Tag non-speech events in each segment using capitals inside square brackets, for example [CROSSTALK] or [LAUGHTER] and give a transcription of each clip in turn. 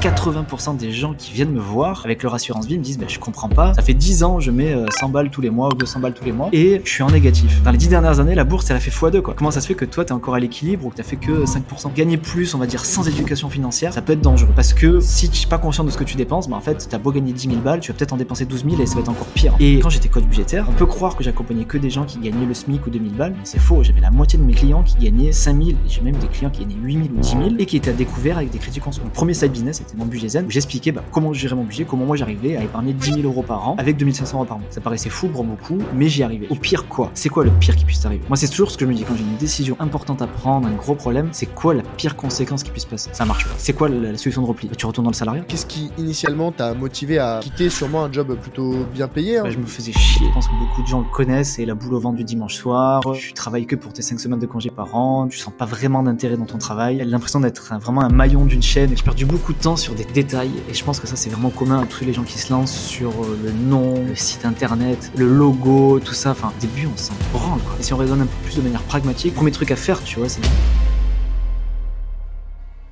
80% des gens qui viennent me voir avec leur assurance vie me disent, bah, je comprends pas, ça fait 10 ans, je mets 100 euh, balles tous les mois ou 200 balles tous les mois et je suis en négatif. Dans les 10 dernières années, la bourse, elle a fait x2 quoi. Comment ça se fait que toi, t'es encore à l'équilibre ou que t'as fait que 5% Gagner plus, on va dire, sans éducation financière, ça peut être dangereux parce que si tu es pas conscient de ce que tu dépenses, bah en fait, t'as beau gagner 10 000 balles, tu vas peut-être en dépenser 12 000 et ça va être encore pire. Et quand j'étais coach budgétaire, on peut croire que j'accompagnais que des gens qui gagnaient le SMIC ou 2000 balles, mais c'est faux. J'avais la moitié de mes clients qui gagnaient 5000 et j'ai même des clients qui gagnaient 8000 ou 10 000 et qui étaient à découvert avec des crédits conso. Mon premier side business c'était mon budget zen où j'expliquais bah, comment gérer mon budget, comment moi j'arrivais à épargner 10 000 euros par an avec 2500 euros par mois. Ça paraissait fou pour beaucoup, mais j'y arrivais. Au pire quoi? C'est quoi le pire qui puisse arriver Moi c'est toujours ce que je me dis quand j'ai une décision importante à prendre, un gros problème, c'est quoi la pire conséquence qui puisse passer? Ça marche pas. C'est quoi la, solution de repli? Bah, Tu retournes dans le salariat Qu'est-ce qui initialement t'a motivé à quitter sûrement un job plutôt bien payé hein? Bah, Je me faisais chier. Je pense que beaucoup de gens le connaissent, c'est la boule au ventre du dimanche soir. Tu travailles que pour tes 5 semaines de congé par an, tu sens pas vraiment d'intérêt dans ton travail. L'impression d'être vraiment un maillon d'une chaîne. J'ai perdu beaucoup de temps sur des détails et je pense que ça c'est vraiment commun à tous les gens qui se lancent sur euh, le nom, le site internet, le logo, tout ça. Enfin, au début on s'en branle quoi. Et si on raisonne un peu plus de manière pragmatique, premier truc à faire, tu vois, c'est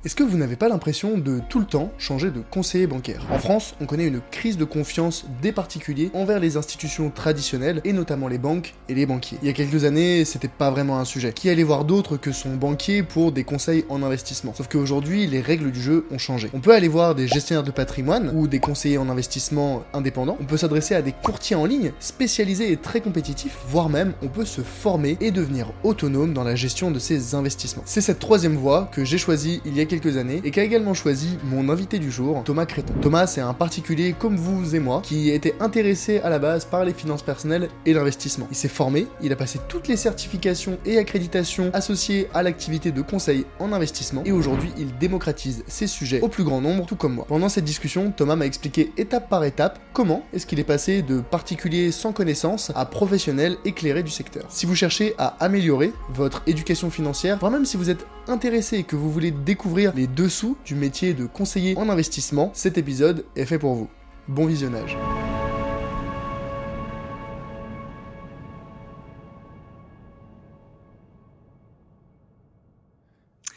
est-ce que vous n'avez pas l'impression de tout le temps changer de conseiller bancaire? En France, on connaît une crise de confiance des particuliers envers les institutions traditionnelles et notamment les banques et les banquiers. Il y a quelques années, c'était pas vraiment un sujet. Qui allait voir d'autre que son banquier pour des conseils en investissement? Sauf qu'aujourd'hui, les règles du jeu ont changé. On peut aller voir des gestionnaires de patrimoine ou des conseillers en investissement indépendants. On peut s'adresser à des courtiers en ligne spécialisés et très compétitifs, voire même on peut se former et devenir autonome dans la gestion de ses investissements. C'est cette troisième voie que j'ai choisie il y a quelques années et qui a également choisi mon invité du jour, Thomas Créton. Thomas, c'est un particulier comme vous et moi qui était intéressé à la base par les finances personnelles et l'investissement. Il s'est formé, il a passé toutes les certifications et accréditations associées à l'activité de conseil en investissement et aujourd'hui il démocratise ces sujets au plus grand nombre, tout comme moi. Pendant cette discussion, Thomas m'a expliqué étape par étape comment est-ce qu'il est passé de particulier sans connaissance à professionnel éclairé du secteur. Si vous cherchez à améliorer votre éducation financière, voire même si vous êtes intéressé et que vous voulez découvrir les dessous du métier de conseiller en investissement, cet épisode est fait pour vous. Bon visionnage.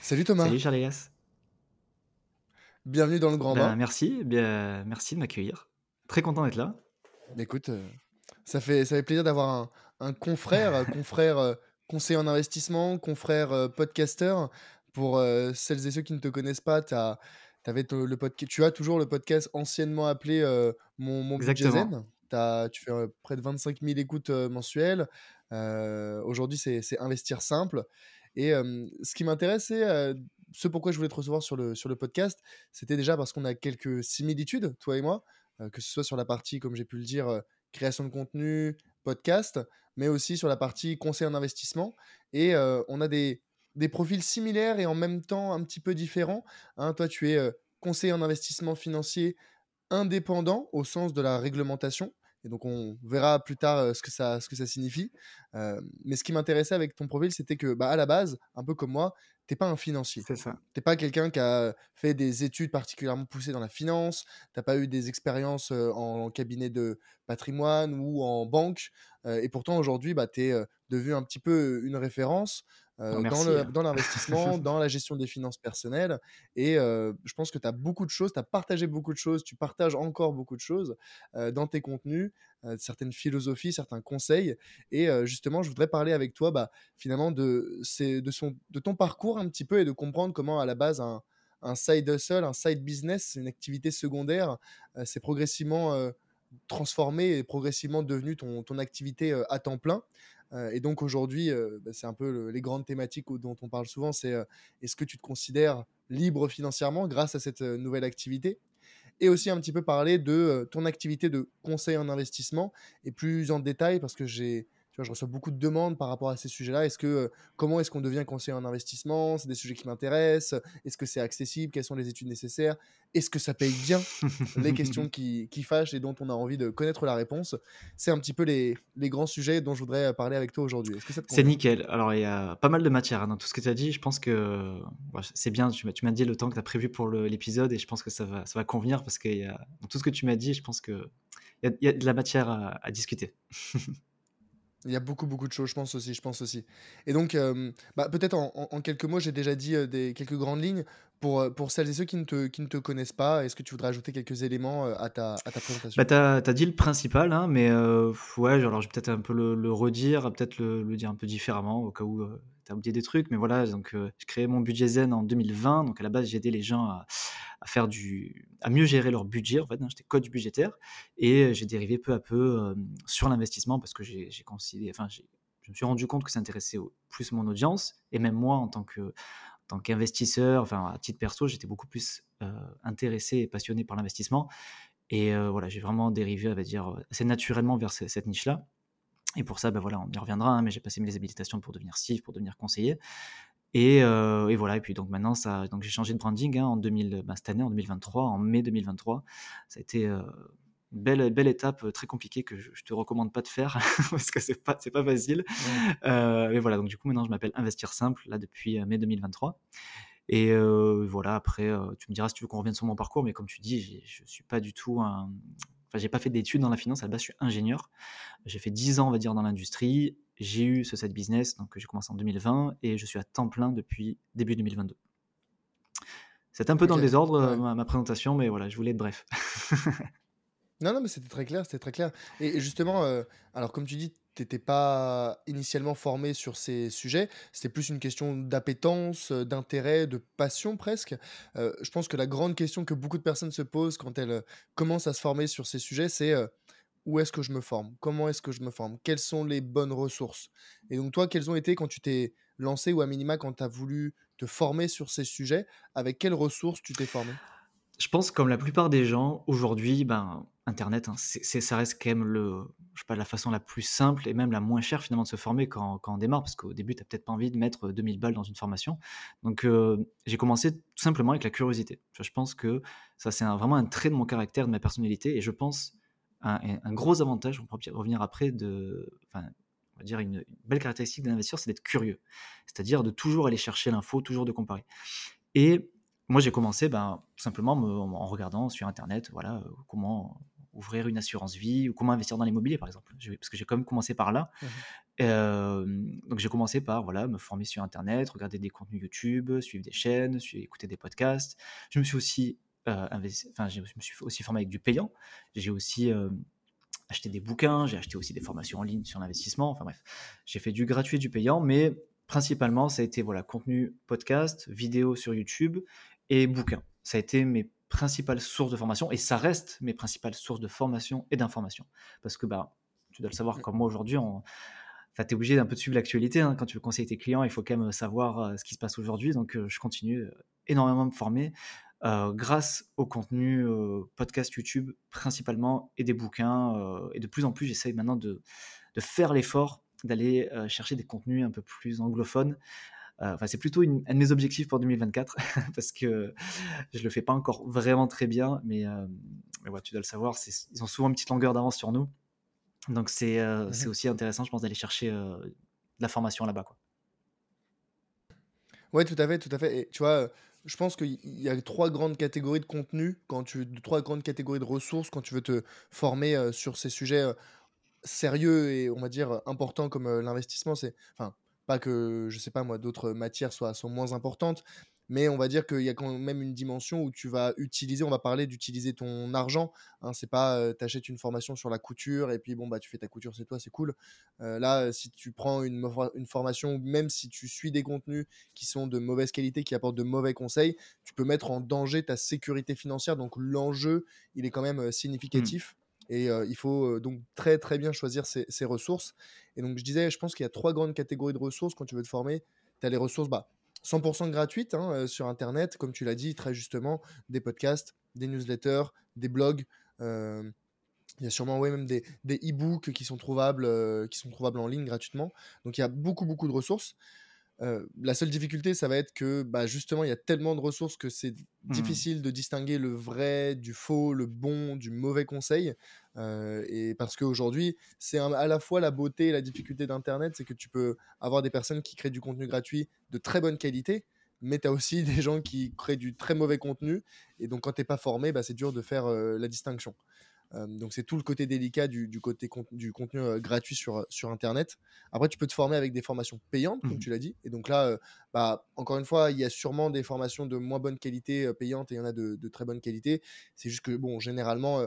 Salut Thomas. Salut Charles Bienvenue dans le Grand ben, Bain. Merci, bien, merci de m'accueillir. Très content d'être là. Écoute, euh, ça, fait, ça fait plaisir d'avoir un, confrère, [LAUGHS] confrère euh, conseiller en investissement, confrère euh, podcasteur. Pour euh, celles et ceux qui ne te connaissent pas, as, avais le podcast, tu as toujours le podcast anciennement appelé euh, Mon, mon budget zen. As, tu fais près de 25 000 écoutes mensuelles. Aujourd'hui, c'est investir simple. Et ce qui m'intéresse, c'est ce pourquoi je voulais te recevoir sur le, sur le podcast. C'était déjà parce qu'on a quelques similitudes, toi et moi, que ce soit sur la partie, comme j'ai pu le dire, création de contenu, podcast, mais aussi sur la partie conseil en investissement. Et on a des, des profils similaires et en même temps un petit peu différents. Hein. toi, tu es conseiller en investissement financier indépendant au sens de la réglementation. Et donc, on verra plus tard ce, que ça, ce que ça signifie. mais ce qui m'intéressait avec ton profil, c'était que, bah, à la base, un peu comme moi, t'es pas un financier. C'est ça. T'es pas quelqu'un qui a fait des études particulièrement poussées dans la finance. T'as pas eu des expériences en, cabinet de patrimoine ou en banque. et pourtant, aujourd'hui, bah, tu es devenu un petit peu une référence. Oh, hein. dans l'investissement, [LAUGHS] dans, la gestion des finances personnelles. Et je pense que tu as beaucoup de choses, tu as partagé beaucoup de choses, tu partages encore beaucoup de choses dans tes contenus, certaines philosophies, certains conseils. Et justement, je voudrais parler avec toi bah, finalement de, de, son, de ton parcours un petit peu et de comprendre comment à la base un, un side hustle, un side business, une activité secondaire, c'est progressivement transformé et progressivement devenu ton, ton activité à temps plein. Euh, et donc aujourd'hui, euh, bah, c'est un peu les grandes thématiques dont on parle souvent, c'est euh, est-ce que tu te considères libre financièrement grâce à cette nouvelle activité? Et aussi un petit peu parler de ton activité de conseil en investissement et plus en détail parce que j'ai je reçois beaucoup de demandes par rapport à ces sujets-là. Est-ce que comment est-ce qu'on devient conseiller en investissement? C'est des sujets qui m'intéressent. Est-ce que c'est accessible? Quelles sont les études nécessaires? Est-ce que ça paye bien? [LAUGHS] Les questions qui, qui, fâchent et dont on a envie de connaître la réponse. C'est un petit peu les, les, grands sujets dont je voudrais parler avec toi aujourd'hui. C'est nickel. Alors il y a pas mal de matière hein, dans tout ce que tu as dit. Je pense que c'est bien. Tu m'as dit le temps que tu as prévu pour l'épisode et je pense que ça va, ça va convenir parce que y a, dans tout ce que tu m'as dit, je pense qu'il y, y, a de la matière à, à discuter. [LAUGHS] Il y a beaucoup, beaucoup de choses, je pense aussi, je pense aussi. Et donc, euh, bah, peut-être en, quelques mots, j'ai déjà dit euh, quelques grandes lignes. Pour, euh, pour celles et ceux qui ne te, qui ne te connaissent pas, est-ce que tu voudrais ajouter quelques éléments à ta, à ta Bah, présentation? t'as, t'as dit le principal, hein, mais euh, ouais, alors je vais peut-être un peu le, redire, peut-être le dire un peu différemment, au cas où t'as oublié des trucs, mais voilà, donc euh, j'ai créé mon budget zen en 2020, donc à la base j'ai aidé les gens à, faire du, à mieux gérer leur budget, en fait, hein, j'étais coach budgétaire, et j'ai dérivé peu à peu sur l'investissement parce que j'ai, considéré, enfin, je me suis rendu compte que ça intéressait plus mon audience, et même moi en tant que, tant qu'investisseur, enfin à titre perso, j'étais beaucoup plus intéressé et passionné par l'investissement. Et voilà, j'ai vraiment dérivé, on va dire, assez naturellement vers ce- cette niche-là. Et pour ça, ben voilà, on y reviendra, hein, mais j'ai passé mes habilitations pour devenir CIF, pour devenir conseiller. Et, euh, et voilà, et puis donc maintenant, ça, donc j'ai changé de branding hein, en 2000, ben, cette année, en 2023, en mai 2023. Ça a été euh, une belle, belle étape, euh, très compliquée, que je, je te recommande pas de faire, [LAUGHS] parce que c'est pas, c'est pas facile. Ouais. Euh, et voilà, donc du coup, maintenant, je m'appelle Investir Simple, là, depuis mai 2023. Et voilà, après, tu me diras si tu veux qu'on revienne sur mon parcours, mais comme tu dis, je suis pas du tout un... Enfin, j'ai pas fait d'études dans la finance, à la base, je suis ingénieur. J'ai fait 10 ans, on va dire, dans l'industrie. J'ai eu ce side business, donc j'ai commencé en 2020, et je suis à temps plein depuis début 2022. C'est un peu dans le désordre, euh, ouais. ma, ma présentation, mais voilà, je voulais être bref. [LAUGHS] Non, non, mais c'était très clair, c'était très clair. Et et justement, euh, alors comme tu dis, tu n'étais pas initialement formé sur ces sujets, c'était plus une question d'appétence, euh, d'intérêt, de passion presque. Euh, je pense que la grande question que beaucoup de personnes se posent quand elles euh, commencent à se former sur ces sujets, c'est où est-ce que je me forme? Comment est-ce que je me forme? Quelles sont les bonnes ressources? Et donc toi, quelles ont été quand tu t'es lancé ou à minima quand tu as voulu te former sur ces sujets, avec quelles ressources tu t'es formé? Je pense comme la plupart des gens aujourd'hui, ben, internet, hein, ça reste quand même le je sais pas, la façon la plus simple et même la moins chère finalement de se former quand on démarre. Parce qu'au début, tu as peut-être pas envie de mettre, heu, 2 balles dans une formation. Donc, heu, j'ai commencé tout simplement avec la curiosité. Je pense que ça, c'est vraiment un trait de mon caractère, de ma personnalité et je pense un gros avantage, on pourra revenir après de enfin, on va dire une une belle caractéristique d'un investisseur, c'est d'être curieux. C'est-à-dire de toujours aller chercher l'info, toujours de comparer. Et moi, j'ai commencé, ben, tout simplement me en regardant sur internet, voilà, heu, comment ouvrir une assurance vie ou comment investir dans l'immobilier, par exemple. Parce que j'ai quand même commencé par là. Mhm. Hem, donc j'ai commencé par, voilà, me former sur internet, regarder des contenus YouTube, suivre des chaînes, écouter des podcasts. Je me suis aussi, heu, investi je me suis aussi formé avec du payant. J'ai aussi, hem, acheté des bouquins, j'ai acheté aussi des formations en ligne sur l'investissement. Enfin bref, j'ai fait du gratuit et du payant, mais principalement, ça a été, voilà, contenu podcast, vidéo sur YouTube et bouquins. Ça a été mes principales sources de formation et ça reste mes principales sources de formation et d'information. Parce que, bah, tu dois le savoir comme moi aujourd'hui, on enfin, tu es obligé d'un peu de suivre l'actualité, hein. Quand tu veux conseiller tes clients, il faut quand même savoir, heu, ce qui se passe aujourd'hui. Donc, heu, je continue, heu, énormément à me former, grâce au contenu, podcast YouTube principalement et des bouquins, et de plus en plus, j'essaye maintenant de de faire l'effort d'aller, chercher des contenus un peu plus anglophones. Heu, enfin, c'est plutôt une un de mes objectifs pour 2024 [LAUGHS] parce que je le fais pas encore vraiment très bien, mais ouais, tu dois le savoir, ils ont souvent une petite longueur d'avance sur nous. Donc c'est, Mhm. aussi intéressant, je pense, d'aller chercher, heu, de la formation là-bas. Ouais, tout à fait, tout à fait. Et tu vois, je pense qu'il y a 3 grandes catégories de contenu quand tu 3 grandes catégories de ressources quand tu veux te former, sur ces sujets, sérieux et on va dire, importants comme, l'investissement. C'est enfin, pas que, je sais pas moi, d'autres matières soient sont moins importantes, mais on va dire qu'il y a quand même une dimension où tu vas utiliser on va parler d'utiliser ton argent, hein. C'est pas, heu, tu achètes une formation sur la couture et puis bon, bah, tu fais ta couture, c'est toi, c'est cool. Heu, là, heu, si tu prends une une formation, même si tu suis des contenus qui sont de mauvaise qualité, qui apportent de mauvais conseils, tu peux mettre en danger ta sécurité financière. Donc l'enjeu, il est quand même, Mmh. Et il faut, donc très, très bien choisir ses ressources et donc je disais, je pense qu'il y a 3 grandes catégories de ressources quand tu veux te former. Tu as les ressources, bah, 100% gratuites, hein, sur internet, comme tu l'as dit très justement, des podcasts, des newsletters, des blogs, il y a sûrement, ouais, même des e-books qui sont trouvables, qui sont trouvables en ligne gratuitement. Donc il y a beaucoup, beaucoup de ressources. La seule difficulté, ça va être que, bah, justement, il y a tellement de ressources que c'est Mmh. difficile de distinguer le vrai du faux, le bon du mauvais conseil. Et parce qu'aujourd'hui, c'est à la fois la beauté et la difficulté d'internet, c'est que tu peux avoir des personnes qui créent du contenu gratuit de très bonne qualité, mais tu as aussi [LAUGHS] des gens qui créent du très mauvais contenu et donc quand tu es pas formé, bah, c'est dur de faire, la distinction. Euh, donc c'est tout le côté délicat du, du côté du contenu euh, gratuit sur, sur Internet. Après, tu peux te former avec des formations payantes, comme mmh. tu l'as dit. Et donc là, bah, encore une fois, il y a sûrement des formations de moins bonne qualité payantes et il y en a de, de très bonne qualité. C'est juste que, bon, généralement,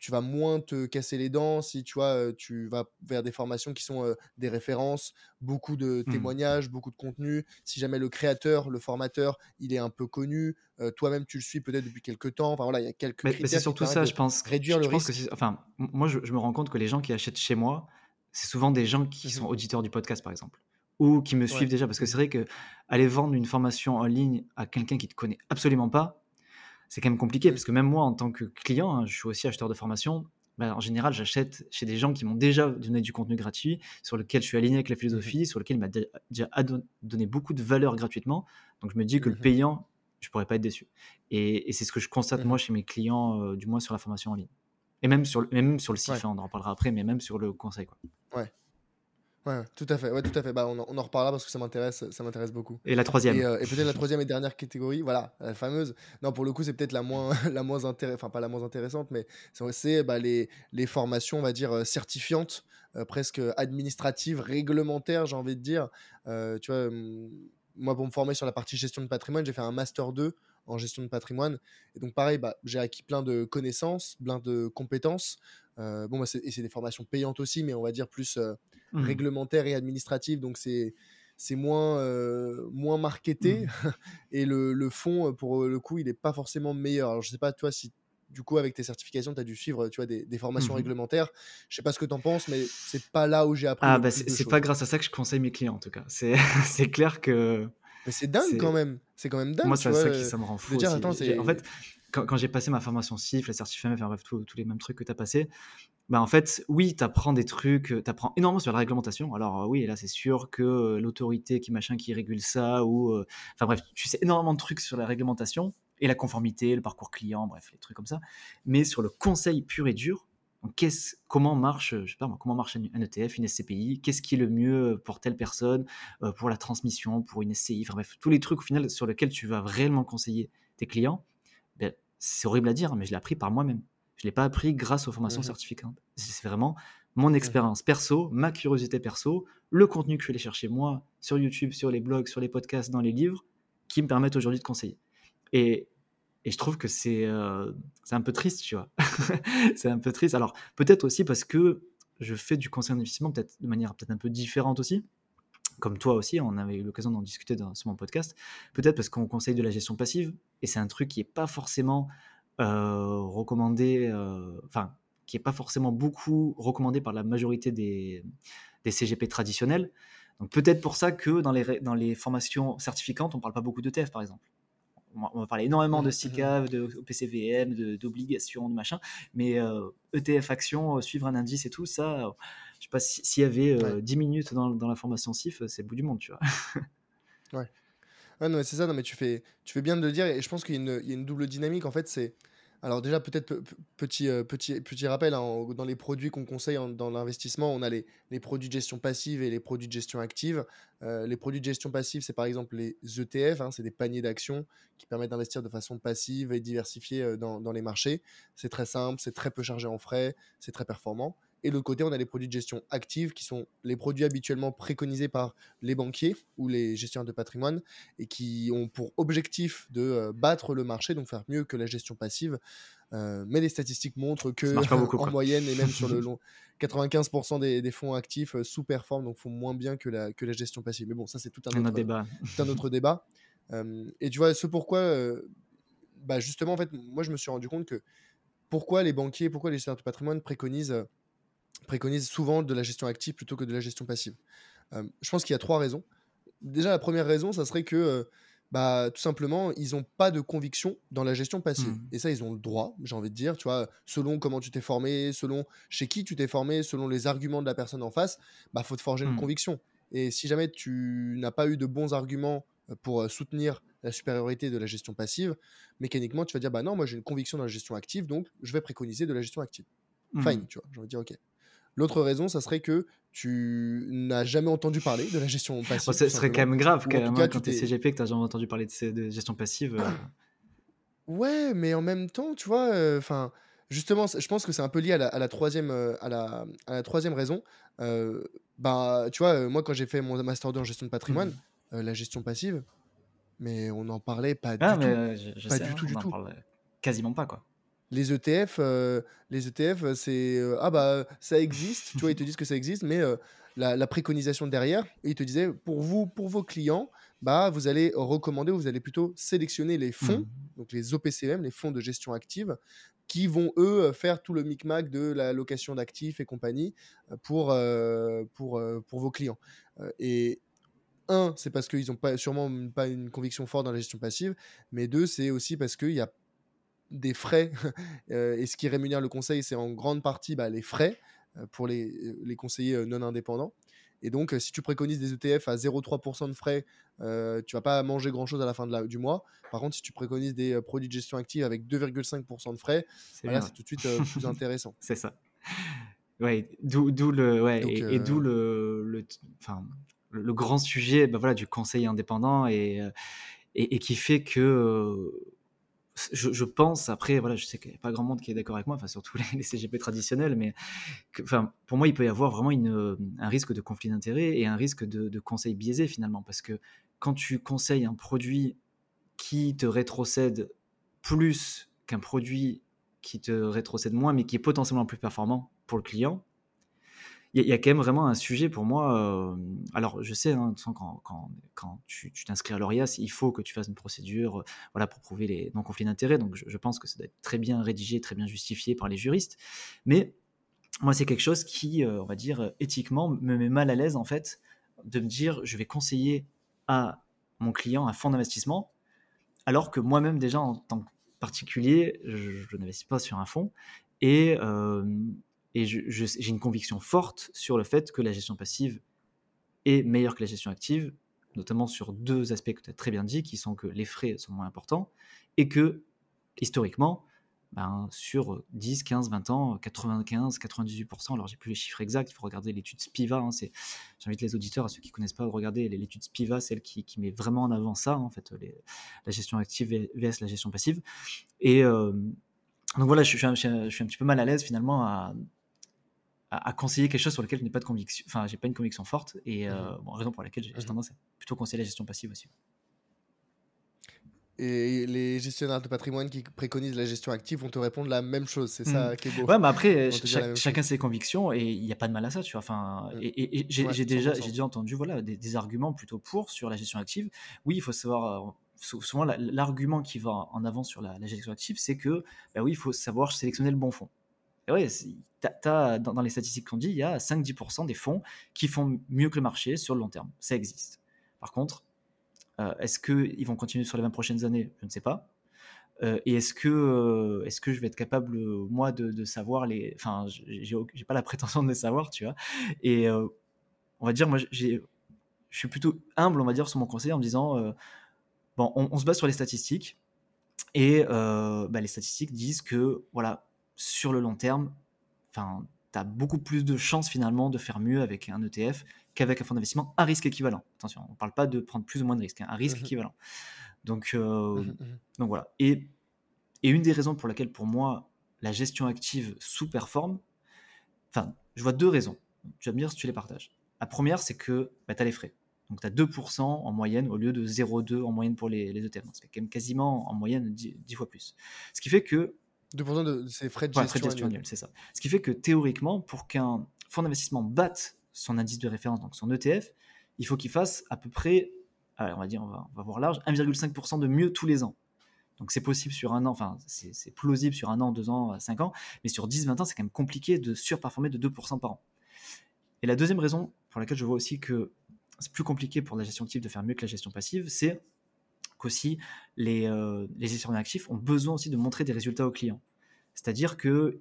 tu vas moins te casser les dents si tu vois, tu vas vers des formations qui sont des références, beaucoup de mmh. témoignages, beaucoup de contenu. Si jamais le créateur, le formateur, il est un peu connu, toi-même tu le suis peut-être depuis quelques temps. Enfin voilà, il y a quelques mais, c'est surtout ça, je pense. Réduire le risque. enfin, moi, je, me rends compte que les gens qui achètent chez moi, c'est souvent des gens qui sont auditeurs du podcast, par exemple ou qui me suivent déjà parce que c'est vrai que aller vendre une formation en ligne à quelqu'un qui te connaît absolument pas c'est quand même compliqué parce que même moi, en tant que client, hein, je suis aussi acheteur de formation. Bah, en général, j'achète chez des gens qui m'ont déjà donné du contenu gratuit, sur lequel je suis aligné avec la mmh philosophie, sur lequel il m'a déjà donné beaucoup de valeur gratuitement. Donc je me dis que le mmh payant, je pourrais pas être déçu. Et, c'est ce que je constate mmh moi chez mes clients, euh, du moins sur la formation en ligne. Et même sur le, même sur le site, hein, on en reparlera après, mais même sur le conseil. Quoi. Ouais. Ouais, tout à fait. Ouais, tout à fait. Bah, on, en, reparlera parce que ça m'intéresse, ça m'intéresse beaucoup. Et la troisième. Et, euh, peut-être la troisième et dernière catégorie, voilà, la fameuse. Non, pour le coup, c'est peut-être la moins, [LAUGHS] la moins intéressante, enfin pas la moins intéressante, mais c'est bah, les, les formations, on va dire euh, certifiantes, euh, presque administratives, réglementaires, j'ai envie de dire. tu vois, moi, pour me former sur la partie gestion de patrimoine, j'ai fait un master 2 en gestion de patrimoine. Et donc, pareil, bah, j'ai acquis plein de connaissances, plein de compétences. bon, bah, et c'est des formations payantes aussi, mais on va dire plus Mmh. réglementaire et administrative, donc c'est c'est moins, euh, moins marketé. Mmh. [LAUGHS] et le, le, fond, pour le coup, il n'est pas forcément meilleur. Alors, je sais pas, toi, si du coup, avec tes certifications, tu as dû suivre tu vois, des, des formations mmh réglementaires. Je sais pas ce que tu en penses, mais c'est pas là où j'ai appris. Ah, bah, c'est pas grâce à ça que je conseille mes clients, en tout cas. C'est [LAUGHS] clair que. Mais c'est dingue quand même. C'est quand même dingue. Moi, c'est ça qui ça me rend fou. Dire, attends, en fait, quand, quand j'ai passé ma formation CIF, la certificat enfin bref, tous les mêmes trucs que tu as passé, bah en fait, oui, tu apprends des trucs, tu apprends énormément sur la réglementation. Alors oui, là, c'est sûr que l'autorité qui machin qui régule ça, ou... Enfin bref, tu sais énormément de trucs sur la réglementation et la conformité, le parcours client, bref, les trucs comme ça. Mais sur le conseil pur et dur, comment marche, je sais pas, comment marche un ETF, une SCPI, qu'est-ce qui est le mieux pour telle personne, pour la transmission, pour une SCI, enfin bref, tous les trucs au final sur lesquels tu vas réellement conseiller tes clients, ben, c'est horrible à dire, mais je l'ai appris par moi-même. Je ne l'ai pas appris grâce aux formations mmh certificantes. C'est vraiment mon mmh. expérience perso, ma curiosité perso, le contenu que je suis allé chercher moi sur YouTube, sur les blogs, sur les podcasts, dans les livres, qui me permettent aujourd'hui de conseiller. Et, et je trouve que c'est euh, un peu triste, tu vois. [LAUGHS] c'est un peu triste. Alors, peut-être aussi parce que je fais du conseil d'investissement peut-être de manière peut-être un peu différente aussi. Comme toi aussi, on avait eu l'occasion d'en discuter dans, sur mon podcast. Peut-être parce qu'on conseille de la gestion passive. Et c'est un truc qui n'est pas forcément euh, recommandé, euh, enfin, qui n'est pas forcément beaucoup recommandé par la majorité des, des CGP traditionnels. Donc peut-être pour ça que dans les, dans les formations certificantes, on ne parle pas beaucoup d'ETF, par exemple. On va parler énormément de mmh, SICAV, mmh. de PCVM, d'obligations, de, machin, mais ETF euh, e action, suivre un indice et tout, ça, je sais pas s'il y avait 10 minutes dans, dans, la formation CIF, c'est le bout du monde, tu vois. ouais. non, c'est ça, non, mais tu fais, tu fais bien de le dire, et je pense qu'il y, y, a une double dynamique, en fait, c'est alors déjà, peut-être petit, euh, petit, petit rappel, hein, dans les produits qu'on conseille dans l'investissement, on a les, les, produits de gestion passive et les produits de gestion active. Euh, les produits de gestion passive, c'est par exemple les ETF, hein, c'est des paniers d'actions qui permettent d'investir de façon passive et diversifiée euh, dans, dans les marchés. C'est très simple, c'est très peu chargé en frais, c'est très performant. Et de l'autre côté, on a les produits de gestion active qui sont les produits habituellement préconisés par les banquiers ou les gestionnaires de patrimoine et qui ont pour objectif de euh, battre le marché, donc faire mieux que la gestion passive. Euh, mais les statistiques montrent que [LAUGHS] en moyenne et même sur le [LAUGHS] long, 95% des, fonds actifs euh, sous-performent, donc font moins bien que la, que la gestion passive. Mais bon, ça c'est tout un autre, débat. un autre [LAUGHS] débat. et tu vois, ce pourquoi, bah justement, en fait, moi je me suis rendu compte que pourquoi les banquiers, pourquoi les gestionnaires de patrimoine préconisent préconise souvent de la gestion active plutôt que de la gestion passive. Euh, je pense qu'il y a trois raisons. Déjà, la première raison, ça serait que, euh, bah, tout simplement, ils n'ont pas de conviction dans la gestion passive. Mmh. Et ça, ils ont le droit, j'ai envie de dire, tu vois, selon comment tu t'es formé, selon chez qui tu t'es formé, selon les arguments de la personne en face, bah, faut te forger une mmh. conviction. Et si jamais tu n'as pas eu de bons arguments euh, pour soutenir la supériorité de la gestion passive, mécaniquement, tu vas dire, bah non, moi j'ai une conviction dans la gestion active, donc je vais préconiser de la gestion active. Mmh. Fine, tu vois, j'ai envie de dire, ok. L'autre raison, ça serait que tu n'as jamais entendu parler de la gestion passive. ce serait quand même grave quand, même, quand tu es CGP que tu n'as jamais entendu parler de, gestion passive. Euh. [COUGHS] Ouais, mais en même temps, tu vois, euh. Justement, je pense que c'est un peu lié à la, troisième, à la, à la troisième raison. bah, tu vois, moi, quand j'ai fait mon master 2 en gestion de patrimoine, mmh. la gestion passive, mais on n'en parlait pas ah, du tout. pas du hein, tout, du tout. quasiment pas, quoi. Les ETF, les ETF, c'est ah bah ça existe, tu vois, ils te disent que ça existe, mais la, préconisation derrière, ils te disaient pour vous, pour vos clients, bah vous allez recommander, vous allez plutôt sélectionner les fonds, mmh. donc les OPCM, les fonds de gestion active, qui vont eux faire tout le micmac de la location d'actifs et compagnie pour, pour, pour vos clients. Et un, c'est parce qu'ils n'ont pas, sûrement pas une conviction forte dans la gestion passive, mais deux, c'est aussi parce qu'il y a des frais. [LAUGHS] et ce qui rémunère le conseil, c'est en grande partie bah, les frais pour les, les conseillers non indépendants. Et donc, si tu préconises des ETF à 0,3% de frais, euh, tu vas pas manger grand-chose à la fin de la, du mois. Par contre, si tu préconises des produits de gestion active avec 2,5% de frais, c'est tout de suite plus [LAUGHS] intéressant. C'est ça. Ouais, d'où le, ouais, et, d'où le, le, le, grand sujet bah voilà, du conseil indépendant et, et, et qui fait que je, pense, après, voilà, je sais qu'il n'y a pas grand monde qui est d'accord avec moi, enfin, surtout [LAUGHS] les, CGP traditionnels, mais enfin, pour moi, il peut y avoir vraiment une, un risque de conflit d'intérêts et un risque de, de, conseil biaisé finalement, parce que quand tu conseilles un produit qui te rétrocède plus qu'un produit qui te rétrocède moins, mais qui est potentiellement plus performant pour le client, il y, a quand même vraiment un sujet pour moi. Euh, alors, je sais, hein, quand, quand, tu t'inscris à l'ORIAS, il faut que tu fasses une procédure euh, voilà, pour prouver les non-conflits d'intérêts. Donc, je, pense que ça doit être très bien rédigé, très bien justifié par les juristes. Mais moi, c'est quelque chose qui, euh, on va dire, éthiquement, me met mal à l'aise, en fait, de me dire, je vais conseiller à mon client un fonds d'investissement, alors que moi-même, déjà, en tant que particulier, je, n'investis pas sur un fonds. Et. Et j'ai une conviction forte sur le fait que la gestion passive est meilleure que la gestion active, notamment sur deux aspects que tu as très bien dit, qui sont que les frais sont moins importants et que, historiquement, ben, sur 10, 15, 20 ans, 95, 98%, alors j'ai plus les chiffres exacts, il faut regarder l'étude Spiva, hein, j'invite les auditeurs, à ceux qui ne connaissent pas, à regarder l'étude Spiva, celle qui, met vraiment en avant ça, en fait, la gestion active vs la gestion passive. Et euh, donc voilà, je je suis, un, petit peu mal à l'aise finalement à, à, conseiller quelque chose sur lequel je n'ai pas de conviction, enfin, j'ai pas une conviction forte, et euh, mmh bon, raison pour laquelle j'ai mmh tendance à plutôt conseiller la gestion passive aussi. Et les gestionnaires de patrimoine qui préconisent la gestion active vont te répondre la même chose, c'est ça mmh. qui est beau. Ouais, mais après, chacun ses convictions et il n'y a pas de mal à ça, tu vois. Enfin, et, j'ai déjà, j'ai déjà entendu voilà, des, arguments plutôt pour sur la gestion active. Oui, il faut savoir. Euh, souvent, l'argument qui va en avant sur la, gestion active, c'est que, bah oui, il faut savoir sélectionner le bon fonds. Ouais, dans, les statistiques qu'on dit, il y a 5-10% des fonds qui font mieux que le marché sur le long terme. Ça existe. Par contre, euh, est-ce qu'ils vont continuer sur les 20 prochaines années? Je ne sais pas. Euh, et est-ce que, euh, est-ce que je vais être capable, moi, de, savoir les. Enfin, j'ai pas la prétention de les savoir, tu vois. Et on va dire, moi, je suis plutôt humble, on va dire, sur mon conseil en me disant bon, on, se base sur les statistiques. Et bah, les statistiques disent que, voilà, sur le long terme, enfin, tu as beaucoup plus de chances finalement de faire mieux avec un ETF qu'avec un fonds d'investissement à risque équivalent. Attention, on ne parle pas de prendre plus ou moins de risques, hein, à risque mmh équivalent. Donc, euh, mmh mmh donc voilà. Et, et, une des raisons pour laquelle, pour moi, la gestion active sous-performe, enfin, je vois deux raisons. Tu vas me dire si tu les partages. La première, c'est que bah, tu as les frais. Donc, tu as 2% en moyenne au lieu de 0,2 en moyenne pour les, les ETF. C'est quand même quasiment en moyenne 10, 10 fois plus. Ce qui fait que 2% de ces frais de gestion, annuels, c'est ça. Ce qui fait que théoriquement, pour qu'un fonds d'investissement batte son indice de référence, donc son ETF, il faut qu'il fasse à peu près, on va dire, on va, voir large, 1,5% de mieux tous les ans. Donc c'est possible sur un an, enfin c'est plausible sur un an, deux ans, cinq ans, mais sur 10, 20 ans, c'est quand même compliqué de surperformer de 2% par an. Et la deuxième raison pour laquelle je vois aussi que c'est plus compliqué pour la gestion active de faire mieux que la gestion passive, c'est qu'aussi les, euh, les gestionnaires actifs ont besoin aussi de montrer des résultats aux clients. C'est-à-dire que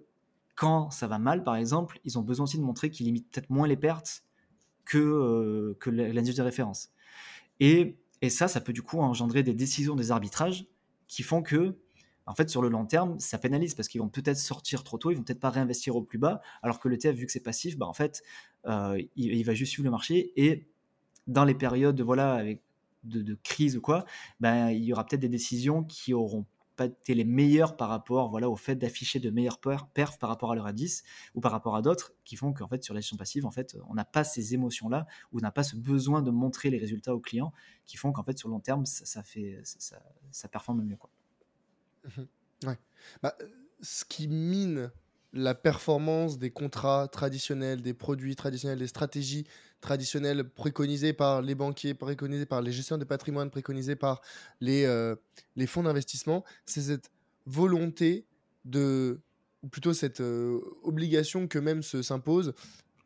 quand ça va mal, par exemple, ils ont besoin aussi de montrer qu'ils limitent peut-être moins les pertes que, euh, que l'indice de référence. Et, et, ça, ça peut du coup engendrer des décisions, des arbitrages qui font que, en fait, sur le long terme, ça pénalise parce qu'ils vont peut-être sortir trop tôt, ils vont peut-être pas réinvestir au plus bas, alors que le TF, vu que c'est passif, bah, en fait, euh, il, il, va juste suivre le marché et dans les périodes voilà, avec de, crise ou quoi, ben, il y aura peut-être des décisions qui auront pas été les meilleurs par rapport voilà, au fait d'afficher de meilleurs perfs par rapport à leur indice ou par rapport à d'autres qui font qu'en fait, sur la gestion passive, en fait, on n'a pas ces émotions-là ou on n'a pas ce besoin de montrer les résultats aux clients qui font qu'en fait, sur long terme, ça, fait, ça, ça, performe mieux. Quoi. Mmh ouais. Bah, ce qui mine la performance des contrats traditionnels, des produits traditionnels, des stratégies traditionnelles préconisées par les banquiers, préconisées par les gestionnaires de patrimoine, préconisées par les, euh, fonds d'investissement, c'est cette volonté de, ou plutôt cette euh, obligation que même se s'impose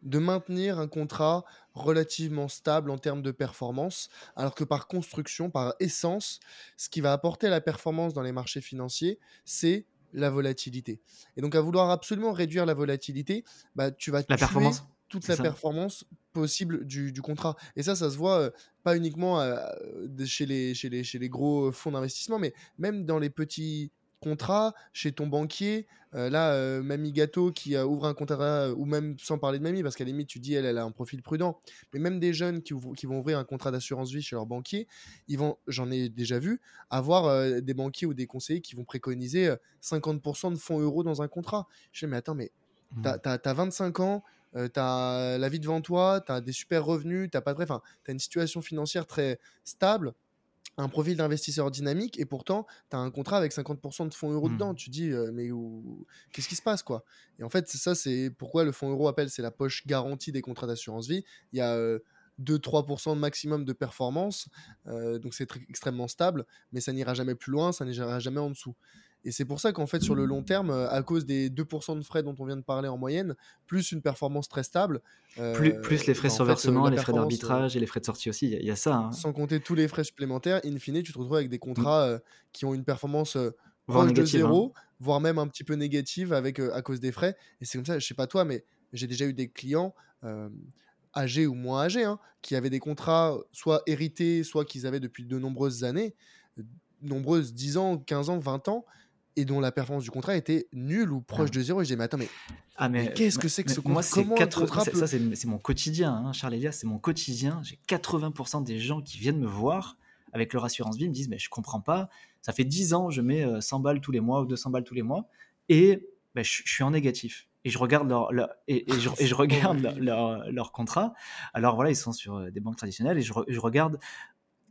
de maintenir un contrat relativement stable en termes de performance, alors que par construction, par essence, ce qui va apporter la performance dans les marchés financiers, c'est la volatilité. Et donc, à vouloir absolument réduire la volatilité, bah, tu vas la performance toute la performance possible du, contrat. Et ça, ça se voit euh, pas uniquement euh, chez, les, chez, les, chez les gros fonds d'investissement, mais même dans les petits contrat chez ton banquier. Euh, là, euh, Mamie Gâteau qui a ouvre un contrat, ou même sans parler de Mamie, parce qu'à la limite, tu dis, elle, elle a un profil prudent. Mais même des jeunes qui, qui vont ouvrir un contrat d'assurance vie chez leur banquier, ils vont, j'en ai déjà vu, avoir euh, des banquiers ou des conseillers qui vont préconiser 50% de fonds euros dans un contrat. Je dis, mais attends, mais tu as, 25 ans, tu as la vie devant toi, tu as des super revenus, tu pas de... Enfin, tu as une situation financière très stable un profil d'investisseur dynamique et pourtant tu as un contrat avec 50% de fonds euros mmh. dedans. Tu dis mais qu'est-ce qui se passe quoi? Et en fait, ça c'est pourquoi le fonds euro appelle c'est la poche garantie des contrats d'assurance vie. Il y a 2-3% maximum de performance, donc c'est extrêmement stable, mais ça n'ira jamais plus loin, ça n'ira jamais en dessous. Et c'est pour ça qu'en fait, sur le long terme, euh, à cause des 2% de frais dont on vient de parler en moyenne, plus une performance très stable. plus, plus, les frais sur versement, les frais d'arbitrage et les frais de sortie aussi, il y, a ça. Hein. Sans compter tous les frais supplémentaires, in fine, tu te retrouves avec des contrats euh, qui ont une performance voire de zéro, hein. voire même un petit peu négative avec, à cause des frais. Et c'est comme ça, je sais pas toi, mais j'ai déjà eu des clients âgés ou moins âgés, hein, qui avaient des contrats soit hérités, soit qu'ils avaient depuis de nombreuses années, nombreuses, 10 ans, 15 ans, 20 ans, et dont la performance du contrat était nulle ou proche ah. de zéro. Et je disais, mais attends, mais, ah, mais, qu'est-ce que c'est que ce contrat Moi, c'est 80... Ça, c'est mon quotidien, hein, Charles Elias, c'est mon quotidien. J'ai 80% des gens qui viennent me voir avec leur assurance vie me disent, mais je comprends pas. Ça fait 10 ans, je mets 100 euh, balles tous les mois ou 200 balles tous les mois, et ben, je, suis en négatif. Et je regarde leur, et, je, et, je, [LAUGHS] regarde leur, leur, contrat. Alors voilà, ils sont sur euh, des banques traditionnelles et je, je regarde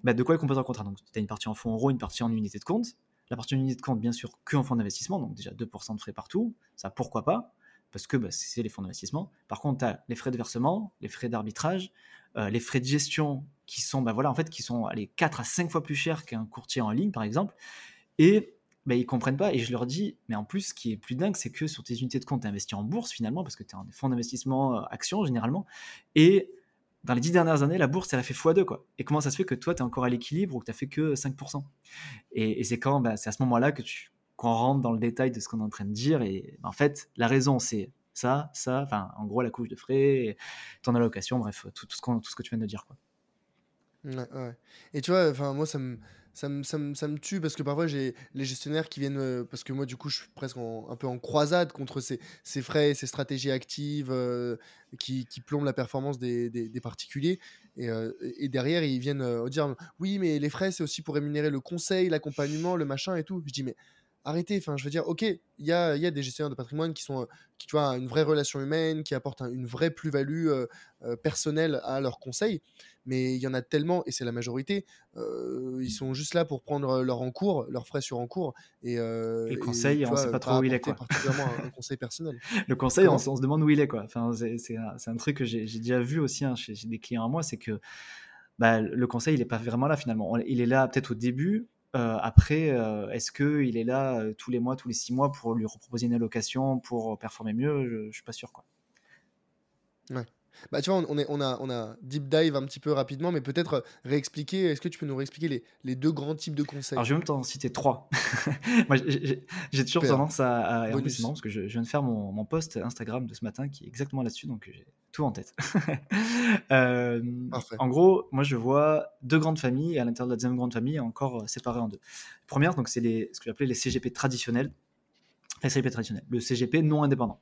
bah, de quoi est composé un contrat. Donc, tu as une partie en fonds euros, une partie en unité de compte. La partie en unité de compte, bien sûr, que en fonds d'investissement, donc déjà 2% de frais partout, ça pourquoi pas, parce que bah, c'est les fonds d'investissement. Par contre, tu as les frais de versement, les frais d'arbitrage, euh, les frais de gestion qui sont, bah, voilà, en fait, qui sont allez, 4 à 5 fois plus chers qu'un courtier en ligne, par exemple. Et bah, ils comprennent pas. Et je leur dis, mais en plus, ce qui est plus dingue, c'est que sur tes unités de compte, tu investi en bourse finalement, parce que tu es en fonds d'investissement euh, actions généralement. Et dans les dix dernières années, la bourse, elle a fait x2. Quoi. Et comment ça se fait que toi, tu es encore à l'équilibre ou que tu fait que 5% Et, c'est quand bah, c'est à ce moment-là que tu qu'on rentre dans le détail de ce qu'on est en train de dire. Et bah, en fait, la raison, c'est ça, ça, enfin, en gros, la couche de frais, ton allocation, bref, tout, ce, que tu viens de dire. Quoi. Ouais, Et tu vois, moi, ça me ça me, ça, me, ça tue parce que parfois j'ai les gestionnaires qui viennent euh, parce que moi du coup je suis presque un peu en croisade contre ces, ces frais ces stratégies actives euh, qui, qui, plombent la performance des, des, particuliers. Et, euh, et, derrière ils viennent dire oui mais les frais c'est aussi pour rémunérer le conseil l'accompagnement le machin et tout. Je dis mais arrêtez. Enfin, je veux dire, ok, il y a, y a, des gestionnaires de patrimoine qui sont, qui tu vois, une vraie relation humaine, qui apportent une vraie plus-value personnelle à leurs conseils. Mais il y en a tellement, et c'est la majorité, ils sont juste là pour prendre leur encours, leurs frais sur encours. Et, le conseil, on ne sait pas trop où il est. Quoi. Particulièrement un, [LAUGHS] conseil personnel. Le conseil, on, se demande où il est. Quoi. Enfin, c'est un, un, truc que j'ai déjà vu aussi hein, chez, des clients à moi, c'est que bah, le conseil, il n'est pas vraiment là finalement. Il est là peut-être au début, euh, après, euh, est-ce qu'il est là euh, tous les mois, tous les six mois pour lui proposer une allocation pour performer mieux? Je ne suis pas sûr. Quoi. Ouais. Bah, tu vois, on, est, on, a, on a deep dive un petit peu rapidement, mais peut-être réexpliquer, est-ce que tu peux nous réexpliquer les, les, deux grands types de conseils? Alors, je vais même t'en citer trois. [LAUGHS] Moi, j'ai toujours tendance à. à en plus, parce que je, viens de faire mon, mon, post Instagram de ce matin qui est exactement là-dessus, donc j'ai tout en tête. [LAUGHS] euh, en gros, moi, je vois deux grandes familles, et à l'intérieur de la deuxième grande famille, encore séparées en deux. première, donc, c'est ce que j'appelais les CGP traditionnels. Les CGP traditionnels, le CGP non indépendant.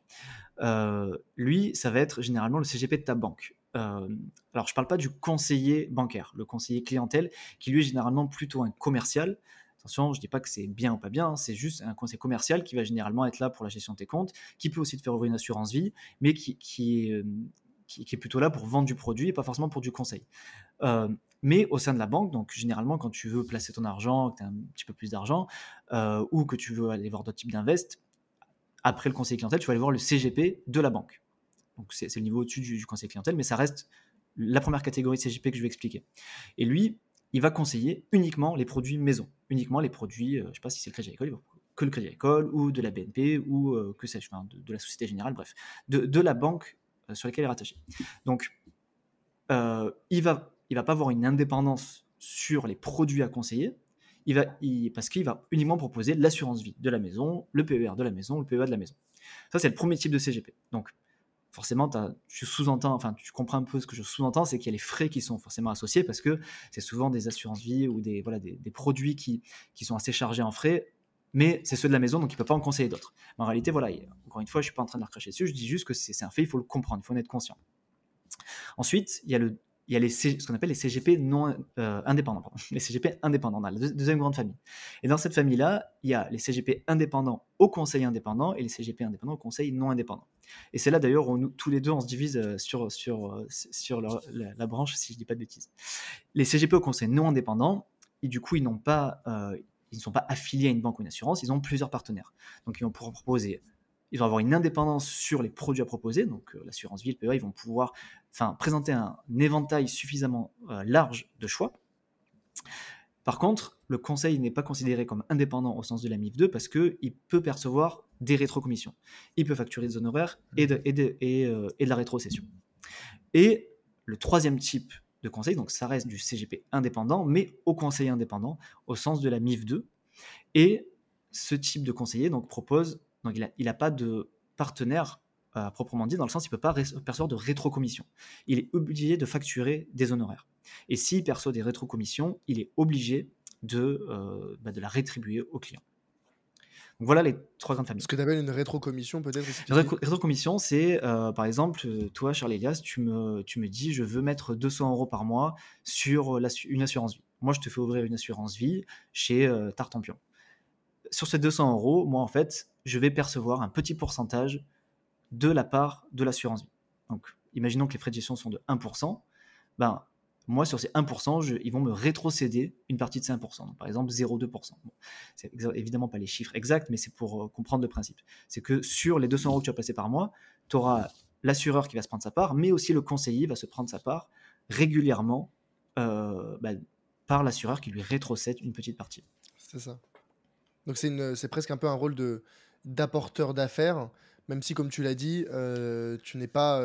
Euh, lui, ça va être généralement le CGP de ta banque. Euh, alors, je ne parle pas du conseiller bancaire, le conseiller clientèle, qui lui est généralement plutôt un commercial. Attention, je dis pas que c'est bien ou pas bien, c'est juste un conseil commercial qui va généralement être là pour la gestion de tes comptes, qui peut aussi te faire ouvrir une assurance vie, mais qui, qui, qui, est plutôt là pour vendre du produit et pas forcément pour du conseil. mais au sein de la banque, donc généralement quand tu veux placer ton argent, que tu as un petit peu plus d'argent, ou que tu veux aller voir d'autres types d'invest, après le conseil clientèle, tu vas aller voir le CGP de la banque. Donc c'est le niveau au-dessus du, conseil clientèle, mais ça reste la première catégorie de CGP que je vais expliquer. Et lui, il va conseiller uniquement les produits maison, uniquement les produits, euh, je ne sais pas si c'est le Crédit Agricole, que le Crédit Agricole ou de la BNP ou euh, que sais-je, de, la Société Générale, bref, de, la banque euh, sur laquelle il est rattaché. Donc, il va, il va pas avoir une indépendance sur les produits à conseiller, il va, parce qu'il va uniquement proposer l'assurance vie de la maison, le PER de la maison, le PEA de la maison. Ça, c'est le premier type de CGP. Donc, forcément, tu sous-entends, enfin, tu comprends un peu ce que je sous-entends, c'est qu'il y a les frais qui sont forcément associés parce que c'est souvent des assurances vie ou des, voilà, des, produits qui, qui sont assez chargés en frais, mais c'est ceux de la maison, donc il ne peut pas en conseiller d'autres. en réalité, voilà, encore une fois, je ne suis pas en train de leur cracher dessus, je dis juste que c'est un fait, il faut le comprendre, il faut en être conscient. Ensuite, il y a le il y a les ce qu'on appelle les CGP non euh, indépendants, [LAUGHS] les CGP indépendants, la deuxième grande famille. Et dans cette famille-là, il y a les CGP indépendants au conseil indépendant et les CGP indépendants au conseil non indépendant. Et c'est là d'ailleurs où tous les deux on se divise euh, sur, sur, euh, sur la, branche, si je ne dis pas de bêtises. Les CGP au conseil non indépendant, et du coup, ils n'ont pas, ils ne sont pas affiliés à une banque ou une assurance, ils ont plusieurs partenaires. Donc ils vont pouvoir proposer ils vont avoir une indépendance sur les produits à proposer, donc l'assurance vie, le PEA, ils vont pouvoir présenter un, éventail suffisamment euh, large de choix. Par contre, le conseil n'est pas considéré comme indépendant au sens de la MIF 2 parce qu'il peut percevoir des rétrocommissions. Il peut facturer des honoraires et de, euh, et de la rétrocession. Et le troisième type de conseil, donc ça reste du CGP indépendant, mais au conseil indépendant au sens de la MIF 2. Et ce type de conseiller donc propose, donc il n'a a pas de partenaire proprement dit, dans le sens il ne peut pas percevoir de rétrocommission. Il est obligé de facturer des honoraires. Et s'il perçoit des rétrocommissions, il est obligé de, euh, bah, de la rétribuer au client. Donc voilà les trois grandes familles. Ce que tu appelles une rétrocommission peut-être rétrocommission, c'est euh, par exemple, toi, Charles Elias, tu me, tu me dis je veux mettre 200 euros par mois sur une assurance vie. Moi, je te fais ouvrir une assurance vie chez euh, Tartampion. Sur ces 200 euros, moi, en fait, je vais percevoir un petit pourcentage de la part de l'assurance vie. Donc, imaginons que les frais de gestion sont de 1%, ben, moi, sur ces 1%, je, ils vont me rétrocéder une partie de ces 1%. Donc, par exemple, 0,2%. Bon, c'est évidemment pas les chiffres exacts, mais c'est pour euh, comprendre le principe. C'est que sur les 200 euros que tu as placés par mois, tu auras l'assureur qui va se prendre sa part, mais aussi le conseiller va se prendre sa part régulièrement euh, ben, par l'assureur qui lui rétrocède une petite partie. C'est ça. Donc, c'est presque un peu un rôle d'apporteur d'affaires même si, comme tu l'as dit, euh, tu n'es pas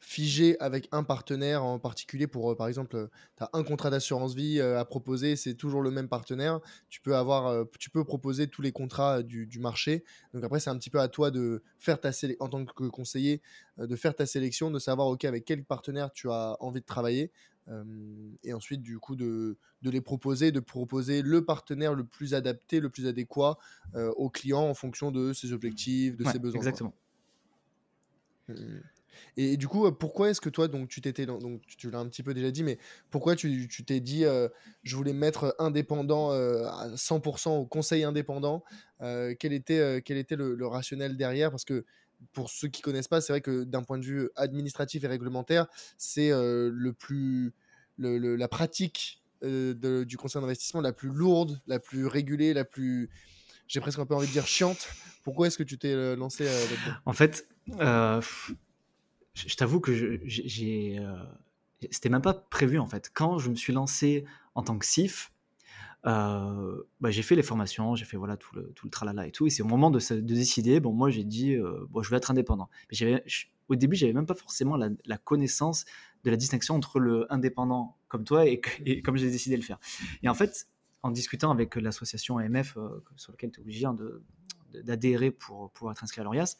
figé avec un partenaire en particulier pour, euh, par exemple, tu as un contrat d'assurance vie à proposer, c'est toujours le même partenaire. Tu peux, avoir, tu peux proposer tous les contrats du, marché. Donc après, c'est un petit peu à toi de faire ta en tant que conseiller, de faire ta sélection, de savoir, OK, avec quel partenaire tu as envie de travailler et ensuite, du coup, de, de, les proposer, de proposer le partenaire le plus adapté, le plus adéquat au client en fonction de ses objectifs, de ses besoins. Exactement. Mmh. Et, du coup, pourquoi est-ce que toi, donc tu t'étais, donc tu l'as un petit peu déjà dit, mais pourquoi tu t'es dit, je voulais mettre indépendant à 100% au conseil indépendant Quel était, quel était le, rationnel derrière? Parce que pour ceux qui connaissent pas, c'est vrai que d'un point de vue administratif et réglementaire, c'est euh, le plus le, la pratique euh, du conseil d'investissement la plus lourde, la plus régulée, la plus j'ai presque un peu envie de dire chiante. Pourquoi est-ce que tu t'es euh, lancé là-dedans? En fait, je t'avoue que j'ai c'était même pas prévu en fait. Quand je me suis lancé en tant que SIF, euh, bah, j'ai fait les formations, j'ai fait voilà tout le, tout le tralala et tout. Et c'est au moment de, de, décider, bon, moi j'ai dit, euh, bon, je vais être indépendant. Au début, j'avais même pas forcément la, connaissance de la distinction entre le indépendant comme toi et, comme j'ai décidé de le faire. Et en fait, en discutant avec l'association AMF euh, sur laquelle tu es obligé hein, d'adhérer pour pouvoir être inscrit à l'ORIAS,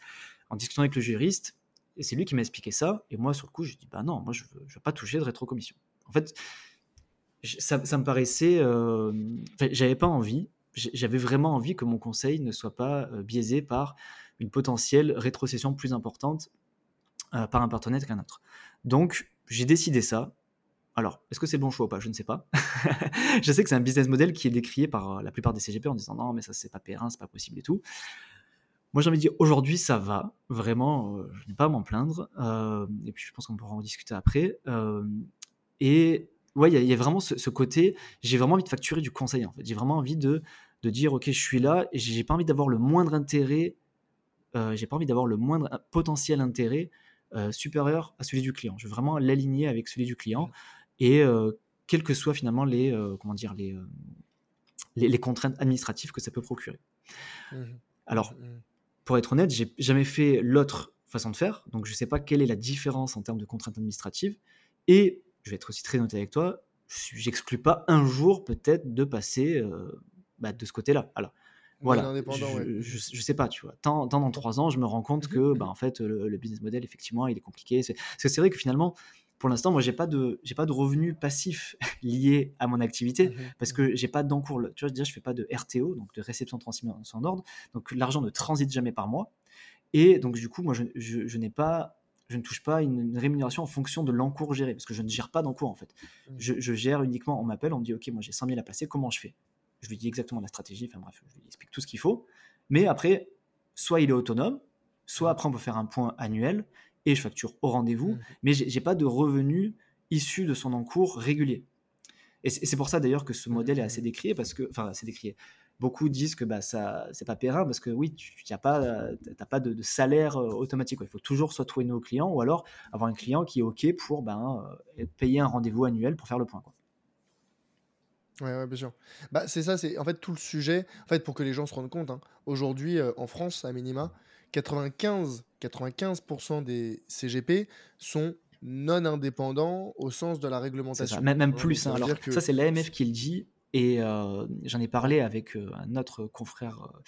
en discutant avec le juriste, et c'est lui qui m'a expliqué ça. Et moi, sur le coup, je dis, bah non, moi je je veux pas toucher de rétrocommission. En fait, ça, me paraissait. Euh, j'avais pas envie. J'avais vraiment envie que mon conseil ne soit pas euh, biaisé par une potentielle rétrocession plus importante euh, par un partenaire qu'un autre. Donc, j'ai décidé ça. Alors, est-ce que c'est bon choix ou pas? Je ne sais pas. [LAUGHS] je sais que c'est un business model qui est décrié par la plupart des CGP en disant non, mais ça, c'est pas périn, c'est pas possible et tout. Moi, j'ai envie de dire aujourd'hui, ça va. Vraiment, je n'ai pas à m'en plaindre. et puis, je pense qu'on pourra en discuter après. et ouais, il y, a vraiment ce, côté. J'ai vraiment envie de facturer du conseil, en fait. J'ai vraiment envie de, de dire, OK, je suis là et j'ai pas envie d'avoir le moindre intérêt. j'ai pas envie d'avoir le moindre potentiel intérêt supérieur à celui du client. Je veux vraiment l'aligner avec celui du client et quelles que soient finalement les, comment dire, les, les, contraintes administratives que ça peut procurer. Mmh Alors, mmh pour être honnête, j'ai jamais fait l'autre façon de faire, donc je ne sais pas quelle est la différence en termes de contraintes administratives. Et je vais être aussi très honnête avec toi, j'exclus pas un jour peut-être de passer bah, de ce côté-là. Alors, voilà, je, je, sais pas, tu vois. Tant, dans trois ans, je me rends compte mmh que, bah, en fait, le, business model, effectivement, il est compliqué. Parce que c'est vrai que finalement, pour l'instant, moi, j'ai pas de, j'ai pas de revenus passifs [LAUGHS] liés à mon activité mmh parce mmh que j'ai pas d'encours. Tu vois, déjà, je fais pas de RTO, donc de réception transmission d'ordre. Donc, l'argent ne transite jamais par mois. Et donc, du coup, moi, je, je, n'ai pas, je ne touche pas une, rémunération en fonction de l'encours géré parce que je ne gère pas d'encours en fait. Mmh. Je, gère uniquement, on m'appelle, on me dit, OK, moi, j'ai 100 000 à placer, comment je fais? Je lui dis exactement la stratégie, enfin bref, je lui explique tout ce qu'il faut. Mais après, soit il est autonome, soit après, on peut faire un point annuel et je facture au rendez-vous, mmh. mais j'ai n'ai pas de revenus issus de son encours régulier. Et c'est pour ça d'ailleurs que ce modèle est assez mmh. décrié, parce que, enfin, assez décrié. Beaucoup disent que bah, ça, c'est pas périn parce que oui, tu n'as pas, pas de, salaire euh, automatique. Il faut toujours soit trouver nos clients ou alors avoir un client qui est OK pour ben, euh, payer un rendez-vous annuel pour faire le point. Quoi. Ouais, bien sûr. Bah, c'est ça, c'est en fait tout le sujet. En fait, pour que les gens se rendent compte, hein, aujourd'hui euh, en France, à minima, 95, 95% des CGP sont non indépendants au sens de la réglementation. Même, même, plus. Hein. Alors, ça, c'est l'AMF qui le dit. Et euh, j'en ai parlé avec euh, un autre confrère euh,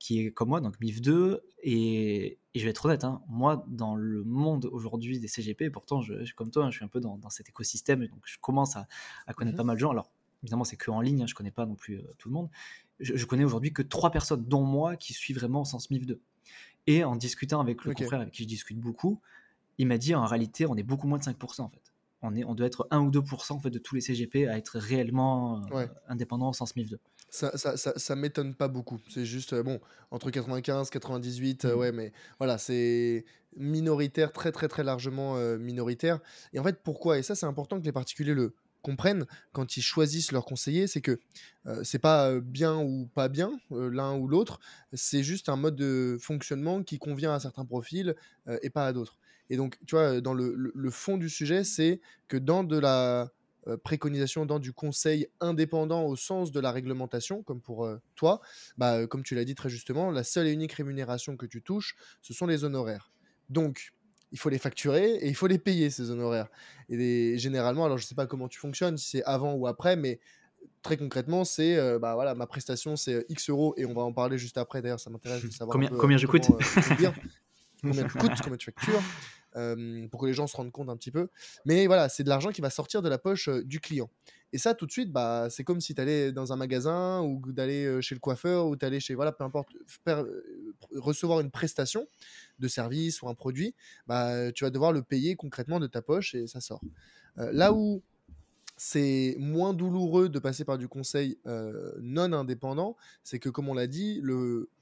qui est comme moi, donc MIF2. Et, je vais être honnête, hein, moi, dans le monde aujourd'hui des CGP, pourtant, je, suis comme toi, hein, je suis un peu dans, cet écosystème. Donc, je commence à, connaître mmh pas mal de gens. Alors, évidemment, c'est que en ligne, je connais pas non plus tout le monde. Je, je connais aujourd'hui que trois personnes, dont moi, qui suivent vraiment au sens MIF2. Et en discutant avec le confrère avec qui je discute beaucoup, il m'a dit en réalité, on est beaucoup moins de 5% en fait. On, est, on doit être 1 ou 2% en fait, de tous les CGP à être réellement euh, indépendants au sens MIF2. Ça, ça, ça, ça m'étonne pas beaucoup. C'est juste, euh, bon, entre 95, 98, euh, mmh. ouais, mais voilà, c'est minoritaire, très, très, très largement minoritaire. Et en fait, pourquoi? Et ça, c'est important que les particuliers le, comprennent quand ils choisissent leur conseiller, c'est que c'est pas bien ou pas bien l'un ou l'autre, c'est juste un mode de fonctionnement qui convient à certains profils et pas à d'autres. Et donc, tu vois, dans le, fond du sujet, c'est que dans de la préconisation, dans du conseil indépendant au sens de la réglementation, comme pour toi, bah, comme tu l'as dit très justement, la seule et unique rémunération que tu touches, ce sont les honoraires. Donc, il faut les facturer et il faut les payer, ces honoraires. Et généralement, alors je ne sais pas comment tu fonctionnes, si c'est avant ou après, mais très concrètement, c'est euh, bah voilà, ma prestation, c'est euh, X euros et on va en parler juste après. D'ailleurs, ça m'intéresse de savoir combien, combien je coûte, combien tu coûtes, combien tu factures, euh, pour que les gens se rendent compte un petit peu. Mais voilà, c'est de l'argent qui va sortir de la poche du client. Et ça, tout de suite, bah, c'est comme si tu allais dans un magasin ou d'aller chez le coiffeur ou d'aller chez, voilà, peu importe, recevoir une prestation de service ou un produit, bah, tu vas devoir le payer concrètement de ta poche et ça sort. là où c'est moins douloureux de passer par du conseil non indépendant, c'est que, comme on l'a dit,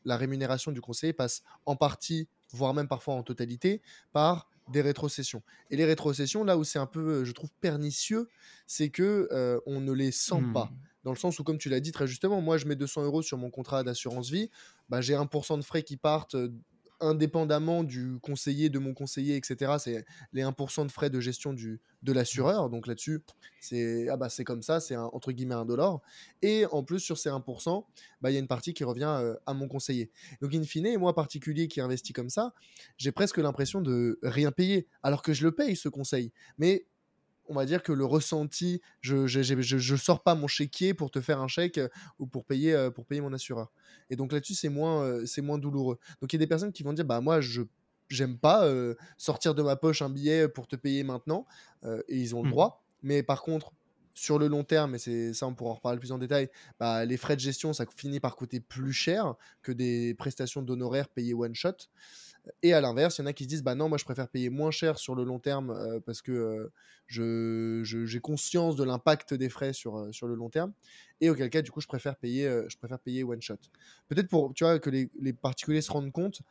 la rémunération du conseiller passe en partie, voire même parfois en totalité, par des rétrocessions. Et les rétrocessions, là où c'est un peu, je trouve, pernicieux, c'est que euh, on ne les sent pas. Mmh. Dans le sens où, comme tu l'as dit très justement, moi je mets 200 euros sur mon contrat d'assurance vie, bah, j'ai 1% de frais qui partent indépendamment du conseiller, de mon conseiller, etc. C'est les 1% de frais de gestion du, de l'assureur. Donc là-dessus, c'est ah bah, comme ça, c'est entre guillemets un dollar. Et en plus, sur ces 1%, bah, il y a une partie qui revient euh, à mon conseiller. Donc in fine, moi particulier qui investis comme ça, j'ai presque l'impression de rien payer, alors que je le paye ce conseil. Mais on va dire que le ressenti, je ne sors pas mon chéquier pour te faire un chèque euh, ou pour payer, euh, pour payer mon assureur. Et donc là-dessus, c'est moins, euh, c'est moins douloureux. Donc il y a des personnes qui vont dire, bah moi, je j'aime pas sortir de ma poche un billet pour te payer maintenant, et ils ont le mmh. droit. Mais par contre, sur le long terme, et c'est ça, on pourra en reparler plus en détail, bah, les frais de gestion, ça finit par coûter plus cher que des prestations d'honoraires payées one shot. Et à l'inverse, il y en a qui se disent bah non, moi je préfère payer moins cher sur le long terme parce que euh, j'ai conscience de l'impact des frais sur, sur le long terme. Et auquel cas, du coup, je préfère payer, je préfère payer one shot. Peut-être pour tu vois, que les particuliers se rendent compte.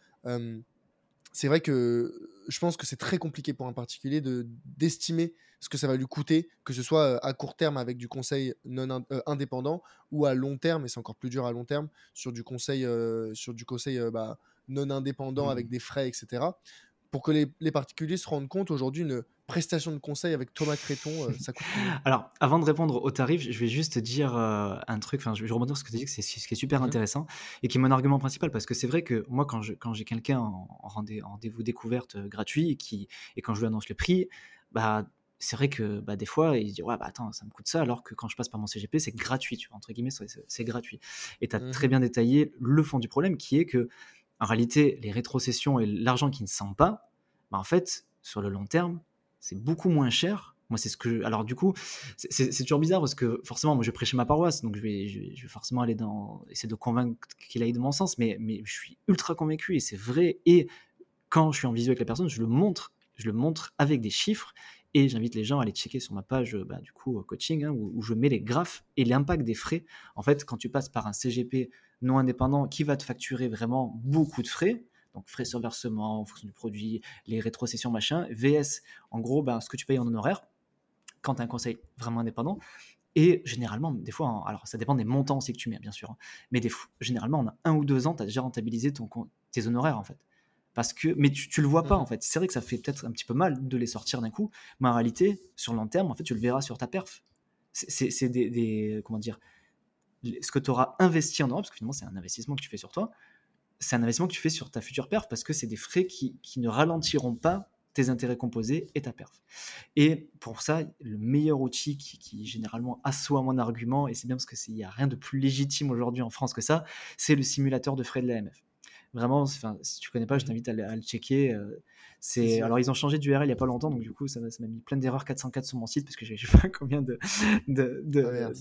C'est vrai que je pense que c'est très compliqué pour un particulier de d'estimer ce que ça va lui coûter, que ce soit à court terme avec du conseil non indépendant ou à long terme, et c'est encore plus dur à long terme, sur du conseil, sur du conseil bah, non indépendant avec mmh. des frais, etc. Pour que les, particuliers se rendent compte aujourd'hui, une prestation de conseil avec Thomas Créton, euh, ça coûte [LAUGHS] Alors, avant de répondre au tarif, je vais juste dire euh, un truc, enfin, je vais rebondir sur ce que tu dis, que c'est ce qui est super mmh intéressant et qui est mon argument principal, parce que c'est vrai que moi, quand j'ai quand quelqu'un en, rendez-vous découverte euh, gratuit et, qui, et quand je lui annonce le prix, bah, c'est vrai que bah, des fois, il se dit Ouais, bah attends, ça me coûte ça, alors que quand je passe par mon CGP, c'est gratuit, tu vois, entre guillemets, c'est gratuit. Et tu as mmh très bien détaillé le fond du problème qui est que en réalité, les rétrocessions et l'argent qui ne sent pas, bah en fait, sur le long terme, c'est beaucoup moins cher. Moi, c'est ce que. Alors, du coup, c'est toujours bizarre parce que forcément, moi, je prêche ma paroisse, donc je vais, je vais, forcément aller dans. essayer de convaincre qu'il aille de mon sens, mais, mais je suis ultra convaincu et c'est vrai. Et quand je suis en visio avec la personne, je le montre. Je le montre avec des chiffres et j'invite les gens à aller checker sur ma page bah, du coup coaching hein, où, je mets les graphes et l'impact des frais. En fait, quand tu passes par un CGP non indépendant qui va te facturer vraiment beaucoup de frais, donc frais sur versement en fonction du produit, les rétrocessions, machin, VS, en gros, ben, ce que tu payes en honoraire, quand tu as un conseil vraiment indépendant, et généralement, des fois, alors ça dépend des montants aussi que tu mets, bien sûr, hein, mais des généralement, en un ou deux ans, tu as déjà rentabilisé ton, tes honoraires, en fait. Parce que, mais tu, tu le vois pas, mmh en fait. C'est vrai que ça fait peut-être un petit peu mal de les sortir d'un coup, mais en réalité, sur le long terme, en fait, tu le verras sur ta perf. C'est des, des, comment dire, ce que tu auras investi en Europe, parce que finalement c'est un investissement que tu fais sur toi, c'est un investissement que tu fais sur ta future perf parce que c'est des frais qui, qui, ne ralentiront pas tes intérêts composés et ta perf. Et pour ça, le meilleur outil qui, qui généralement assoit mon argument, et c'est bien parce qu'il n'y a rien de plus légitime aujourd'hui en France que ça, c'est le simulateur de frais de l'AMF. Vraiment, si tu connais pas, je t'invite à, le checker. Euh, c'est alors ils ont changé d'URL il y a pas longtemps, donc du coup ça m'a mis plein d'erreurs 404 sur mon site parce que [LAUGHS] j'ai pas combien de, de, de, ah,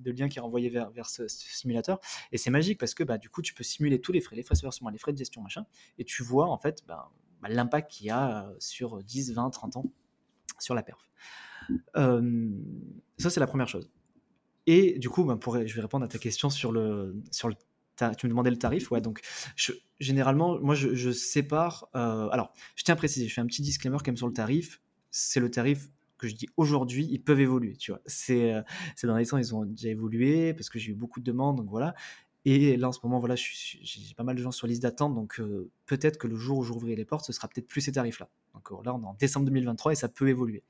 de lien qui est renvoyé vers, vers ce, simulateur. Et c'est magique parce que bah, du coup, tu peux simuler tous les frais, les frais de versement, les frais de gestion, machin, et tu vois en fait bah, bah, l'impact qu'il y a euh, sur 10, 20, 30 ans sur la perf. Euh, ça, c'est la première chose. Et du coup, pour, je vais répondre à ta question sur le, sur le tu me demandais le tarif, ouais. Donc, je, généralement, moi, je, sépare. Euh, alors, je tiens à préciser, je fais un petit disclaimer quand même sur le tarif. C'est le tarif que je dis aujourd'hui, ils peuvent évoluer, tu vois. C'est euh, dans les temps, ils ont déjà évolué parce que j'ai eu beaucoup de demandes, donc voilà. Et là, en ce moment, voilà, j'ai pas mal de gens sur liste d'attente, donc euh, peut-être que le jour où j'ouvrirai les portes, ce sera peut-être plus ces tarifs-là. Donc euh, là, on est en décembre 2023 et ça peut évoluer.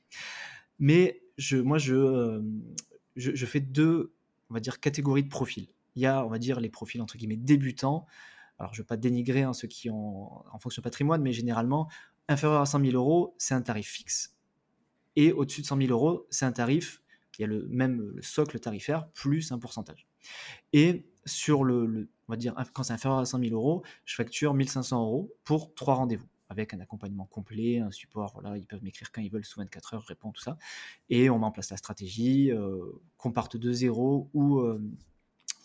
Mais je, moi, je, je, fais deux, on va dire, catégories de profils. Il y a, on va dire, les profils entre guillemets débutants. Alors, je ne veux pas dénigrer hein, ceux qui ont en fonction patrimoine, mais généralement, inférieur à 100 000 euros, c'est un tarif fixe. Et au-dessus de 100 000 euros, c'est un tarif, il y a le même socle tarifaire plus un pourcentage. Et sur le, on va dire, quand c'est inférieur à 100 000 euros, je facture 1500 euros pour trois rendez-vous avec un accompagnement complet, un support, voilà, ils peuvent m'écrire quand ils veulent sous 24 heures, je réponds, tout ça. Et on met en place la stratégie, euh, qu'on parte de zéro ou, euh,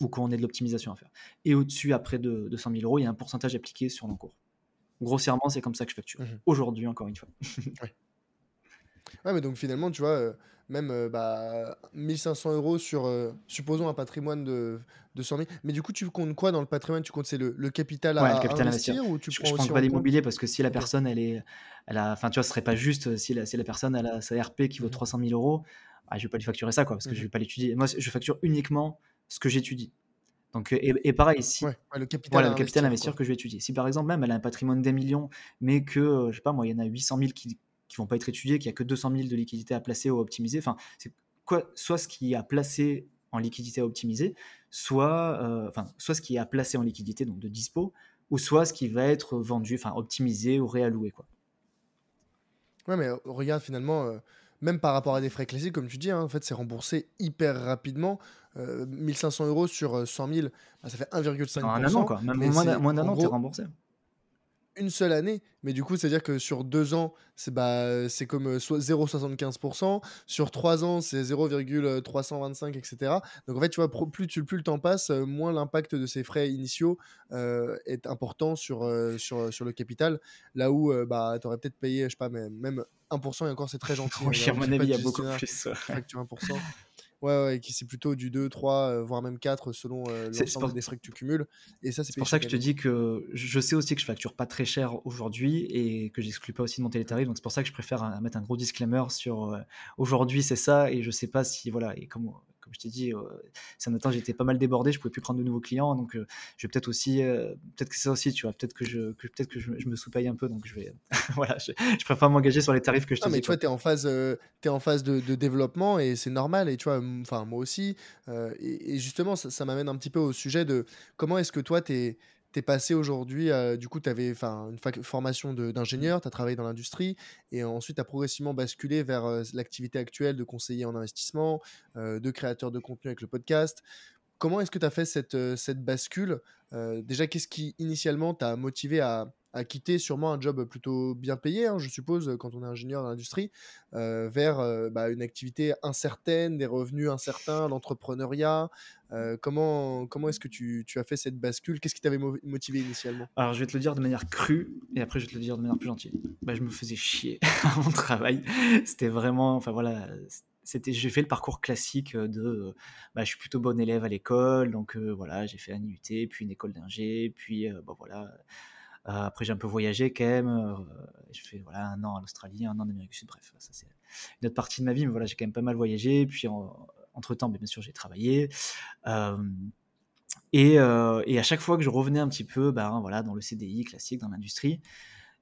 ou qu'on ait de l'optimisation à faire. Et au-dessus, après de, 100 000 euros, il y a un pourcentage appliqué sur l'encours. Grossièrement, c'est comme ça que je facture. Mmh Aujourd'hui, encore une fois. [LAUGHS] Ouais, mais donc finalement, tu vois, euh, même euh, bah, 1500 euros sur, euh, supposons, un patrimoine de, de 100 000. Mais du coup, tu comptes quoi dans le patrimoine? Tu comptes c'est le, le capital à, le capital investir, ou tu Je, prends je pas l'immobilier parce que si la personne, elle est, elle a, enfin, tu vois, ce serait pas juste si la, si la personne elle a sa RP qui vaut 300 mmh 000 euros, ah, je vais pas lui facturer ça, quoi, parce que je mmh vais pas l'étudier. Moi, je facture uniquement ce que j'étudie. Donc, et, et pareil, si Ouais, le capital voilà, le capital investir, investir que je vais étudier. Si par exemple, même elle a un patrimoine d'un million, mais que, je sais pas, moi, il y en a 800 000 qui, qui vont pas être étudiés, qu'il y a que 200 000 de liquidités à placer ou à optimiser. Enfin, c'est quoi, soit ce qui est à placer en liquidité à optimiser, soit, euh, enfin, soit ce qui est à placer en liquidité, donc de dispo, ou soit ce qui va être vendu, enfin, optimisé ou réalloué, quoi. Ouais, mais euh, regarde finalement, euh, même par rapport à des frais classiques, comme tu dis, hein, en fait, c'est remboursé hyper rapidement. 1500 euros sur 100 000, bah, ça fait 1,5%. un an, quoi. Même moins d'un an, es remboursé. Une seule année, mais du coup, c'est-à-dire que sur deux ans, c'est bah, c'est comme euh, soit 0,75%, sur trois ans, c'est 0,325, etc. Donc en fait, tu vois, plus, tu, plus le temps passe, euh, moins l'impact de ces frais initiaux euh, est important sur, sur, sur le capital, là où bah, tu aurais peut-être payé, je sais pas, même 1%, et encore c'est très [LAUGHS] gentil. Oui, hein, à mon avis, il y a beaucoup plus. Facture 1%. Ouais, ouais, qui c'est plutôt du 2, 3, euh, voire même 4 selon euh, l'ensemble des frais que tu cumules. Et ça, c'est pour ça que je te dis que je sais aussi que je facture pas très cher aujourd'hui et que j'exclus pas aussi de monter les tarifs. Donc c'est pour ça que je préfère euh, mettre un gros disclaimer sur aujourd'hui c'est ça et je sais pas si voilà et comme comme je t'ai dit, euh, c'est un temps j'étais pas mal débordé, je pouvais plus prendre de nouveaux clients, donc euh, je vais peut-être aussi, euh, peut-être que c'est ça aussi, tu vois, peut-être que je, peut-être que je, me sous-paye un peu, donc je vais, [LAUGHS] voilà, je, préfère m'engager sur les tarifs que je te non, mais tu vois, tu es en phase, es en phase de, développement et c'est normal, et tu vois, enfin moi aussi, et, justement, ça, ça m'amène un petit peu au sujet de comment est-ce que toi, tu es tu passé aujourd'hui, du coup, tu avais une formation d'ingénieur, tu as travaillé dans l'industrie, et ensuite tu as progressivement basculé vers l'activité actuelle de conseiller en investissement, de créateur de contenu avec le podcast. Comment est-ce que tu as fait cette, cette bascule Déjà, qu'est-ce qui initialement t'a motivé à, à quitter sûrement un job plutôt bien payé, hein, je suppose, quand on est ingénieur dans l'industrie, euh, vers euh, bah, une activité incertaine, des revenus incertains, l'entrepreneuriat. Euh, comment comment est-ce que tu, as fait cette bascule? Qu'est-ce qui t'avait motivé initialement? Alors, je vais te le dire de manière crue et après, je vais te le dire de manière plus gentille. Bah, je me faisais chier [LAUGHS] à mon travail. C'était vraiment. Enfin, voilà c'était j'ai fait le parcours classique de bah, je suis plutôt bon élève à l'école donc voilà j'ai fait un IUT puis une école d'ingé puis bah, voilà euh, après, j'ai un peu voyagé quand même. Euh, je fais voilà, un an en Australie, un an en Amérique du Sud. Bref, ça c'est une autre partie de ma vie. Mais voilà, j'ai quand même pas mal voyagé. Puis entre-temps, bien sûr, j'ai travaillé. Euh, et, et, à chaque fois que je revenais un petit peu ben, voilà, dans le CDI classique, dans l'industrie,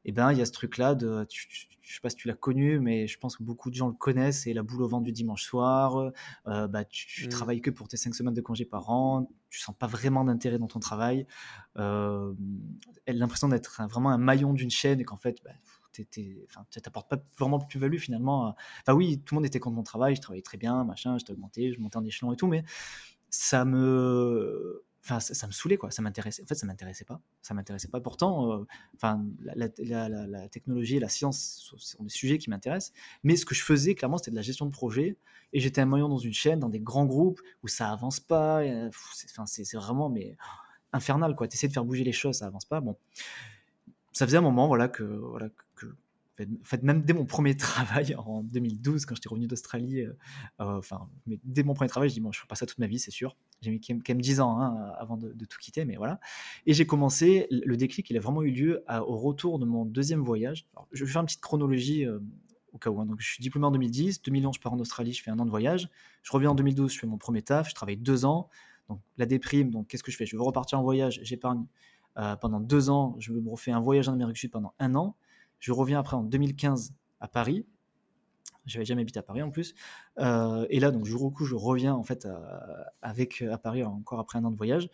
et ben il y a ce truc-là de, je sais pas si tu l'as connu, mais je pense que beaucoup de gens le connaissent, c'est la boule au ventre du dimanche soir. Euh, bah, tu, mmh. travailles que pour tes cinq semaines de congé par an, tu sens pas vraiment d'intérêt dans ton travail. Euh, l'impression d'être vraiment un maillon d'une chaîne et qu'en fait, bah, tu n'apportes pas vraiment de plus-value finalement. Enfin oui, tout le monde était contre mon travail, je travaillais très bien, machin, j'étais augmenté, je montais en échelon et tout, mais ça me enfin ça, me saoulait quoi. Ça m'intéressait en fait ça m'intéressait pas. Ça m'intéressait pas. Pourtant euh, enfin la, technologie et la science sont des sujets qui m'intéressent. Mais ce que je faisais clairement c'était de la gestion de projet. Et j'étais un maillon dans une chaîne dans des grands groupes où ça avance pas. Enfin c'est vraiment mais infernal quoi. Essaies de faire bouger les choses ça avance pas. Bon. Ça faisait un moment voilà que voilà en fait, même dès mon premier [LAUGHS] travail en 2012, quand j'étais revenu d'Australie, euh, euh, enfin, dès mon premier travail, je dis bon, je ferai pas ça toute ma vie, c'est sûr. J'ai mis quand même 10 ans hein, avant de, tout quitter, mais voilà. Et j'ai commencé, le déclic, il a vraiment eu lieu au retour de mon deuxième voyage. je vais faire une petite chronologie euh, au cas où. Hein. Donc, je suis diplômé en 2010, 2011, je pars en Australie, je fais un an de voyage. Je reviens en 2012, je fais mon premier taf, je travaille deux ans. Donc, la déprime, donc qu'est-ce que je fais? Je veux repartir en voyage, j'épargne pendant deux ans, je me refais un voyage en Amérique du Sud pendant un an. Je reviens après en 2015 à Paris. J'avais jamais habité à Paris en plus. Euh, et là, donc, jour au coup, je reviens en fait à, avec, à Paris encore après un an de voyage.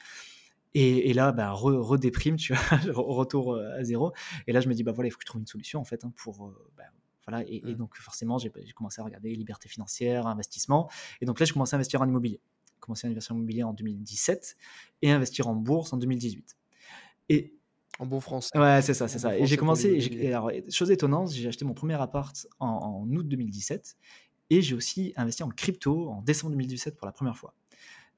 Et, là, bah, redéprime, tu vois, [LAUGHS] retour euh, à zéro. Et là, je me dis, bah voilà, il faut que je trouve une solution en fait hein, pour. Euh, bah, voilà, et, mmh. donc forcément, j'ai commencé à regarder liberté financière, investissement. Et donc là, je commencé à investir en immobilier. J'ai commencé à investir en immobilier en 2017 et à investir en bourse en 2018. Et en bon français. Ouais, c'est ça, c'est ça. Et j'ai commencé, alors, chose étonnante, j'ai acheté mon premier appart en, en août 2017 et j'ai aussi investi en crypto en décembre 2017 pour la première fois.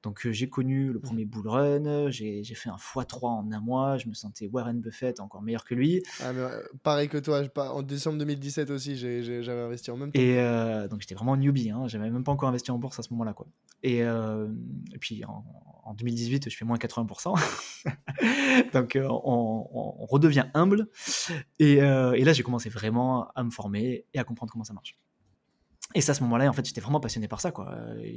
Donc j'ai connu le mmh. premier bull run, j'ai fait un x3 en un mois, je me sentais Warren Buffett encore meilleur que lui. Ah, pareil que toi, en décembre 2017 aussi, j'avais investi en même temps. Et donc j'étais vraiment newbie, hein, j'avais même pas encore investi en bourse à ce moment-là. quoi. Et, puis en, 2018, je fais moins 80%. [LAUGHS] donc on, redevient humble. Et, et là, j'ai commencé vraiment à me former et à comprendre comment ça marche. Et c'est à ce moment-là, en fait, j'étais vraiment passionné par ça, quoi.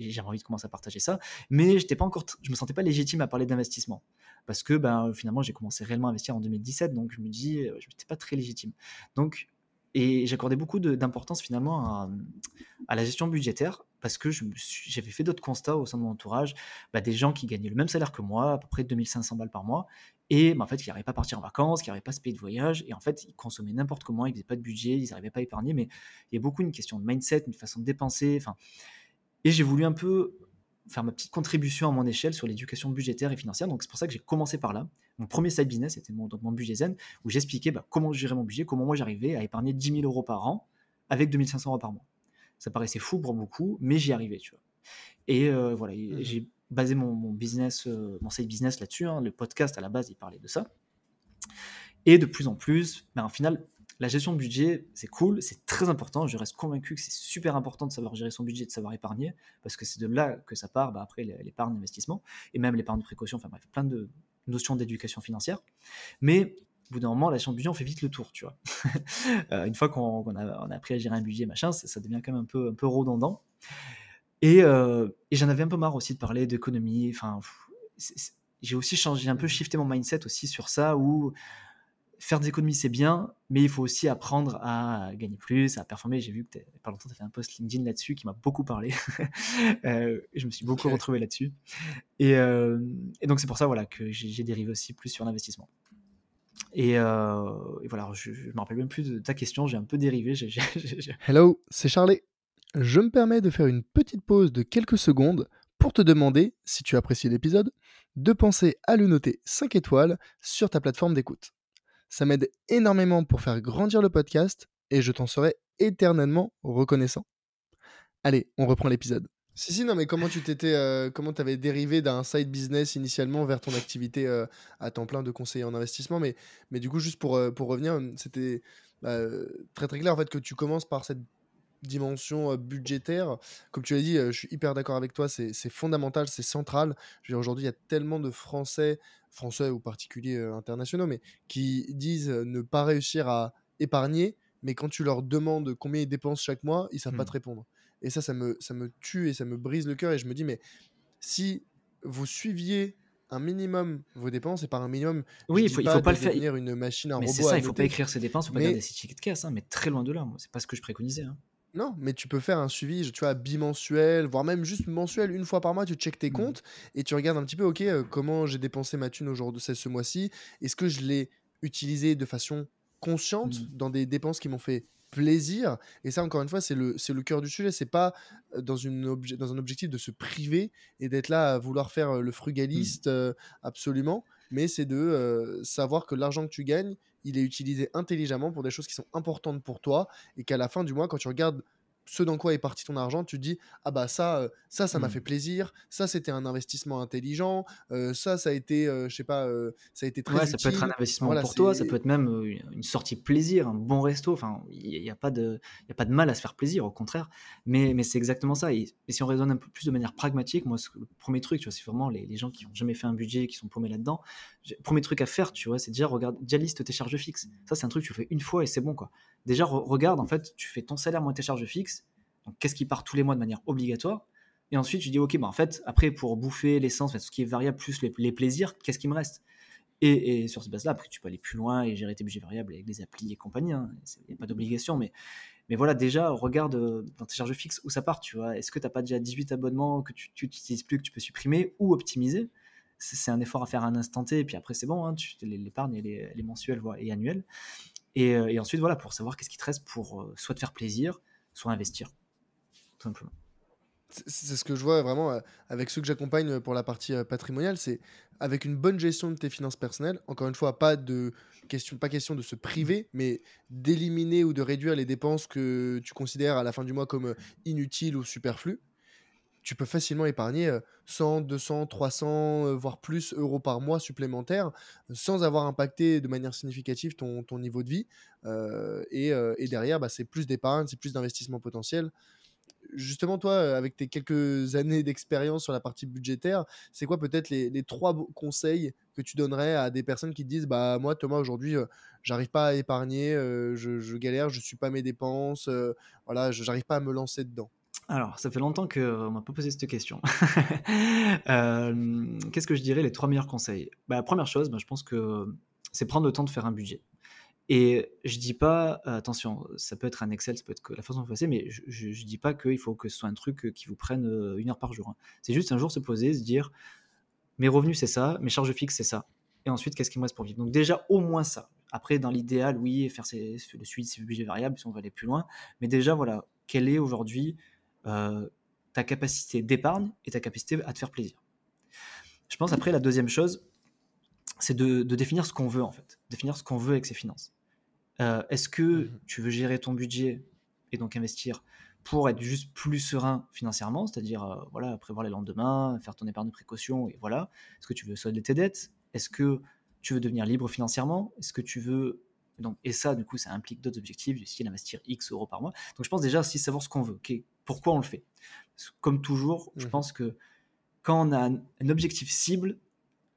J'avais envie de commencer à partager ça, mais j'étais pas encore, je me sentais pas légitime à parler d'investissement, parce que, ben, finalement, j'ai commencé réellement à investir en 2017, donc je me dis, je n'étais pas très légitime. Donc, et j'accordais beaucoup d'importance finalement à, la gestion budgétaire parce que j'avais fait d'autres constats au sein de mon entourage, bah, des gens qui gagnaient le même salaire que moi, à peu près 2500 balles par mois, et bah, en fait, qui n'arrivaient pas à partir en vacances, qui n'arrivaient pas à se payer de voyage, et en fait, ils consommaient n'importe comment, ils faisaient pas de budget, ils n'arrivaient pas à épargner, mais il y a beaucoup une question de mindset, une façon de dépenser, enfin, et j'ai voulu un peu faire ma petite contribution à mon échelle sur l'éducation budgétaire et financière. Donc c'est pour ça que j'ai commencé par là. mon premier side business, c'était mon, donc mon budget zen, où j'expliquais bah, comment gérer mon budget, comment moi j'arrivais à épargner 10 000 euros par an avec 2500 euros par mois. Ça paraissait fou pour beaucoup, mais j'y arrivais, tu vois. Et euh, voilà, Mmh j'ai basé mon, mon business, euh, mon side business là-dessus. hein. Le podcast, à la base, il parlait de ça. Et de plus en plus, ben, au final, la gestion de budget, c'est cool, c'est très important. Je reste convaincu que c'est super important de savoir gérer son budget, de savoir épargner, parce que c'est de là que ça part, bah, après l'épargne d'investissement, et même l'épargne de précaution, enfin bref, plein de notions d'éducation financière. Mais au bout d'un moment, la gestion de budget, on fait vite le tour, tu vois. [LAUGHS] Euh, une fois qu'on a, on a appris à gérer un budget, machin, ça, ça devient quand même un peu, un peu redondant. Et, euh, et j'en avais un peu marre aussi de parler d'économie. Enfin, j'ai aussi changé, un peu shifté mon mindset aussi sur ça, où faire des économies, c'est bien, mais il faut aussi apprendre à gagner plus, à performer. J'ai vu que pas longtemps, tu as fait un post LinkedIn là-dessus qui m'a beaucoup parlé. [LAUGHS] Euh, je me suis beaucoup Ok. retrouvé là-dessus. Et, euh, et donc, c'est pour ça voilà, que j'ai dérivé aussi plus sur l'investissement. Et, euh, et voilà, je ne me rappelle même plus de ta question, j'ai un peu dérivé. [LAUGHS] Hello, c'est Charlie. Je me permets de faire une petite pause de quelques secondes pour te demander, si tu apprécies l'épisode, de penser à le noter 5 étoiles sur ta plateforme d'écoute. Ça m'aide énormément pour faire grandir le podcast et je t'en serai éternellement reconnaissant. Allez, on reprend l'épisode. Si, si, non, mais comment tu t'étais, euh, comment t'avais dérivé d'un side business initialement vers ton activité euh, à temps plein de conseiller en investissement, mais, mais du coup, juste pour, euh, pour revenir, c'était très très clair en fait que tu commences par cette dimension budgétaire. Comme tu l'as dit, je suis hyper d'accord avec toi, c'est fondamental, c'est central. Je veux dire, Aujourd'hui, il y a tellement de Français, Français ou particuliers internationaux, mais qui disent ne pas réussir à épargner, mais quand tu leur demandes combien ils dépensent chaque mois, ils savent pas Hmm. te répondre. Et ça, ça me, ça me tue et ça me brise le cœur. Et je me dis, mais si vous suiviez un minimum vos dépenses, et par un minimum, Oui, il faut, il pas faut pas de le faire. devenir une machine, un Mais c'est ça, il faut pas écrire ses dépenses, il faut pas mais garder ses tickets de caisse, hein, mais très loin de là. Moi, c'est pas ce que je préconisais. hein. Non, mais tu peux faire un suivi, tu vois, bimensuel, voire même juste mensuel. Une fois par mois, tu checkes tes Mhm. comptes et tu regardes un petit peu, ok, euh, comment j'ai dépensé ma thune aujourd'hui, ce ce mois-ci? Est-ce que je l'ai utilisé de façon consciente Mhm. dans des dépenses qui m'ont fait plaisir Et ça, encore une fois, c'est le, c'est le cœur du sujet. C'est pas euh, dans, une obje- dans un objectif de se priver et d'être là à vouloir faire euh, le frugaliste euh, absolument, mais c'est de euh, savoir que l'argent que tu gagnes, il est utilisé intelligemment pour des choses qui sont importantes pour toi et qu'à la fin du mois, quand tu regardes ce dans quoi est parti ton argent, tu te dis ah bah ça, euh, ça, ça m'a Hmm. fait plaisir, ça c'était un investissement intelligent, euh, ça, ça a été, euh, je sais pas, euh, ça a été très Ouais, ça peut être un investissement Voilà, pour toi, ça peut être même une sortie plaisir, un bon resto. Enfin, il n'y a, pas de- y a pas de mal à se faire plaisir, au contraire. Mais, mais c'est exactement ça. Et, et si on raisonne un peu plus de manière pragmatique, moi, le premier truc, tu vois, c'est vraiment les, les gens qui n'ont jamais fait un budget, qui sont paumés là-dedans. premier truc à faire, tu vois, c'est déjà regarde, déjà liste tes charges fixes. Ça, c'est un truc que tu fais une fois et c'est bon, quoi. Déjà, re- regarde, en fait, tu fais ton salaire moins tes charges fixes. Donc, qu'est-ce qui part tous les mois de manière obligatoire? Et ensuite, tu dis, ok, bah, en fait, après, pour bouffer l'essence, tout ce qui est variable, plus les, plaisirs, qu'est-ce qui me reste? Et, et sur cette base-là, après, tu peux aller plus loin et gérer tes budgets variables avec des applis et compagnie. Il n'y a pas d'obligation, mais, mais voilà, déjà, regarde euh, dans tes charges fixes où ça part, tu vois. Est-ce que tu n'as pas déjà 18 abonnements que tu n'utilises plus, que tu peux supprimer ou optimiser? C'est un effort à faire à un instant T, et puis après, c'est bon, hein, l'épargne, elle elle est mensuelle voilà, et annuelle. Et, euh, et ensuite, voilà, pour savoir qu'est-ce qui te reste pour euh, soit te faire plaisir, soit investir, tout simplement. C'est ce que je vois vraiment euh, avec ceux que j'accompagne pour la partie patrimoniale, c'est avec une bonne gestion de tes finances personnelles. Encore une fois, pas de question, pas question de se priver, mais d'éliminer ou de réduire les dépenses que tu considères à la fin du mois comme inutiles ou superflues. Tu peux facilement épargner euh, 100, 200, 300, euh, voire plus euros par mois supplémentaires sans avoir impacté de manière significative ton, niveau de vie. Et, derrière, bah, c'est plus d'épargne, c'est plus d'investissement potentiel justement, toi, avec tes quelques années d'expérience sur la partie budgétaire, c'est quoi peut-être les, les trois conseils que tu donnerais à des personnes qui te disent Bah, moi, Thomas, aujourd'hui, j'arrive pas à épargner, je, je galère, je suis pas mes dépenses, voilà, j'arrive pas à me lancer dedans? Alors, ça fait longtemps qu'on m'a pas posé cette question. [LAUGHS] Euh, Qu'est-ce que je dirais les trois meilleurs conseils? Bah, Première chose, bah, je pense que c'est prendre le temps de faire un budget. Et je dis pas, euh, attention, ça peut être un Excel, ça peut être la façon de passer, mais je, je dis pas qu'il faut que ce soit un truc euh, qui vous prenne euh, une heure par jour. hein. C'est juste un jour se poser, se dire, mes revenus c'est ça, mes charges fixes c'est ça. Et ensuite, qu'est-ce qui me reste pour vivre? Donc déjà, au moins ça. Après, dans l'idéal, oui, faire le suivi de ses budgets variables, si on veut aller plus loin. Mais déjà, voilà, quelle est aujourd'hui euh, ta capacité d'épargne et ta capacité à te faire plaisir. Je pense après, la deuxième chose, c'est de, définir ce qu'on veut en fait, définir ce qu'on veut avec ses finances. Euh, est-ce que mmh tu veux gérer ton budget et donc investir pour être juste plus serein financièrement, c'est-à-dire euh, voilà prévoir les lendemains, faire ton épargne de précaution et voilà. Est-ce que tu veux solder tes dettes? Est-ce que tu veux devenir libre financièrement? Est-ce que tu veux donc, et ça, du coup, ça implique d'autres objectifs, du style investir X euros par mois. Donc, je pense déjà aussi savoir ce qu'on veut, pourquoi on le fait. Comme toujours, je mmh pense que quand on a un objectif cible,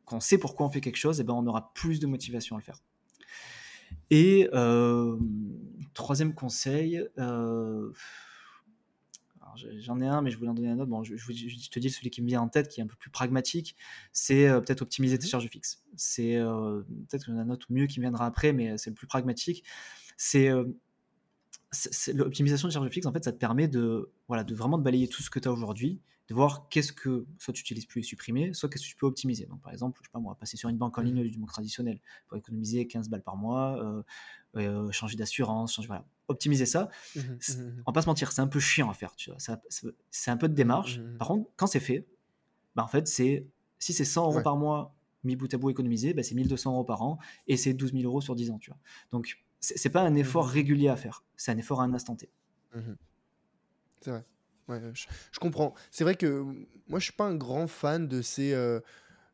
qu'on sait pourquoi on fait quelque chose, et eh ben on aura plus de motivation à le faire. Et euh, troisième conseil, euh, j'en ai un, mais je voulais en donner un autre. Bon, je, te dis celui qui me vient en tête, qui est un peu plus pragmatique, c'est euh, peut-être optimiser tes mmh charges fixes. C'est peut-être qu'il y en a un autre mieux qui viendra après, mais c'est le plus pragmatique. C'est l'optimisation de charges fixes. En fait, ça te permet de, voilà, de vraiment de balayer tout ce que tu as aujourd'hui de voir qu'est-ce que soit tu utilises plus et supprimer, soit qu'est-ce que tu peux optimiser. Donc par exemple, je sais pas moi, passer sur une banque en ligne mmh. du banque traditionnel pour économiser 15 balles par mois, euh, euh, changer d'assurance, changer voilà, optimiser ça. Mmh mmh on va pas se mentir, c'est un peu chiant à faire, tu vois. C'est un peu de démarche. Par contre, quand c'est fait, bah en fait c'est si c'est 100 euros par mois mis bout à bout économisé, bah, c'est 1200 euros par an et c'est 12 000 euros sur 10 ans, tu vois. Donc c'est pas un effort régulier à faire, c'est un effort à un instant T. C'est vrai je, comprends. C'est vrai que moi, je suis pas un grand fan de ces. Euh,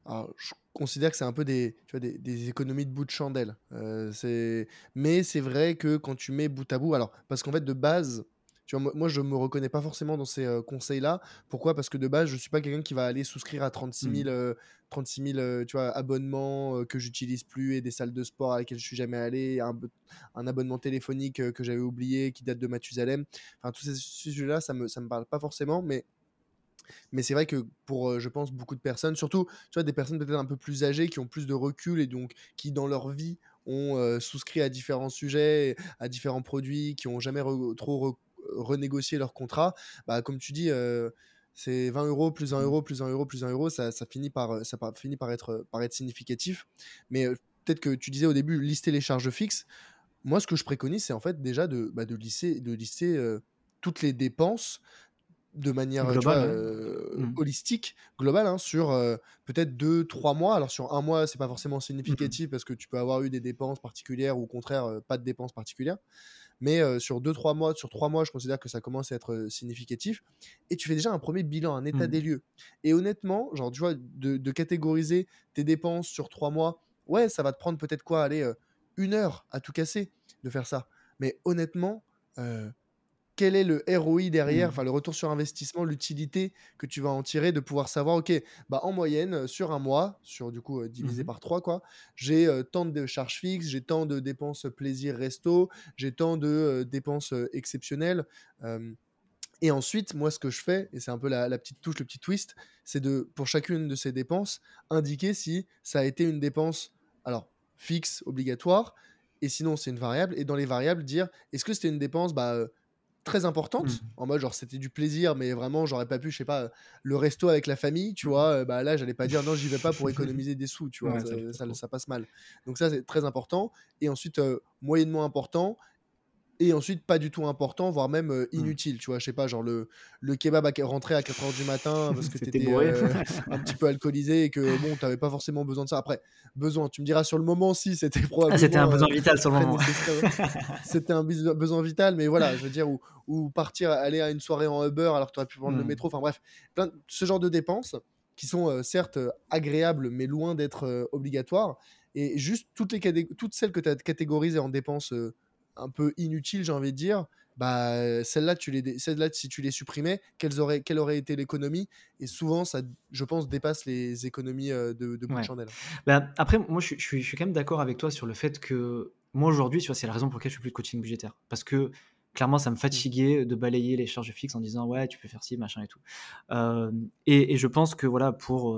je considère que c'est un peu des, tu vois, des, des économies de bout de chandelle. Euh, c'est, mais c'est vrai que quand tu mets bout à bout, alors parce qu'en fait de base, tu vois, moi, je me reconnais pas forcément dans ces euh, conseils-là. Pourquoi? Parce que de base, je suis pas quelqu'un qui va aller souscrire à 36 000, 36 000 tu vois, abonnements euh, que j'utilise plus et des salles de sport à lesquelles je suis jamais allé, un, un abonnement téléphonique euh, que j'avais oublié qui date de Mathusalem. Enfin, tous ces sujets-là, ça me, ça me parle pas forcément, mais mais c'est vrai que pour, je pense, beaucoup de personnes, surtout tu vois, des personnes peut-être un peu plus âgées, qui ont plus de recul et donc qui, dans leur vie, ont souscrit à différents sujets, à différents produits, qui ont jamais trop renégocier leur contrat, bah, comme tu dis, euh, c'est 20 euros plus 1 mmh. euro plus 1 euro plus 1 euro, ça, ça finit, par, euh, ça finit par, être, par être significatif. Mais euh, peut-être que tu disais au début, lister les charges fixes. Moi, ce que je préconise, c'est en fait déjà de, bah, de lister, de lister toutes les dépenses de manière mmh. holistique, globale, hein, sur peut-être 2-3 mois. Alors sur un mois, c'est pas forcément mmh significatif parce que tu peux avoir eu des dépenses particulières ou au contraire pas de dépenses particulières. Mais sur 2-3 mois, sur 3 mois, je considère que ça commence à être significatif. Et tu fais déjà un premier bilan, un état mmh. des lieux. Et honnêtement, genre, tu vois, de, catégoriser tes dépenses sur 3 mois, ouais, ça va te prendre peut-être quoi, aller une heure à tout casser de faire ça. Mais honnêtement, quel est le ROI derrière, mmh. enfin le retour sur investissement, l'utilité que tu vas en tirer de pouvoir savoir, ok, bah en moyenne, sur un mois, sur du coup divisé mmh par 3, quoi, j'ai tant de charges fixes, j'ai tant de dépenses plaisir resto, j'ai tant de dépenses exceptionnelles. et ensuite, moi, ce que je fais, et c'est un peu la, la, petite touche, le petit twist, c'est de, pour chacune de ces dépenses, indiquer si ça a été une dépense, alors, fixe, obligatoire, et sinon, c'est une variable. Et dans les variables, dire, est-ce que c'était une dépense, bah, très importante mmh. en mode genre c'était du plaisir mais vraiment j'aurais pas pu je sais pas le resto avec la famille tu vois euh, bah là j'allais pas dire non j'y vais pas pour [LAUGHS] économiser des sous tu vois ça, ça, passe mal. Donc ça c'est très important. Et ensuite euh, moyennement important et ensuite pas du tout important voire même euh, mmh. inutile tu vois je sais pas genre le, le kebab à rentrer à 4h du matin [LAUGHS] parce que t'étais euh, [LAUGHS] un petit peu alcoolisé et que bon t'avais pas forcément besoin de ça. Après besoin tu me diras sur le moment si c'était probablement [LAUGHS] ah, c'était un besoin euh, vital sur le moment. c'était un besoin vital mais voilà je veux dire ou, partir aller à une soirée en Uber alors que tu aurais pu prendre le mmh. métro enfin bref plein, ce genre de dépenses qui sont certes agréables mais loin d'être obligatoires. Et juste toutes les toutes celles que tu as catégorisées en dépenses un peu inutile, j'ai envie de dire, bah celles-là, tu les, celles-là, si tu les supprimais, quelles auraient, quelle aurait été l'économie? Et souvent, ça, je pense, dépasse les économies de, de bout de chandelle. Bah, après, moi, je, je, suis, je suis quand même d'accord avec toi sur le fait que moi aujourd'hui, tu vois, c'est la raison pour laquelle je fais plus de coaching budgétaire, parce que clairement, ça me mmh. fatiguait de balayer les charges fixes en disant ouais, tu peux faire ci, machin et tout. et, et, je pense que voilà, pour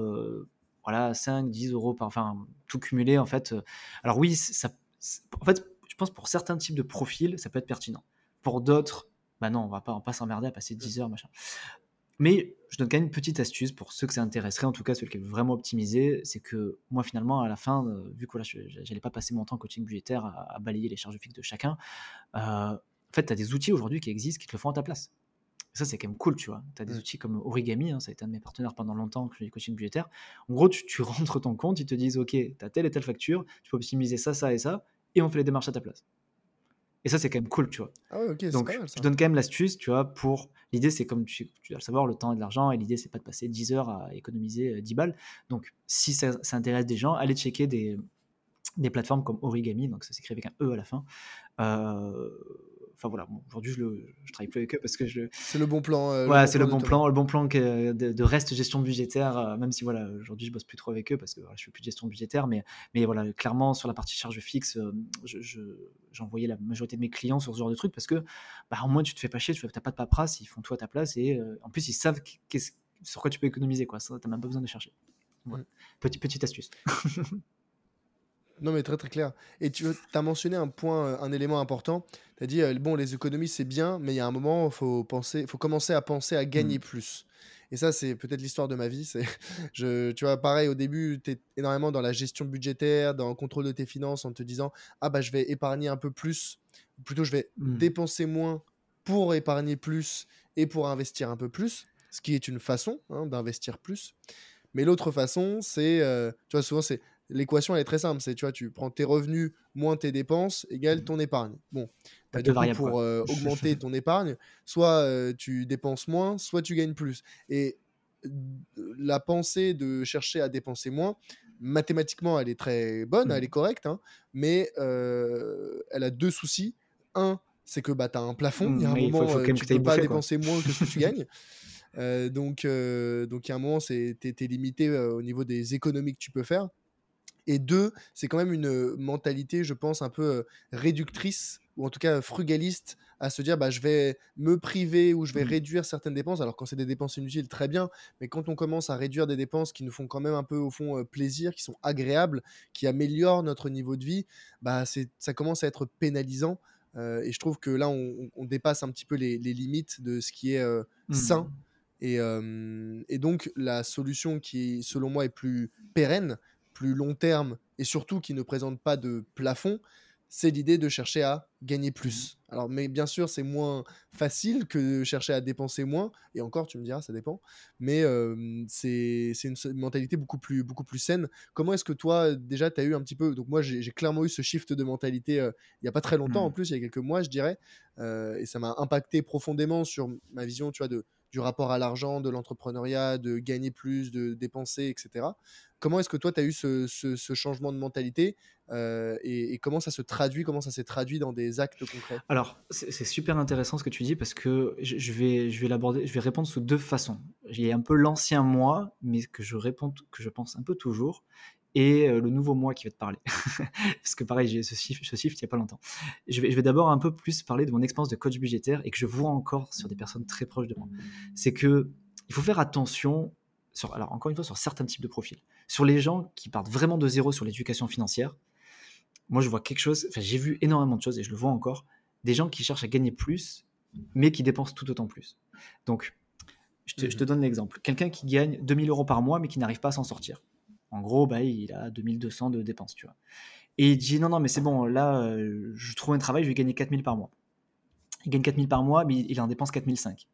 voilà 5, 10 euros par, enfin, tout cumulé en fait. alors oui, ça, en fait pense pour certains types de profils, ça peut être pertinent. Pour d'autres, bah non, on va pas, on pas s'emmerder à passer 10 heures, machin. Mais je donne quand même une petite astuce pour ceux que ça intéresserait, en tout cas ceux qui veulent vraiment optimiser, c'est que moi finalement à la fin, euh, vu que là j'allais pas passer mon temps coaching budgétaire à, balayer les charges fixes de chacun, euh, en fait tu as des outils aujourd'hui qui existent qui te le font à ta place. Ça, c'est quand même cool, tu vois. Tu as des Mm. outils comme Origami, hein, ça a été un de mes partenaires pendant longtemps, que je fais du coaching budgétaire. En gros, tu, tu [LAUGHS] rentres ton compte, ils te disent, OK, tu as telle et telle facture, tu peux optimiser ça, ça et ça, et on fait les démarches à ta place. Et ça, c'est quand même cool, tu vois. Ah ouais, Donc, mal je donne quand même l'astuce, tu vois, pour... L'idée, c'est comme tu, tu dois le savoir, le temps et de l'argent, et l'idée, c'est pas de passer 10 heures à économiser euh, 10 balles. Donc, si ça, ça intéresse des gens, allez checker des, des plateformes comme Origami, donc ça s'écrit avec un E à la fin. Euh, Enfin voilà, bon, aujourd'hui, je, je travaille plus avec eux parce que je... C'est le bon plan. euh, Ouais, c'est le bon plan, le bon plan que de, de reste gestion budgétaire, euh, même si voilà, aujourd'hui je bosse plus trop avec eux parce que voilà, je fais plus de gestion budgétaire, mais, mais voilà, clairement sur la partie charge fixe, euh, je- je- j'envoyais la majorité de mes clients sur ce genre de truc parce que bah, au moins tu te fais pas chier, tu n'as pas de paperasse, ils font tout à ta place et euh, en plus ils savent sur quoi tu peux économiser, quoi. Ça, t'as même pas besoin de chercher. Voilà. Petit, petite astuce. [LAUGHS] Non, mais très très clair. Et tu as mentionné un point, euh, un élément important. Tu as dit, euh, bon, les économies, c'est bien, mais il y a un moment, il faut, penser, faut commencer à penser à gagner plus. Et ça, c'est peut-être l'histoire de ma vie. C'est, [LAUGHS] je, tu vois, pareil, au début, tu es énormément dans la gestion budgétaire, dans le contrôle de tes finances, en te disant, ah bah, je vais épargner un peu plus. Plutôt, je vais Mm. dépenser moins pour épargner plus et pour investir un peu plus, ce qui est une façon hein, d'investir plus. Mais l'autre façon, c'est, euh, tu vois, souvent, c'est l'équation, elle est très simple. C'est, tu vois, tu prends tes revenus moins tes dépenses égale ton épargne. Bon, deux variables, pour euh, [LAUGHS] augmenter ton épargne, soit euh, tu dépenses moins, soit tu gagnes plus. Et la pensée de chercher à dépenser moins, mathématiquement, elle est très bonne, elle est correcte, hein, mais euh, elle a deux soucis. Un, c'est que bah, tu as un plafond. Il y a un faut- moment, faut même tu t'ailles peux pas quoi. dépenser moins que ce que tu gagnes. [LAUGHS] Euh, donc, euh, donc, il y a un moment, c'est- t'es t'es limité euh, au niveau des économies que tu peux faire. Et deux, c'est quand même une euh, mentalité, je pense, un peu euh, réductrice, ou en tout cas frugaliste, à se dire bah, je vais me priver ou je vais Mm. réduire certaines dépenses. Alors, quand c'est des dépenses inutiles, très bien, mais quand on commence à réduire des dépenses qui nous font quand même un peu, au fond, euh, plaisir, qui sont agréables, qui améliorent notre niveau de vie, bah, ça commence à être pénalisant. Euh, et je trouve que là, on, dépasse un petit peu les, les limites de ce qui est euh, Mm. sain. Et, et donc, la solution qui, selon moi, est plus pérenne, plus long terme et surtout qui ne présente pas de plafond, c'est l'idée de chercher à gagner plus. Alors, mais bien sûr, c'est moins facile que de chercher à dépenser moins. Et encore, tu me diras, ça dépend. Mais euh, c'est une mentalité beaucoup plus, beaucoup plus saine. Comment est-ce que toi, déjà, tu as eu un petit peu. Donc, moi, j'ai clairement eu ce shift de mentalité euh, il n'y a pas très longtemps, en plus, il y a quelques mois, je dirais. Euh, et ça m'a impacté profondément sur ma vision, tu vois, de, du rapport à l'argent, de l'entrepreneuriat, de gagner plus, de dépenser, etc. Comment est-ce que toi, tu as eu ce, changement de mentalité euh, et, comment ça se traduit, comment ça s'est traduit dans des actes concrets? Alors, c'est super intéressant ce que tu dis parce que je, je vais, je vais l'aborder, je vais répondre sous deux façons. Il y a un peu l'ancien moi, mais que je réponds, que je pense un peu toujours, et euh, le nouveau moi qui va te parler. [LAUGHS] parce que pareil, j'ai ce shift, ce shift il y a pas longtemps. Je vais, je vais d'abord un peu plus parler de mon expérience de coach budgétaire et que je vois encore sur des personnes très proches de moi. C'est que il faut faire attention. Sur, alors encore une fois sur certains types de profils. Sur les gens qui partent vraiment de zéro sur l'éducation financière, moi je vois quelque chose, enfin j'ai vu énormément de choses et je le vois encore, des gens qui cherchent à gagner plus, mais qui dépensent tout autant plus. Donc, je te, je te donne l'exemple. Quelqu'un qui gagne 2000 euros par mois, mais qui n'arrive pas à s'en sortir. En gros, bah, il a 2200 de dépenses, tu vois. Et il dit, non, non, mais c'est bon, là, euh, je trouve un travail, je vais gagner 4000 par mois. Il gagne 4000 par mois, mais il en dépense 4005.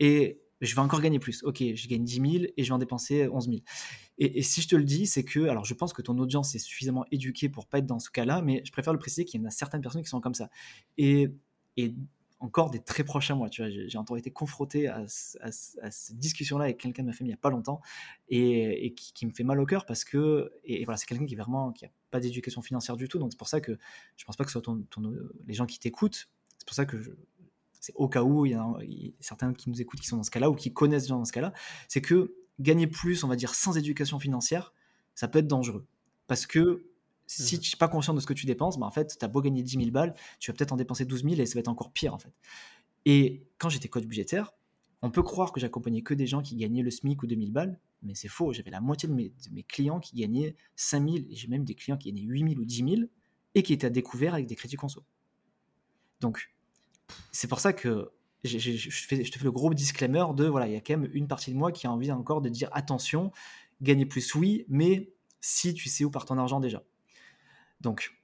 Et je vais encore gagner plus. Ok, je gagne 10 000 et je vais en dépenser 11 000. Et, si je te le dis, c'est que, alors je pense que ton audience est suffisamment éduquée pour pas être dans ce cas-là, mais je préfère le préciser qu'il y en a certaines personnes qui sont comme ça. Et, et encore des très proches à moi, tu vois, j'ai encore été confronté à, ce- à ce- à cette discussion-là avec quelqu'un de ma famille il n'y a pas longtemps et, qui, me fait mal au cœur parce que, et, voilà, c'est quelqu'un qui est vraiment, qui a pas d'éducation financière du tout, donc c'est pour ça que je pense pas que ce soit les gens qui t'écoutent, c'est pour ça que c'est au cas où il y a a certains qui nous écoutent qui sont dans ce cas-là ou qui connaissent des gens dans ce cas-là, c'est que gagner plus, on va dire, sans éducation financière, ça peut être dangereux. Parce que si Mhm. tu n'es pas conscient de ce que tu dépenses, bah en fait, tu as beau gagner 10 000 balles, tu vas peut-être en dépenser 12 000 et ça va être encore pire, en fait. Et quand j'étais coach budgétaire, on peut croire que j'accompagnais que des gens qui gagnaient le SMIC ou 2000 balles, mais c'est faux. J'avais la moitié de mes, de mes clients qui gagnaient 5000 et j'ai même des clients qui gagnaient 8000 ou 10 000 et qui étaient à découvert avec des crédits conso. Donc, c'est pour ça que je, fais- je te fais le gros disclaimer de voilà, il y a quand même une partie de moi qui a envie encore de dire attention, gagner plus, oui, mais si tu sais où part ton argent déjà. Donc,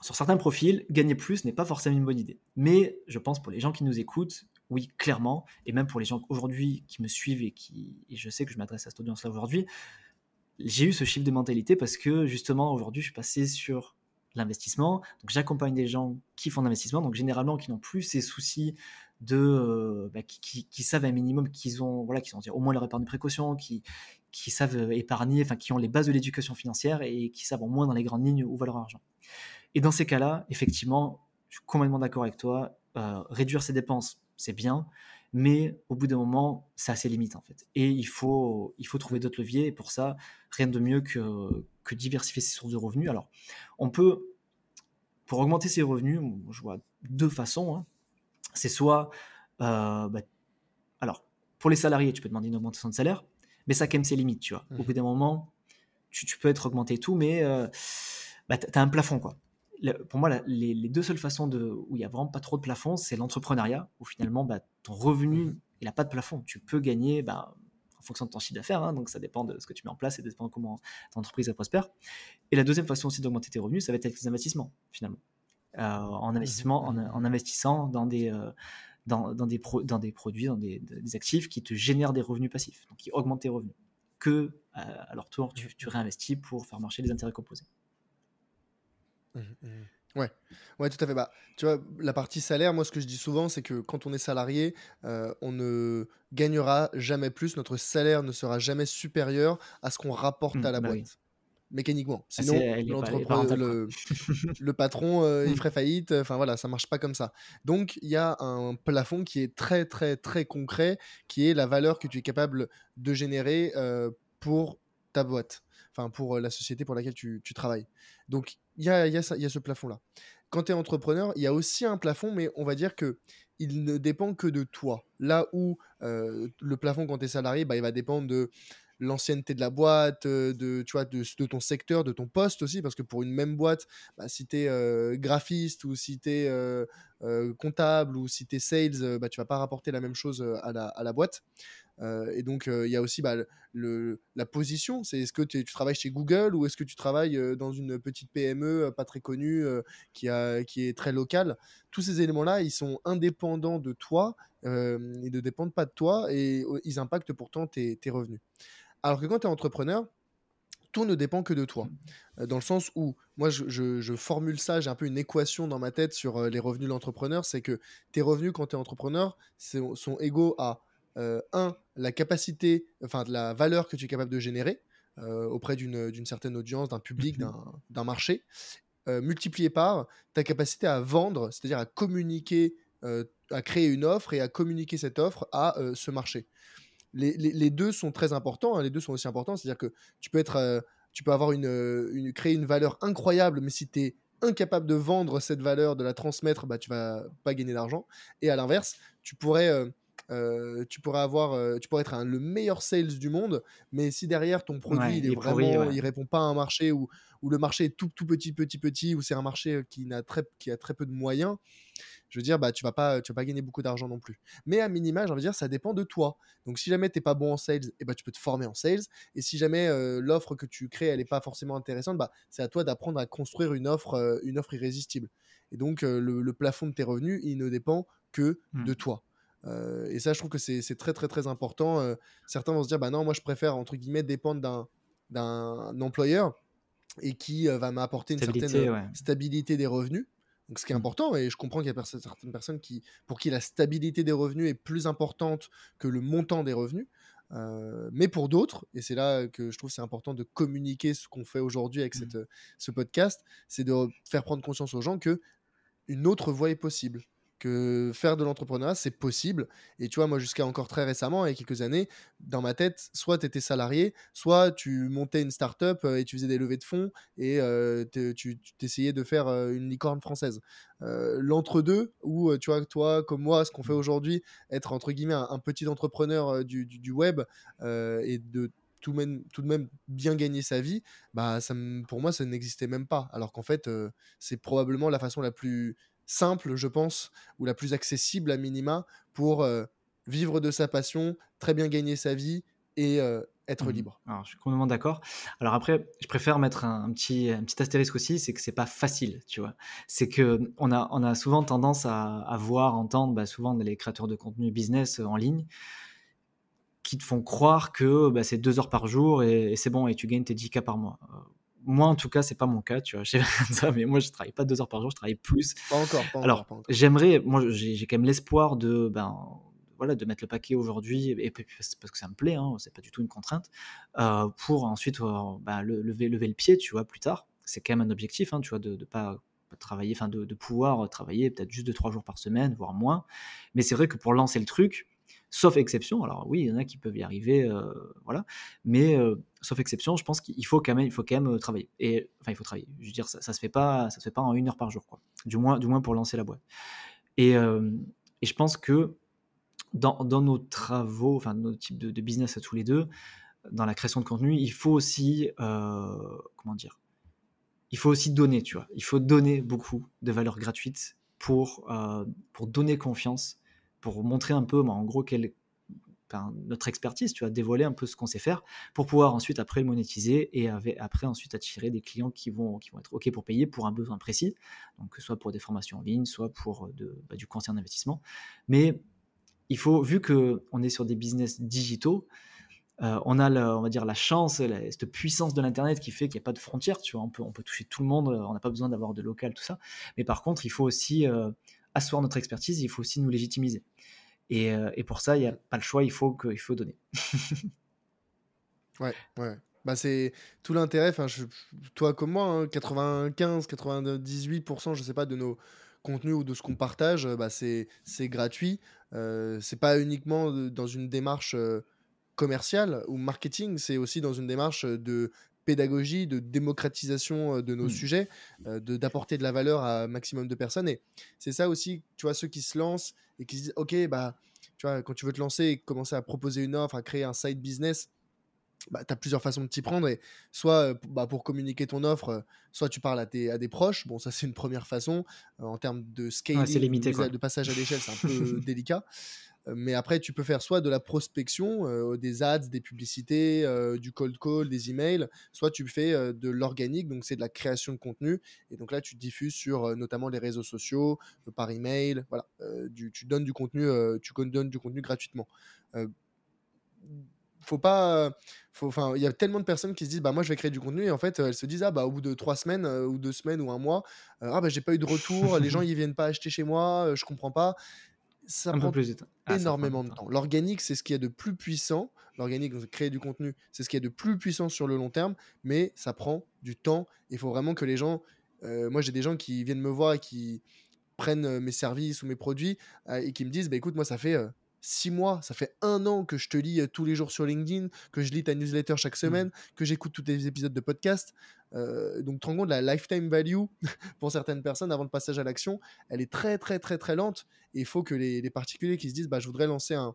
sur certains profils, gagner plus n'est pas forcément une bonne idée. Mais je pense pour les gens qui nous écoutent, oui, clairement. Et même pour les gens aujourd'hui qui me suivent et qui, et je sais que je m'adresse à cette audience-là aujourd'hui, j'ai eu ce chiffre de mentalité parce que justement aujourd'hui, je suis passé sur l'investissement. Donc j'accompagne des gens qui font l'investissement, donc généralement qui n'ont plus ces soucis de, euh, bah, qui, savent un minimum qu'ils ont, voilà, qui ont au moins leur épargne de précaution, qui, qui savent euh, épargner, enfin qui ont les bases de l'éducation financière et qui savent au moins dans les grandes lignes où va leur argent. Et dans ces cas-là, effectivement, je suis complètement d'accord avec toi. Euh, réduire ses dépenses, c'est bien, mais au bout d'un moment, ça a ses limites en fait. Et il faut, il faut trouver d'autres leviers. Et pour ça, rien de mieux que, que diversifier ses sources de revenus. Alors, on peut, pour augmenter ses revenus, je vois deux façons. Hein. C'est soit, euh, bah, alors, pour les salariés, tu peux demander une augmentation de salaire, mais ça a quand même ses limites, tu vois. Au mmh. bout d'un moment, tu, peux être augmenté et tout, mais euh, bah, tu as un plafond, quoi pour moi, les, deux seules façons de, où il n'y a vraiment pas trop de plafond, c'est l'entrepreneuriat, où finalement, bah, ton revenu, mmh il n'a pas de plafond. Tu peux gagner bah, en fonction de ton chiffre d'affaires, hein, donc ça dépend de ce que tu mets en place et de comment ton entreprise prospère. Et la deuxième façon aussi d'augmenter tes revenus, ça va être avec les investissements, finalement. Euh, en, investissement, en, investissant dans des, euh, dans, des dans des produits, dans des, actifs qui te génèrent des revenus passifs, donc qui augmentent tes revenus, que à leur tour, tu, tu réinvestis pour faire marcher les intérêts composés. Mmh, mmh. Ouais, ouais, tout à fait. Bah, tu vois, la partie salaire, moi, ce que je dis souvent, c'est que quand on est salarié, euh, on ne gagnera jamais plus, notre salaire ne sera jamais supérieur à ce qu'on rapporte mmh, à la bah boîte. Mécaniquement. Ah, Sinon, [LAUGHS] le, patron, euh, il ferait faillite. Enfin voilà, ça marche pas comme ça. Donc, il y a un plafond qui est très, très, très concret, qui est la valeur que tu es capable de générer euh, pour ta boîte enfin pour la société pour laquelle tu, travailles. Donc il y a, y, a ce plafond-là. Quand tu es entrepreneur, il y a aussi un plafond, mais on va dire que il ne dépend que de toi. Là où le plafond quand tu es salarié, bah, il va dépendre de l'ancienneté de la boîte, de, tu vois, de, ton secteur, de ton poste aussi, parce que pour une même boîte, bah, si tu es graphiste ou si tu es comptable ou si tu es sales, bah, tu vas pas rapporter la même chose à la, à la boîte. Euh, et donc, euh, il y a aussi bah, le, la position. C'est est-ce que tu travailles chez Google ou est-ce que tu travailles euh, dans une petite PME pas très connue qui, a, qui est très locale Tous ces éléments-là, ils sont indépendants de toi. ils ne dépendent pas de toi et ils impactent pourtant tes, tes revenus. Alors que quand tu es entrepreneur, tout ne dépend que de toi. Dans le sens où, moi, je, je, formule ça, j'ai un peu une équation dans ma tête sur les revenus de l'entrepreneur, c'est que tes revenus quand tu es entrepreneur sont égaux à euh, un, la capacité, enfin la valeur que tu es capable de générer euh, auprès d'une certaine audience, d'un public, mhm. d'un marché, euh, multiplié par ta capacité à vendre, c'est-à-dire à communiquer, à créer une offre et à communiquer cette offre à ce marché. Les, deux sont très importants, hein, les deux sont aussi importants, c'est-à-dire que tu peux être tu peux avoir une, une, créer une valeur incroyable, mais si tu es incapable de vendre cette valeur, de la transmettre, bah, tu vas pas gagner d'argent. Et à l'inverse, tu pourrais euh, tu pourrais avoir, euh, tu pourrais être le meilleur sales du monde, mais si derrière ton produit il est vraiment, il répond pas à un marché où, où le marché est tout tout petit petit petit, où c'est un marché euh, qui n'a très qui a très peu de moyens, je veux dire bah tu vas pas tu vas pas gagner beaucoup d'argent non plus. Mais à minima, j'ai envie de dire ça dépend de toi. Donc si jamais t'es pas bon en sales, et eh bah tu peux te former en sales. Et si jamais l'offre que tu crées elle est pas forcément intéressante, bah c'est à toi d'apprendre à construire une offre une offre irrésistible. Et donc le, plafond de tes revenus il ne dépend que mmh. de toi. Euh, et ça, je trouve que c'est très, très, très important. Euh, certains vont se dire, bah non, moi, je préfère, entre guillemets, dépendre d'un employeur et qui euh, va m'apporter une certaine stabilité des revenus. Donc, ce qui est important, et je comprends qu'il y a certaines personnes qui, pour qui la stabilité des revenus est plus importante que le montant des revenus. mais pour d'autres, et c'est là que je trouve c'est important de communiquer ce qu'on fait aujourd'hui avec mmh. cette, ce podcast, c'est de faire prendre conscience aux gens que une autre voie est possible que faire de l'entrepreneuriat, c'est possible. Et tu vois, moi, jusqu'à encore très récemment, il y a quelques années, dans ma tête, soit tu étais salarié, soit tu montais une start-up euh, et tu faisais des levées de fonds et euh, tu t'essayais de faire euh, une licorne française. L'entre-deux, où tu vois, toi, comme moi, ce qu'on fait aujourd'hui, être entre guillemets un, petit entrepreneur du, web et de tout, même, de même bien gagner sa vie, bah, ça, pour moi, ça n'existait même pas. Alors qu'en fait, c'est probablement la façon la plus simple, je pense, ou la plus accessible à minima pour euh, vivre de sa passion, très bien gagner sa vie et, euh, être Mmh. libre. Alors, je suis complètement d'accord. Alors après, je préfère mettre un, un petit, un petit astérisque aussi, c'est que c'est pas facile, tu vois. C'est que on a, on a souvent tendance à, à voir, entendre, bah, souvent les créateurs de contenu business euh, en ligne, qui te font croire que bah, c'est deux heures par jour et, et c'est bon et tu gagnes tes 10K par mois. Moi, en tout cas, c'est pas mon cas, tu vois. [LAUGHS] Ça, mais moi, je travaille pas deux heures par jour, je travaille plus. Pas encore, pas Alors, j'aimerais, moi, j'ai quand même l'espoir de, ben, voilà, de mettre le paquet aujourd'hui, et parce que ça me plaît, hein, c'est pas du tout une contrainte, euh, pour ensuite euh, ben, le- lever, lever le pied, tu vois, plus tard. C'est quand même un objectif, hein, tu vois, de, de pas travailler, enfin, de, de pouvoir travailler peut-être juste deux, trois jours par semaine, voire moins. Mais c'est vrai que pour lancer le truc, sauf exception, alors oui, il y en a qui peuvent y arriver, euh, voilà, mais euh, sauf exception, je pense qu'il faut quand même, euh, travailler. Et enfin, il faut travailler. Je veux dire, ça, ça se fait pas, ça se fait pas en une heure par jour, quoi. Du moins, du moins pour lancer la boîte. Et, je pense que dans, nos travaux, enfin nos types de, de business à tous les deux, dans la création de contenu, il faut aussi, comment dire, il faut aussi donner, tu vois. Il faut donner beaucoup de valeur gratuite pour, pour donner confiance, pour montrer un peu, bah, en gros, quelle, notre expertise, tu vois, dévoiler un peu ce qu'on sait faire, pour pouvoir ensuite après le monétiser et après ensuite attirer des clients qui vont, qui vont être OK pour payer pour un besoin précis, donc soit pour des formations en ligne, soit pour euh, bah, du conseil en investissement. Mais il faut, vu que on est sur des business digitaux, euh, on a, on va dire, la chance, cette puissance de l'Internet qui fait qu'il n'y a pas de frontières, tu vois, on peut, on peut toucher tout le monde, on n'a pas besoin d'avoir de local, tout ça. Mais par contre, il faut aussi euh, asseoir notre expertise, il faut aussi nous légitimiser. Et, euh, pour ça, il n'y a pas le choix, il faut, que, faut donner. Ouais, ouais. Bah, c'est tout l'intérêt. Toi comme moi, hein, 95, 98%, je sais pas, de nos contenus ou de ce qu'on partage, bah, c'est gratuit. Euh, c'est pas uniquement dans une démarche euh, commerciale ou marketing, c'est aussi dans une démarche euh, de pédagogie, de démocratisation euh, de nos Mm. sujets, euh, de d'apporter de la valeur à un maximum de personnes. Et c'est ça aussi, tu vois, ceux qui se lancent et qui se disent, ok, bah, tu vois, quand tu veux te lancer et commencer à proposer une offre, à créer un side business bah, tu as plusieurs façons de t'y prendre. Et soit euh, bah, pour communiquer ton offre, soit tu parles à, tes, à des proches. Bon, ça, c'est une première façon. En termes de scaling, limité, de passage à l'échelle, c'est un peu [LAUGHS] délicat. Euh, Mais après, tu peux faire soit de la prospection, euh, des ads, des publicités, euh, du cold call, des emails, soit tu fais euh, de l'organique, donc c'est de la création de contenu. Et donc là, tu diffuses sur notamment les réseaux sociaux, par email. Voilà, du- tu donnes du contenu, tu donnes du contenu gratuitement. Faut pas. Enfin, il y a tellement de personnes qui se disent, bah moi je vais créer du contenu et en fait elles se disent, ah bah au bout de trois semaines ou deux semaines ou un mois, ah bah j'ai pas eu de retour, les gens [LAUGHS] ils viennent pas acheter chez moi, je comprends pas. Ça Un peu prend plus de temps. Ah, ça prend énormément de temps. temps. L'organique, c'est ce qu'il y a de plus puissant. L'organique, créer du contenu, c'est ce qu'il y a de plus puissant sur le long terme, mais ça prend du temps. Il faut vraiment que les gens. euh, moi, j'ai des gens qui viennent me voir et qui prennent euh, mes services ou mes produits euh, et qui me disent bah, écoute, moi, ça fait six mois, ça fait un an que je te lis euh, tous les jours sur LinkedIn, que je lis ta newsletter chaque semaine, que j'écoute tous tes épisodes de podcast. Euh, donc, tu te rends compte, la lifetime value [LAUGHS] pour certaines personnes avant le passage à l'action, elle est très, très, très, très lente. Et il faut que les, les particuliers qui se disent bah, je voudrais lancer un,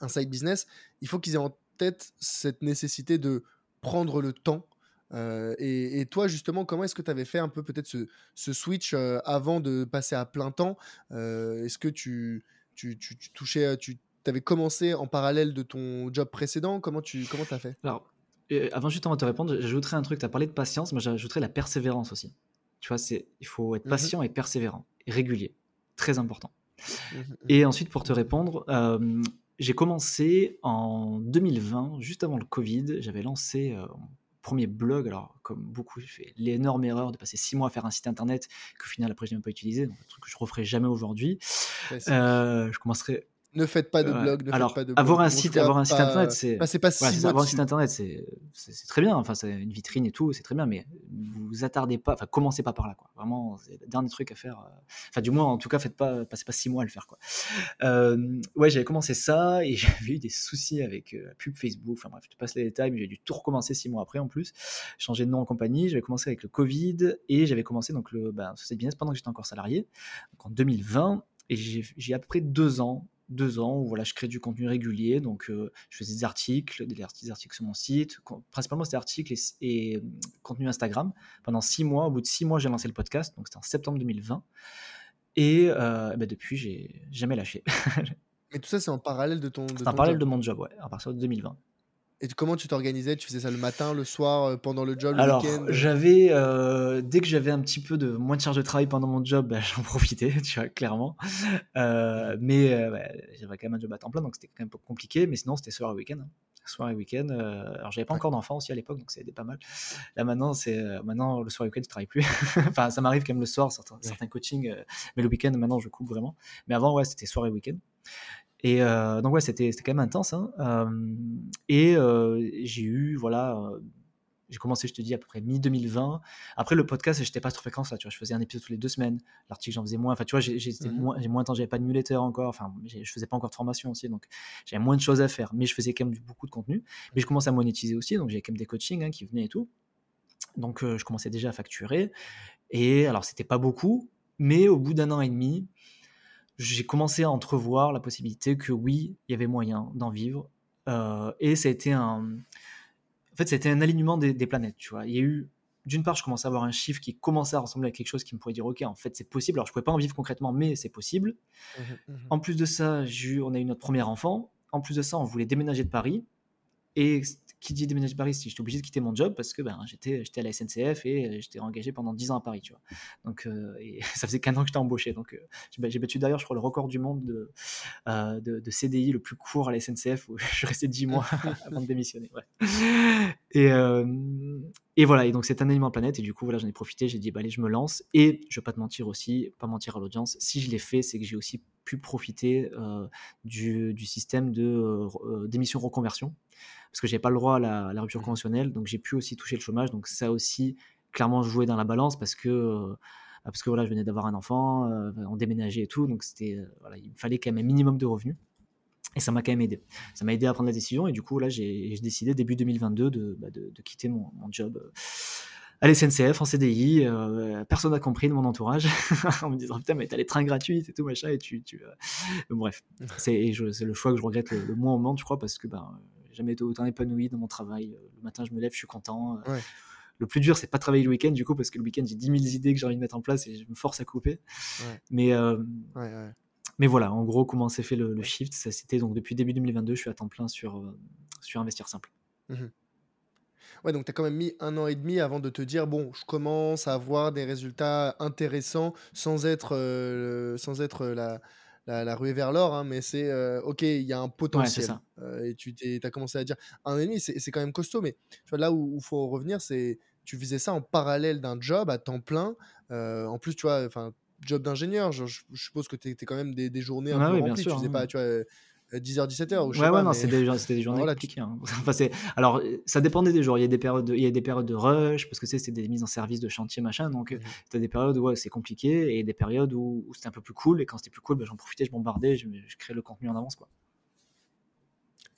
un side business, il faut qu'ils aient en tête cette nécessité de prendre le temps. Euh, et, et toi, justement, comment est-ce que tu avais fait un peu peut-être ce, ce switch euh, avant de passer à plein temps? Est-ce que tu, tu, tu, tu touchais, tu avais commencé en parallèle de ton job précédent Comment tu comment as fait? Alors, euh, avant juste avant de te répondre, j'ajouterais un truc. Tu as parlé de patience, mais j'ajouterais la persévérance aussi. Tu vois, il faut être Mhm. patient et persévérant, et régulier. Très important. Mhm, mhm. Et ensuite, pour te répondre, euh, j'ai commencé en 2020, juste avant le Covid. J'avais lancé euh, premier blog. Alors, comme beaucoup, j'ai fait l'énorme erreur de passer six mois à faire un site internet qu'au final, après, je n'ai même pas utilisé. Donc, un truc que je referai jamais aujourd'hui. Euh, je commencerai. Ne faites pas de blog. Ne Alors, faites pas de avoir blog. un On site, avoir un site pas- internet, c'est. Pas avoir un site internet, c'est très bien. Enfin, c'est une vitrine et tout, c'est très bien, mais vous vous attardez pas. Enfin, commencez pas par là, quoi. Vraiment, c'est le dernier truc à faire. euh, Enfin, du moins, en tout cas, faites pas, passez pas six mois à le faire, quoi. Euh, ouais, j'avais commencé ça et [LAUGHS] j'avais eu des soucis avec euh, la pub Facebook. Enfin bref, je te passe les détails, mais j'ai dû tout recommencer six mois après en plus. Changer de nom en compagnie. J'avais commencé avec le Covid et j'avais commencé donc le ben, business pendant que j'étais encore salarié, donc en 2020. Et j'ai j'ai à peu près deux ans deux ans où voilà, je crée du contenu régulier. Donc, euh, je faisais des articles, des articles, des sur mon site. Principalement, c'était articles et, et, euh, contenu Instagram. Pendant six mois, au bout de six mois, j'ai lancé le podcast. Donc, c'était en septembre 2020. Et euh, bah, depuis, j'ai jamais lâché. [LAUGHS] Mais tout ça, c'est en parallèle de ton. de C'est en parallèle job. de mon job, ouais, à partir de 2020. Et comment tu t'organisais? Tu faisais ça le matin, le soir, heu, pendant le job, le Alors, week-end? j'avais, heu, dès que j'avais un petit peu de moins de charge de travail pendant mon job, bah, [LAUGHS] j'en profitais, tu vois? Clairement. Heu, mais, j'avais quand même un job à temps plein, donc c'était quand même un peu compliqué, mais sinon c'était soir et week-end, hein. Soir et week-end, alors j'avais pas Ouais. encore d'enfant aussi à l'époque, donc ça aidait pas mal. Là maintenant, c'est, maintenant le soir et week-end, je travaille plus. [LAUGHS] Enfin, ça m'arrive quand même le soir, certains Ouais. certains coachings, mais le week-end maintenant je coupe vraiment. Mais avant, ouais, c'était soir et week-end. Et heu, donc ouais, c'était quand même intense, hein. Hem et heu, j'ai eu voilà, j'ai commencé, je te dis, à peu près mi-2020. Après le podcast, j'étais pas sur fréquence là, tu vois? Je faisais un épisode tous les 2 semaines. L'article, j'en faisais moins. Enfin, tu vois, j'ai j'étais Mmh moins de temps, j'avais pas de newsletter encore. Enfin, je faisais pas encore de formation aussi, donc j'avais moins de choses à faire. Mais je faisais quand même beaucoup de contenu. Mais je commençais à monétiser aussi, donc j'avais quand même des coachings, hein, qui venaient et tout. Donc je commençais déjà à facturer et alors c'était pas beaucoup, mais au bout d'un an et demi, j'ai commencé à entrevoir la possibilité que oui, il y avait moyen d'en vivre. Heu et ça a été un en fait, c'était un alignement des des planètes, tu vois? Il y a eu d'une part, je commençais à avoir un chiffre qui commençait à ressembler à quelque chose qui me pourrait dire: «OK, en fait, c'est possible». Alors je pouvais pas en vivre concrètement, mais c'est possible. Mmh mh. Mmh En plus de ça, eu on a eu notre premier enfant. En plus de ça, on voulait déménager de Paris et qui dit déménager de Paris, j'étais obligé de quitter mon job parce que ben, j'étais, j'étais à la SNCF et euh, j'étais engagé pendant 10 ans à Paris, tu vois. Donc, euh, et [LAUGHS] ça faisait qu'un an que j'étais embauché. Donc, euh, j'ai, j'ai battu d'ailleurs, je crois, le record du monde de, euh, de, de, CDI le plus court à la SNCF où [LAUGHS] je suis resté 10 mois [LAUGHS] avant de démissionner. Ouais. Et, et voilà, et donc c'est un aliment planète. Et du coup, voilà, j'en ai profité. J'ai dit, bah, allez, je me lance. Et je vais pas te mentir aussi, pas mentir à l'audience, si je l'ai fait, c'est que j'ai aussi pu profiter du, du, système de, d'émission reconversion parce que j'ai pas le droit à la, à la rupture conventionnelle, donc j'ai pu aussi toucher le chômage. Donc ça aussi clairement joué dans la balance parce que euh, parce que voilà, je venais d'avoir un enfant, euh, on déménageait et tout, donc c'était euh, voilà, il fallait quand même un minimum de revenus. Et ça m'a quand même aidé. Ça m'a aidé à prendre la décision et du coup là j'ai décidé début 2022 de, bah, de, de quitter mon, mon job à l'SNCF en CDI. Euh, personne n'a compris de mon entourage [LAUGHS] en me disant putain mais t'as les trains gratuits et tout machin et tu, tu bref [LAUGHS] c'est le choix que je regrette le, le moins au monde je crois parce que ben jamais été autant épanoui dans mon travail. Le matin, je me lève, je suis content. Ouais. Le plus dur, c'est pas travailler le week-end, du coup, parce que le week-end, j'ai 10 000 idées que j'ai envie de mettre en place et je me force à couper. Ouais. Mais, euh, ouais, mais voilà, en gros, comment s'est fait le, le shift? Ça, c'était donc depuis début 2022, je suis à temps plein sur, euh, sur Investir Simple. Mmh. Ouais, donc tu as quand même mis un an et demi avant de te dire bon, je commence à avoir des résultats intéressants sans être, euh, sans être la, la, la ruée vers l'or, hein, mais c'est euh, ok, il y a un potentiel. Ouais, euh, et tu as commencé à dire un demi, c'est quand même costaud, mais tu vois, là où il faut revenir, c'est tu faisais ça en parallèle d'un job à temps plein. Euh, en plus, tu vois, enfin, job d'ingénieur, je, je, suppose que tu étais quand même des, des journées un ouais, peu oui, remplies. Sûr, tu faisais hein. pas, tu vois. 10h, 17h, ou je ouais, sais ouais, pas, non, mais... c'était des, des, [LAUGHS] journées voilà, compliquées. Hein. [LAUGHS] Enfin, alors, ça dépendait des jours. Il y a des périodes de, il y a des périodes de rush, parce que c'est des mises en service de chantier, machin. Donc, Mhm. mmh. tu as des périodes où ouais, c'est compliqué et des périodes où, où c'était un peu plus cool. Et quand c'était plus cool, bah, j'en profitais, je bombardais, je, je créais le contenu en avance. Quoi.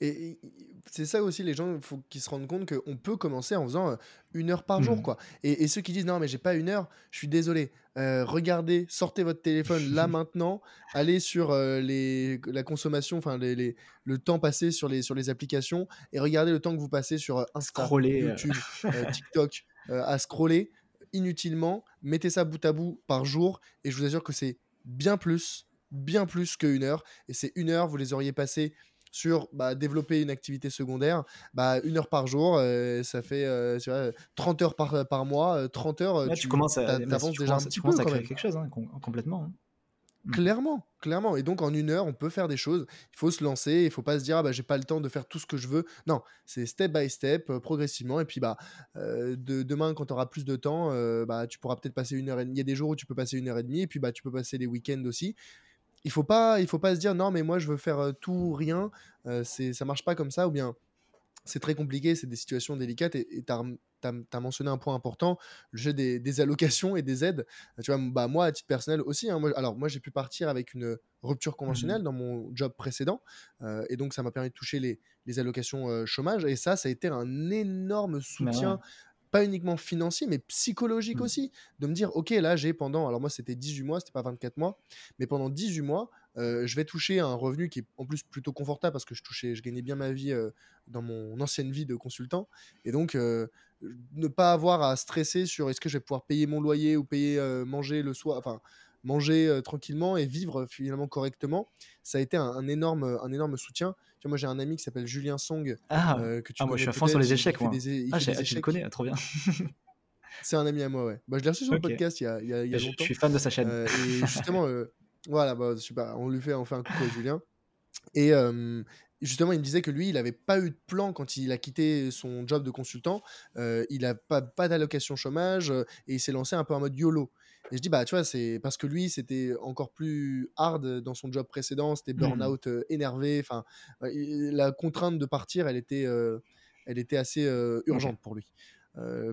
Et, c'est ça aussi, les gens, il faut qu'ils se rendent compte qu'on peut commencer en faisant euh, une heure par jour. Mmh. quoi. Et, et, ceux qui disent non, mais j'ai pas une heure, je suis désolé. Euh, regardez, sortez votre téléphone là [LAUGHS] maintenant, allez sur euh, les, la consommation, enfin les, les, le temps passé sur les, sur les applications et regardez le temps que vous passez sur Insta, Scroller, YouTube, [LAUGHS] TikTok, à scroller inutilement. Mettez ça bout à bout par jour et je vous assure que c'est bien plus, bien plus qu'une heure. Et c'est une heure, vous les auriez passées sur bah, développer une activité secondaire, bah, une heure par jour, euh, ça fait euh, tu vois, 30 heures par, par mois, 30 heures, Là, tu, tu commences à, avances déjà commences, un petit tu peu. commences à créer quelque chose, hein, complètement. Hein. Clairement, clairement. Et donc en une heure, on peut faire des choses. Il faut se lancer. Il faut pas se dire ah bah j'ai pas le temps de faire tout ce que je veux. Non, c'est step by step, euh, progressivement. Et puis bah euh, de, demain, quand tu auras plus de temps, euh, bah tu pourras peut-être passer une heure et demie. Il y a des jours où tu peux passer une heure et demie. Et puis bah tu peux passer les week-ends aussi il faut pas il faut pas se dire non mais moi je veux faire euh, tout ou rien euh, c'est ça marche pas comme ça ou bien c'est très compliqué c'est des situations délicates et tu as, mentionné un point important le jeu des, des, allocations et des aides tu vois bah moi à titre personnel aussi hein, moi, alors moi j'ai pu partir avec une rupture conventionnelle mmh. dans mon job précédent euh, et donc ça m'a permis de toucher les, les allocations euh, chômage et ça ça a été un énorme soutien ouais pas uniquement financier, mais psychologique mmh. aussi. De me dire, OK, là, j'ai pendant, alors moi, c'était 18 mois, c'était pas 24 mois, mais pendant 18 mois, euh, je vais toucher un revenu qui est en plus plutôt confortable parce que je touchais, je gagnais bien ma vie euh, dans mon ancienne vie de consultant. Et donc, euh, ne pas avoir à stresser sur est-ce que je vais pouvoir payer mon loyer ou payer manger le soir, enfin, manger tranquillement et vivre finalement correctement, ça a été un, énorme, un énorme soutien. Tu vois, moi, j'ai un ami qui s'appelle Julien Song. Ah, que tu ah moi, je suis à fond sur les échecs. Moi. Des, ah, je le connais, trop bien. [LAUGHS] C'est un ami à moi, ouais. Bah, je l'ai reçu sur le podcast il y a, il y a, il y a longtemps. Je suis fan de sa chaîne. et [LAUGHS] justement, voilà, bah. On lui fait, on fait un coucou à Julien. Et justement, il me disait que lui, il n'avait pas eu de plan quand il a quitté son job de consultant. il n'a pas, pas d'allocation chômage et il s'est lancé un peu en mode YOLO. Et je dis, bah, tu vois, c'est parce que lui, c'était encore plus hard dans son job précédent, c'était mmh. burn-out énervé. Enfin, la contrainte de partir, elle était, elle était assez urgente pour lui.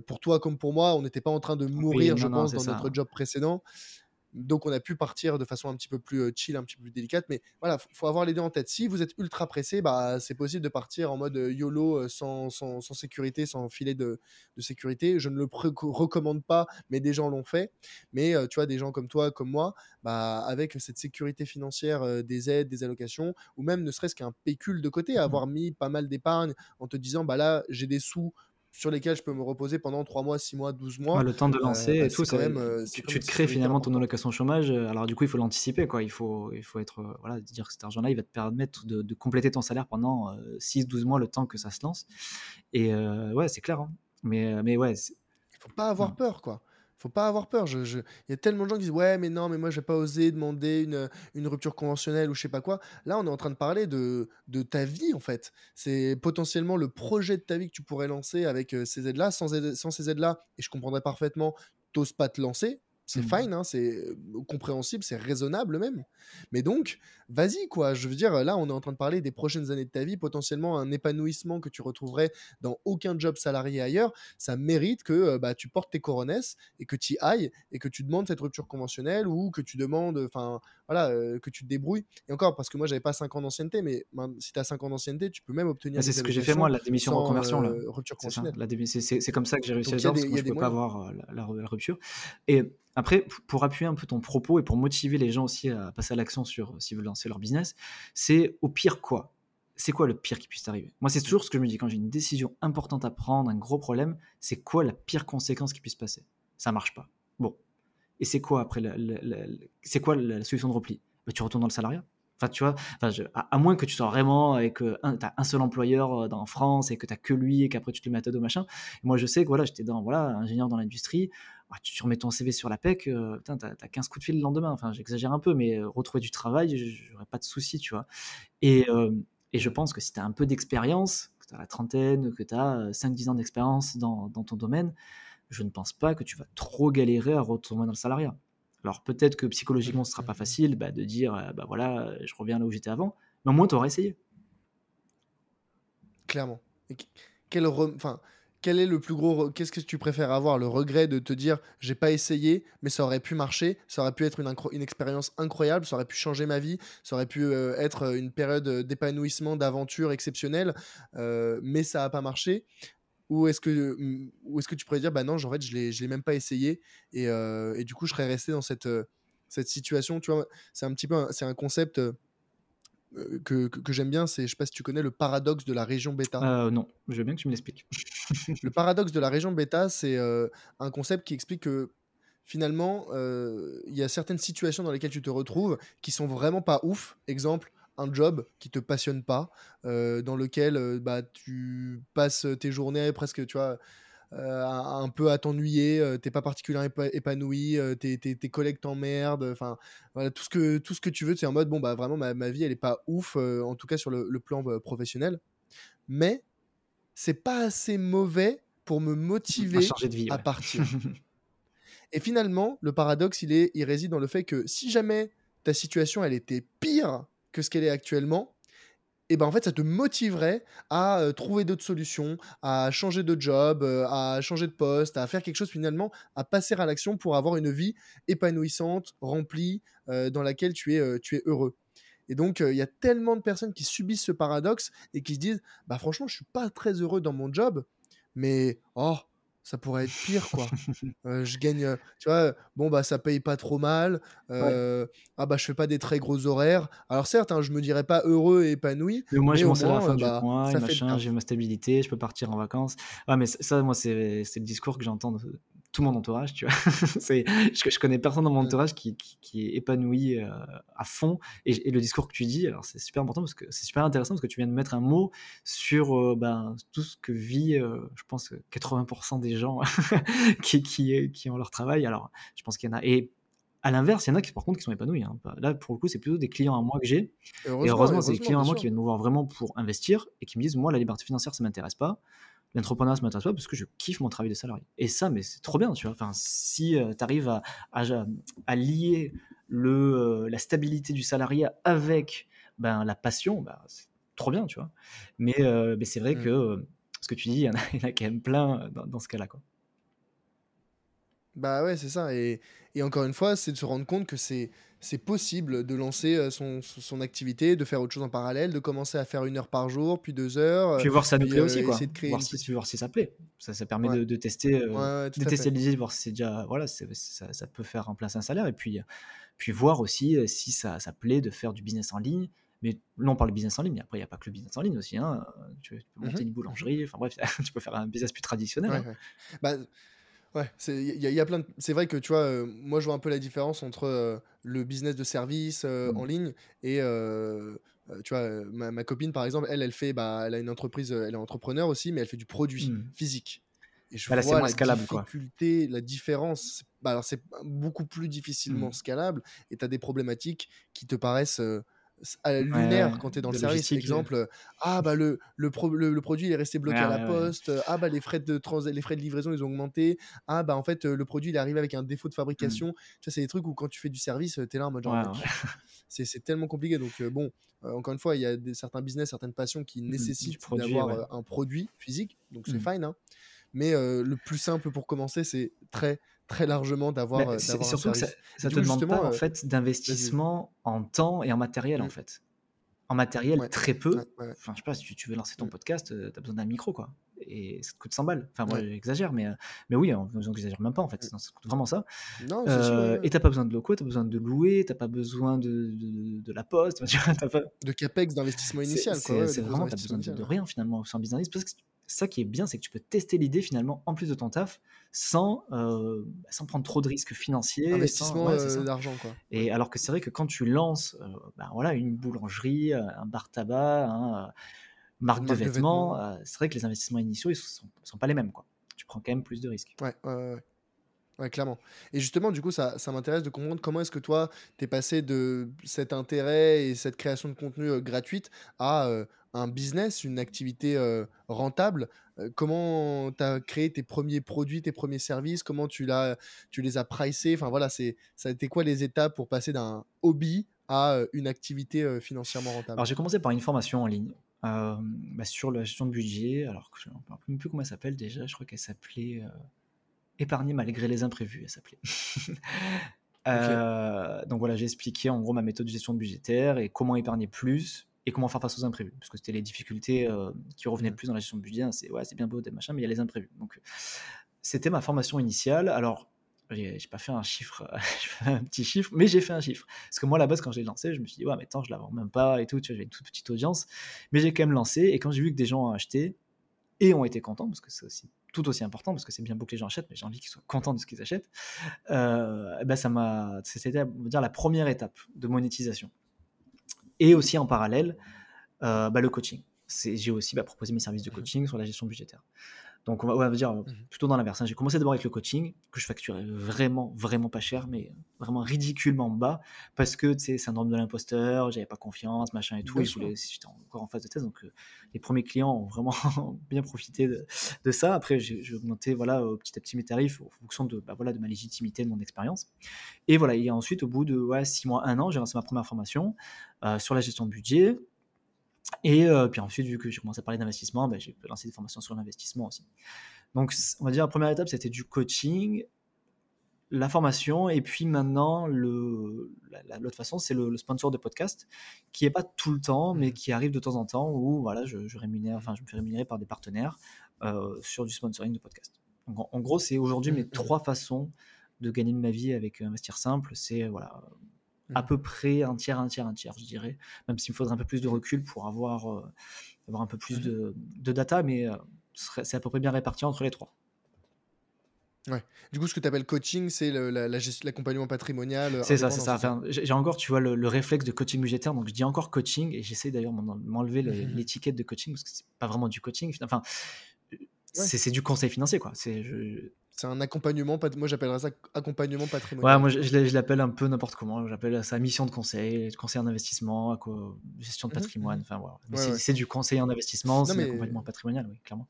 pour toi comme pour moi, on n'était pas en train de mourir, je pense, dans notre job précédent. Donc on a pu partir de façon un petit peu plus chill, un petit peu plus délicate. Mais voilà, faut, faut avoir les deux en tête. Si vous êtes ultra pressé, bah, c'est possible de partir en mode YOLO sans, sans, sécurité, sans filet de, de, sécurité. Je ne le recommande pas, mais des gens l'ont fait. Mais tu vois, des gens comme toi, comme moi, bah, avec cette sécurité financière des aides, des allocations, ou même ne serait-ce qu'un pécule de côté, mmh avoir mis pas mal d'épargne en te disant, bah là, j'ai des sous sur lesquels je peux me reposer pendant 3 mois, 6 mois, 12 mois. le temps de lancer et bah, tout, ça, même, tu, te crées finalement ton allocation chômage. Alors du coup, il faut l'anticiper, quoi. Il faut, il faut être, voilà, dire que cet argent-là, il va te permettre de, compléter ton salaire pendant 6-12 mois, le temps que ça se lance. Et ouais, c'est clair. Hein. Mais, mais ouais. Il faut pas avoir peur, quoi faut pas avoir peur. Il y a tellement de gens qui disent Ouais, mais non, mais moi, je vais pas oser demander une, une, rupture conventionnelle ou je sais pas quoi. Là, on est en train de parler de, de ta vie, en fait. C'est potentiellement le projet de ta vie que tu pourrais lancer avec ces aides-là. Sans, sans ces aides-là, et je comprendrais parfaitement, t'oses pas te lancer c'est mmh. fine, hein, c'est compréhensible, c'est raisonnable même. Mais donc, vas-y, quoi. Je veux dire, là, on est en train de parler des prochaines années de ta vie, potentiellement un épanouissement que tu retrouverais dans aucun job salarié ailleurs. Ça mérite que bah, tu portes tes coronesses et que tu y ailles et que tu demandes cette rupture conventionnelle ou que tu demandes, enfin, voilà, que tu te débrouilles. Et encore, parce que moi, j'avais pas 5 ans d'ancienneté, mais si tu as 5 ans d'ancienneté, tu peux même obtenir. c'est ce que j'ai fait moi, la démission en reconversion. rupture conventionnelle. C'est comme ça que j'ai réussi à le parce que je peux pas avoir la, la rupture. Et après, pour appuyer un peu ton propos et pour motiver les gens aussi à passer à l'action sur euh, s'ils veulent lancer leur business, c'est au pire quoi? C'est quoi le pire qui puisse arriver Moi, c'est toujours ce que je me dis quand j'ai une décision importante à prendre, un gros problème, c'est quoi la pire conséquence qui puisse passer? Ça marche pas. Bon. Et c'est quoi après C'est quoi la solution de repli? Bah, Tu retournes dans le salariat Enfin, tu vois, à, moins que tu sois vraiment avec un, as un seul employeur en France et que tu n'as que lui et qu'après tu te le mets à dos machin. moi, je sais que voilà, j'étais dans voilà, ingénieur dans l'industrie. Ah, tu remets ton CV sur la PEC, tu as, 15 coups de fil le lendemain. Enfin, j'exagère un peu, mais retrouver du travail, j'aurais pas de souci, tu vois. Et, et, je pense que si tu as un peu d'expérience, que tu as la trentaine, que tu as 5-10 ans d'expérience dans, dans ton domaine, je ne pense pas que tu vas trop galérer à retourner dans le salariat. Alors peut-être que psychologiquement ce sera pas facile bah, de dire euh, bah voilà je reviens là où j'étais avant, mais au moins tu auras essayé. Clairement. quel, enfin, quel est le plus gros Qu'est-ce que tu préfères avoir? Le regret de te dire j'ai pas essayé, mais ça aurait pu marcher, ça aurait pu être une, expérience incroyable, ça aurait pu changer ma vie, ça aurait pu euh, être une période d'épanouissement, d'aventure exceptionnelle, euh, mais ça n'a pas marché ou est-ce que, ou est-ce que tu pourrais dire, bah non, en fait, je ne l'ai même pas essayé et, et, du coup, je serais resté dans cette, cette situation. Tu vois, c'est un petit peu, c'est un concept que, que, j'aime bien. C'est, je sais pas si tu connais le paradoxe de la région bêta. Euh, non, je veux bien que tu me l'expliques. [LAUGHS] le paradoxe de la région bêta, c'est un concept qui explique que finalement, il y a certaines situations dans lesquelles tu te retrouves qui sont vraiment pas ouf. Exemple, un job qui te passionne pas, euh, dans lequel euh, bah, tu passes tes journées presque, tu vois, euh, un peu à t'ennuyer, t'es pas particulièrement épanoui, tes, tes, collègues t'emmerdent, enfin voilà, tout, ce que, tout ce que tu veux, c'est en mode bon, bah vraiment, ma, ma, vie elle est pas ouf, en tout cas sur le, plan professionnel, mais c'est pas assez mauvais pour me motiver à partir. [LAUGHS] Et finalement, le paradoxe, il, est, il réside dans le fait que si jamais ta situation elle était pire que ce qu'elle est actuellement, et ben en fait ça te motiverait à euh, trouver d'autres solutions, à changer de job, euh, à changer de poste, à faire quelque chose finalement, à passer à l'action pour avoir une vie épanouissante, remplie, euh, dans laquelle tu es, tu es heureux. Et donc il y a tellement de personnes qui subissent ce paradoxe et qui se disent bah franchement je suis pas très heureux dans mon job, mais oh ça pourrait être pire quoi. [LAUGHS] Euh, je gagne, euh, tu vois, bon bah ça paye pas trop mal. Euh, ah bah je fais pas des très gros horaires. Alors certes, hein, je me dirais pas heureux et épanoui. Mais moi je m'en à la fin du bah, mois, machin, j'ai ma stabilité, je peux partir en vacances. Ah mais ça, moi c'est le discours que j'entends tout mon entourage, tu vois. [LAUGHS] c'est, je, je, connais personne dans mon entourage qui, qui, est épanoui euh, à fond. Et, le discours que tu dis, alors c'est super important parce que c'est super intéressant parce que tu viens de mettre un mot sur euh, ben, tout ce que vit, euh, je pense, 80% des gens [LAUGHS] qui, qui, qui, ont leur travail. Alors, je pense qu'il y en a. Et à l'inverse, il y en a qui, par contre, qui sont épanouis. Hein. Là, pour le coup, c'est plutôt des clients à moi que j'ai. Et heureusement, c'est des clients à moi qui viennent me voir vraiment pour investir et qui me disent, moi, la liberté financière, ça m'intéresse pas l'entrepreneuriat, ça m'intéresse pas parce que je kiffe mon travail de salarié. Et ça, mais c'est trop bien, tu vois. Enfin, si euh, tu arrives à, à, lier le, euh, la stabilité du salarié avec ben, la passion, ben, c'est trop bien, tu vois. Mais, euh, mais c'est vrai mmh. que ce que tu dis, il y, en a, il y en a quand même plein dans, dans ce cas-là, quoi. Bah ouais, c'est ça. Et, et encore une fois, c'est de se rendre compte que c'est c'est possible de lancer son, son, activité, de faire autre chose en parallèle, de commencer à faire une heure par jour, puis deux heures. Puis voir si ça nous plaît aussi, quoi. voir, si, voir si ça plaît. Ça, ça permet de, de, tester, euh, de tester l'idée, voir si c'est déjà, voilà, ça, ça, peut faire remplacer un salaire, et puis, puis voir aussi si ça, ça plaît de faire du business en ligne. Mais là, on parle de business en ligne, mais après, il n'y a pas que le business en ligne aussi. Hein. Tu, peux monter mmh une boulangerie, enfin bref, [LAUGHS] tu peux faire un business plus traditionnel. Hein. Bah, Ouais, c'est il y, a plein c'est vrai que tu vois, euh, moi je vois un peu la différence entre euh, le business de service euh, en mmh. ligne et tu vois, ma, copine par exemple, elle, elle fait, bah, elle a une entreprise, elle est entrepreneur aussi, mais elle fait du produit mmh. physique. Et je bah vois la difficulté, la différence. Bah, alors c'est beaucoup plus difficilement mmh. scalable et tu as des problématiques qui te paraissent lunaire quand tu es dans le service. Exemple, ah bah le, le, le, produit est resté bloqué à la poste, ah bah les frais, de trans les frais de livraison ils ont augmenté, ah bah en fait le produit il est arrivé avec un défaut de mmh. fabrication. Tu vois, c'est des trucs où quand tu fais du service, tu es là en mode genre, [LAUGHS] c'est tellement compliqué. Donc bon, encore une fois, il y a des, certains business, certaines passions qui mmh, nécessitent d'avoir un produit physique, donc c'est mmh. fine. Hein. Mais le plus simple pour commencer, c'est très très largement d'avoir. Euh, surtout que ça, ne te demande pas en euh, fait d'investissement en temps et en matériel en mmh. fait. En matériel, très peu. Enfin, je sais pas, si tu, veux lancer ton mmh. podcast, euh, tu as besoin d'un micro, quoi. Et ça te coûte 100 balles. Enfin, moi, j'exagère, mais, mais oui, on n'exagère même pas, en fait. Mmh. ça coûte vraiment ça. Non, euh, et t'as pas besoin de locaux, tu as besoin de louer, tu pas besoin de, de, la poste. [LAUGHS] pas... De capex, d'investissement initial. C'est vraiment, tu besoin de, rien, finalement, sans business. Parce que ça qui est bien, c'est que tu peux tester l'idée finalement en plus de ton taf sans, euh, sans prendre trop de risques financiers. Investissement euh, d'argent, quoi. Et alors que c'est vrai que quand tu lances euh, ben voilà, une boulangerie, un bar tabac, un marque, de vêtements, c'est vrai que les investissements initiaux, ils sont, sont pas les mêmes, quoi. Tu prends quand même plus de risques. Ouais, ouais, ouais. Ouais, clairement. Et justement, du coup, ça, ça m'intéresse de comprendre comment est-ce que toi, tu es passé de cet intérêt et cette création de contenu gratuite à un business, une activité rentable. comment tu as créé tes premiers produits, tes premiers services? Comment tu, l'as, tu les as pricés? Enfin voilà, c'est, ça a été quoi les étapes pour passer d'un hobby à une activité financièrement rentable? Alors j'ai commencé par une formation en ligne. bah, sur la gestion de budget, alors je ne rappelle plus comment elle s'appelle déjà, je crois qu'elle s'appelait Épargner malgré les imprévus, elle s'appelait. [LAUGHS] donc voilà, j'ai expliqué en gros ma méthode de gestion budgétaire et comment épargner plus et comment faire face aux imprévus. Parce que c'était les difficultés euh, qui revenaient le mmh. plus dans la gestion budget. Hein, c'est ouais, c'est bien beau, des machins, mais il y a les imprévus. Donc, c'était ma formation initiale. Alors, j'ai pas fait un chiffre, [LAUGHS] un petit chiffre, mais j'ai fait un chiffre. Parce que moi, à la base, quand je l'ai lancé, je me suis dit, ouais, mais attends, je la vends même pas et tout. Tu vois, j'avais une toute petite audience. Mais j'ai quand même lancé. Et quand j'ai vu que des gens ont acheté et ont été contents, parce que c'est aussi tout aussi important, parce que c'est bien beau que les gens achètent, mais j'ai envie qu'ils soient contents de ce qu'ils achètent, euh, ben ça m'a, c'était, on va dire, la première étape de monétisation et aussi en parallèle euh, bah, le coaching. J'ai aussi bah, proposé mes services de mmh coaching sur la gestion budgétaire. Donc on va, dire mmh plutôt dans l'inverse. Hein. J'ai commencé d'abord avec le coaching, que je facturais vraiment, vraiment pas cher, mais vraiment ridiculement bas, parce que c'est syndrome de l'imposteur, j'avais pas confiance, machin et tout, j'étais encore en phase de thèse, donc euh, les premiers clients ont vraiment [LAUGHS] bien profité de, ça. Après, j'ai augmenté voilà, petit à petit mes tarifs en fonction de, bah, voilà, de ma légitimité, de mon expérience. Et voilà, et ensuite, au bout de ouais, 6 mois, 1 an, j'ai lancé ma première formation euh, sur la gestion de budget, et euh, puis ensuite, vu que j'ai commencé à parler d'investissement, ben, j'ai lancé des formations sur l'investissement aussi. Donc, on va dire, la première étape, c'était du coaching, la formation, et puis maintenant, l'autre façon, c'est le, sponsor de podcast, qui n'est pas tout le temps, mais mmh. qui arrive de temps en temps, où voilà, je, rémunère, enfin, je me fais rémunérer par des partenaires euh, sur du sponsoring de podcast. Donc, en, gros, c'est aujourd'hui mes mmh, mmh. trois façons de gagner de ma vie avec Investir Simple. C'est voilà, à mmh. peu près un tiers, un tiers, un tiers, je dirais. Même s'il me faudrait un peu plus de recul pour avoir, euh, avoir un peu plus mmh. de, de data, mais euh, c'est à peu près bien réparti entre les trois. Ouais. Du coup, ce que tu appelles coaching, c'est le- la- l'accompagnement patrimonial euh, C'est ça, c'est ça. Enfin, j'ai encore, tu vois, le, le réflexe de coaching budgétaire, donc je dis encore coaching, et j'essaie d'ailleurs m'en- m'enlever le- l'étiquette de coaching, parce que c'est pas vraiment du coaching. Enfin, Ouais. c'est du conseil financier, quoi. C'est, je- C'est un accompagnement, moi j'appellerais ça accompagnement patrimonial. Ouais, moi je, l'appelle un peu n'importe comment. J'appelle ça mission de conseil, conseil en investissement, gestion de Mhm, patrimoine. Enfin voilà. Ouais, c'est ouais. du conseil en investissement, c'est mais- l'accompagnement patrimonial, oui, clairement.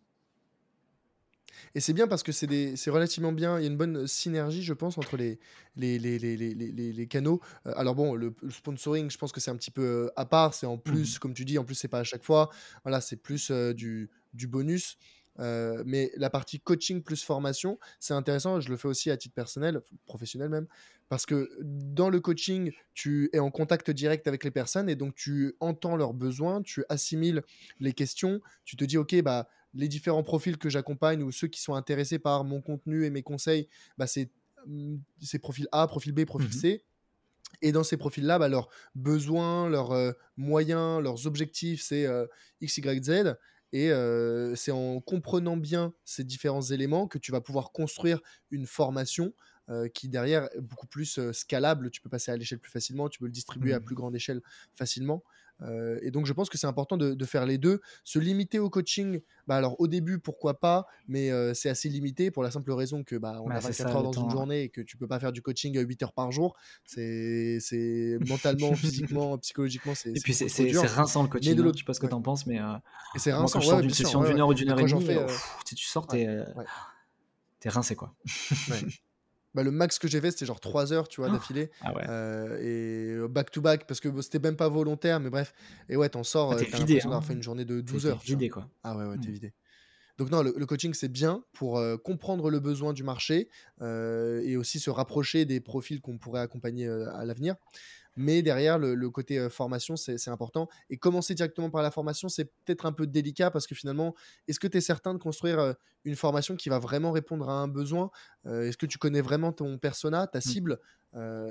Et c'est bien parce que c'est relativement bien. Il y a une bonne synergie, je pense, entre les, les, les, les, canaux. Euh, alors bon, le, sponsoring, je pense que c'est un petit peu euh, à part. C'est en plus, comme tu dis, en plus, c'est pas à chaque fois. Voilà, c'est plus euh, du, du bonus. Euh, mais la partie coaching plus formation, c'est intéressant. Je le fais aussi à titre personnel, professionnel même, parce que dans le coaching, tu es en contact direct avec les personnes et donc tu entends leurs besoins, tu assimiles les questions, tu te dis, ok, bah les différents profils que j'accompagne ou ceux qui sont intéressés par mon contenu et mes conseils, bah, c'est c'est profil A, profil B, profil Mhm. C. Et dans ces profils-là, bah, leurs besoins, leurs euh, moyens, leurs objectifs, c'est euh, X, Y, Z. Et euh, c'est en comprenant bien ces différents éléments que tu vas pouvoir construire une formation euh, qui derrière est beaucoup plus euh, scalable. Tu peux passer à l'échelle plus facilement, tu peux le distribuer à Mhm. plus grande échelle facilement. Euh, et donc je pense que c'est important de, de faire les deux. Se limiter au coaching, bah alors au début pourquoi pas, mais euh, c'est assez limité pour la simple raison que bah, on Bah, a c'est 24 ça, heures dans temps, une journée et que tu peux pas faire du coaching 8 heures par jour. C'est c'est mentalement, [LAUGHS] physiquement, psychologiquement, c'est Et puis c'est rinçant le Mais coaching. de hein. l'autre, Je sais pas ce que ouais. t'en penses, mais euh, c'est moi rinçant, quand je sors ouais, d'une session ouais, d'une heure ou d'une heure et demie, euh, euh, tu tu sors, euh, t'es rincé quoi. [LAUGHS] Bah, le max que j'ai fait, c'était genre 3 heures, tu vois, Oh d'affilée. Ah ouais. Euh, et back to back, parce que c'était même pas volontaire, mais bref. Et ouais, t'en sors, Ah, euh, t'es t'as vidé, l'impression d'avoir hein. fait une journée de T'es 12 t'es heures, vois. vidé quoi. Ah ouais, ouais, t'es Mm. vidé. Donc non, le, le coaching, c'est bien pour euh, comprendre le besoin du marché euh, et aussi se rapprocher des profils qu'on pourrait accompagner à l'avenir. Mais derrière, le, le côté euh, formation, c'est important. Et commencer directement par la formation, c'est peut-être un peu délicat parce que finalement, est-ce que tu es certain de construire euh, une formation qui va vraiment répondre à un besoin? Euh, Est-ce que tu connais vraiment ton persona, ta Mm. cible?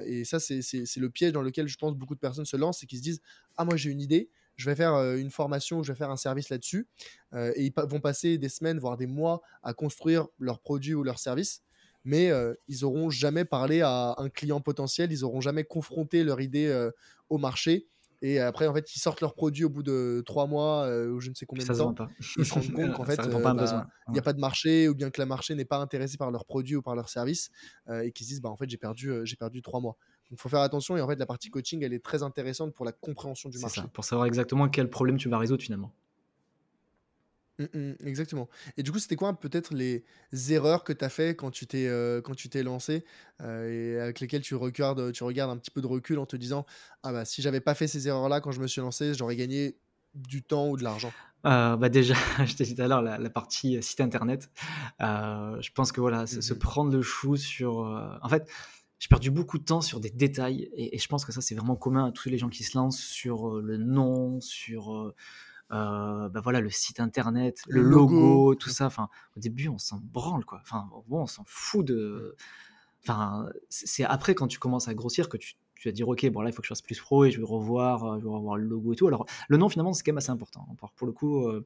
Et ça, c'est le piège dans lequel je pense beaucoup de personnes se lancent et qui se disent Ah, moi j'ai une idée, je vais faire une formation, je vais faire un service là-dessus. Et ils pa- vont passer des semaines, voire des mois à construire leur produit ou leur service. Mais euh, ils n'auront jamais parlé à un client potentiel, ils n'auront jamais confronté leur idée euh, au marché. Et après, en fait, ils sortent leur produit au bout de trois mois euh, ou je ne sais combien ça de temps. pas. Ils se rendent compte [LAUGHS] qu'en fait, bah, il n'y a pas de marché ou bien que le marché n'est pas intéressé par leur produit ou par leur service et qu'ils se disent bah en fait j'ai perdu j'ai perdu trois mois donc il faut faire attention et en fait la partie coaching elle est très intéressante pour la compréhension du marché ça, pour savoir exactement quel problème tu vas résoudre finalement. Mm, mm, exactement et du coup c'était quoi peut-être les erreurs que tu as fait quand tu t'es euh, quand tu t'es lancé euh, et avec lesquelles tu regardes tu regardes un petit peu de recul en te disant ah bah si j'avais pas fait ces erreurs là quand je me suis lancé j'aurais gagné du temps ou de l'argent Euh, bah déjà, [LAUGHS] je t'ai dit tout à l'heure, la, la partie site internet. Je pense que voilà, se, se Mhm. prendre le chou sur. En fait, j'ai perdu beaucoup de temps sur des détails et, et je pense que ça, c'est vraiment commun à tous les gens qui se lancent sur le nom, sur euh, bah voilà, le site internet, le, le logo, logo tout ça. Enfin, au début, on s'en branle quoi. Enfin, bon, on s'en fout de. Enfin, c'est après quand tu commences à grossir que tu, tu vas dire ok, bon là, il faut que je fasse plus pro et je vais revoir, euh, je vais revoir le logo et tout. Alors, le nom, finalement, c'est quand même assez important. Pour, pour le coup, euh,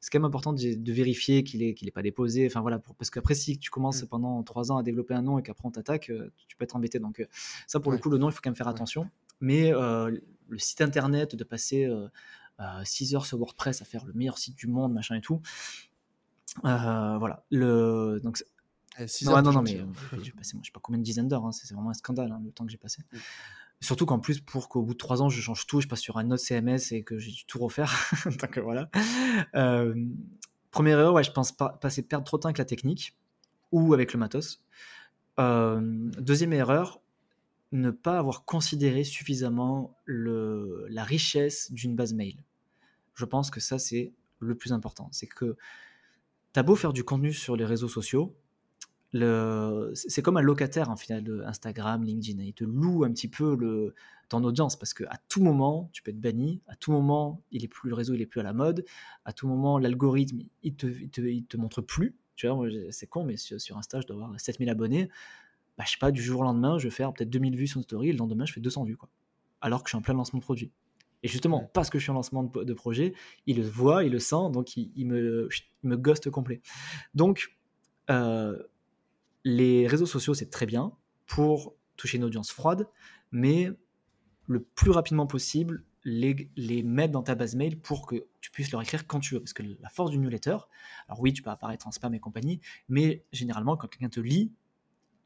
c'est quand même important de, de vérifier qu'il est, qu'il est pas déposé. Enfin voilà, pour- parce qu'après, si tu commences Mm. pendant trois ans à développer un nom et qu'après on t'attaque, euh, tu peux être embêté. Donc, ça, pour le coup, le nom, il faut quand même faire ouais attention. Mais euh, le site internet, de passer 6 heures sur WordPress à faire le meilleur site du monde, machin et tout. euh, voilà. Le, donc, Eh, six non, heures non, mais euh, j'ai passé, moi, je sais pas combien de dizaines d'heures. hein, c'est vraiment un scandale hein, le temps que j'ai passé. Surtout qu'en plus, pour qu'au bout de trois ans, je change tout, je passe sur un autre CMS et que j'ai dû tout refaire. [LAUGHS] Donc euh, voilà. Euh, première erreur, ouais, je pense pas passer perdre trop de temps avec la technique ou avec le matos. Euh, deuxième erreur, ne pas avoir considéré suffisamment le, la richesse d'une base mail. Je pense que ça, c'est le plus important. C'est que tu as beau faire du contenu sur les réseaux sociaux, c'est comme un locataire en final de Instagram, LinkedIn. Il te loue un petit peu ton audience parce qu'à tout moment, tu peux être banni. À tout moment, il est plus le réseau, il est plus à la mode. À tout moment, l'algorithme, il te, te, montre plus. Tu vois, c'est con, mais sur, sur Insta, je dois avoir 7000 abonnés. Bah, je sais pas, du jour au lendemain, je vais faire peut-être 2000 vues sur une story et le lendemain, je fais 200 vues. Quoi. Alors que je suis en plein lancement de produit. Et justement, parce que je suis en lancement de, de projet, il le voit, il le sent, donc il, il me, il me ghost complet. Donc, euh, les réseaux sociaux, c'est très bien pour toucher une audience froide, mais le plus rapidement possible, les, les, mettre dans ta base mail pour que tu puisses leur écrire quand tu veux. Parce que la force du newsletter, alors oui, tu peux apparaître en spam et compagnie, mais généralement, quand quelqu'un te lit,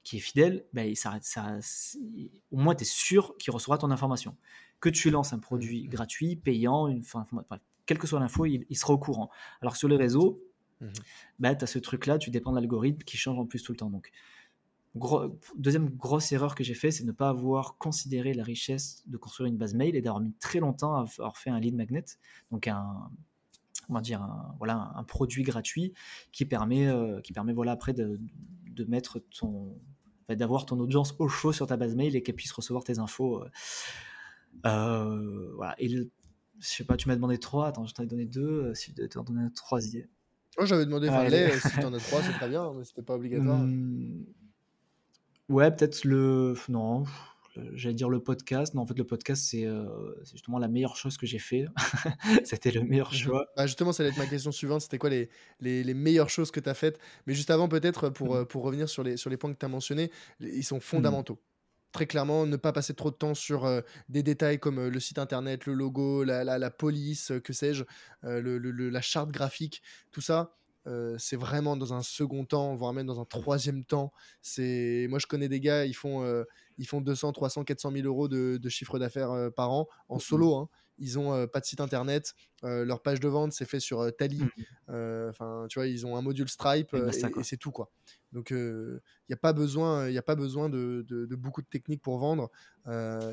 qui est fidèle, ben, ça, ça, au moins tu es sûr qu'il recevra ton information. Que tu lances un produit mmh. gratuit, payant, une, fin, quelle que soit l'info, il, sera au courant. Alors sur les réseaux, mmh. ben, tu as ce truc-là, tu dépends de l'algorithme qui change en plus tout le temps. Donc, deuxième grosse erreur que j'ai fait, c'est de ne pas avoir considéré la richesse de construire une base mail et d'avoir mis très longtemps à avoir fait un lead magnet, donc un, va dire un, voilà, un produit gratuit qui permet, euh, qui permet voilà, après de, de mettre ton, d'avoir ton audience au chaud sur ta base mail et qu'elle puisse recevoir tes infos. Euh, euh, voilà. Et je sais pas, tu m'as demandé trois, attends, je t'en ai donné deux, si tu t'en donner un troisième. Oh, j'avais demandé Farley, si tu en as trois, c'est très bien, mais c'était pas obligatoire. Mmh. Ouais, peut-être le. Non, j'allais dire le podcast. Non, en fait, le podcast, c'est euh, justement la meilleure chose que j'ai fait. [LAUGHS] C'était le meilleur mmh choix. Bah justement, ça allait être ma question suivante. C'était quoi les, les, les, meilleures choses que tu as faites? Mais juste avant, peut-être, pour, mmh. euh, pour revenir sur les, sur les points que tu as mentionnés, ils sont mmh. Très clairement, ne pas passer trop de temps sur euh, des détails comme le site internet, le logo, la, la, la police, que sais-je, le, le, la charte graphique, tout ça c'est vraiment dans un second temps, voire même dans un troisième temps. C'est moi je connais des gars, ils font ils font 200, 300, 400 000 euros de, chiffre d'affaires par an en mmh solo. Hein. Ils ont pas de site internet, leur page de vente c'est fait sur Tally. Mmh enfin, tu vois, ils ont un module Stripe et, c'est tout quoi. Donc il n'y a pas besoin, il a pas besoin de, beaucoup de techniques pour vendre.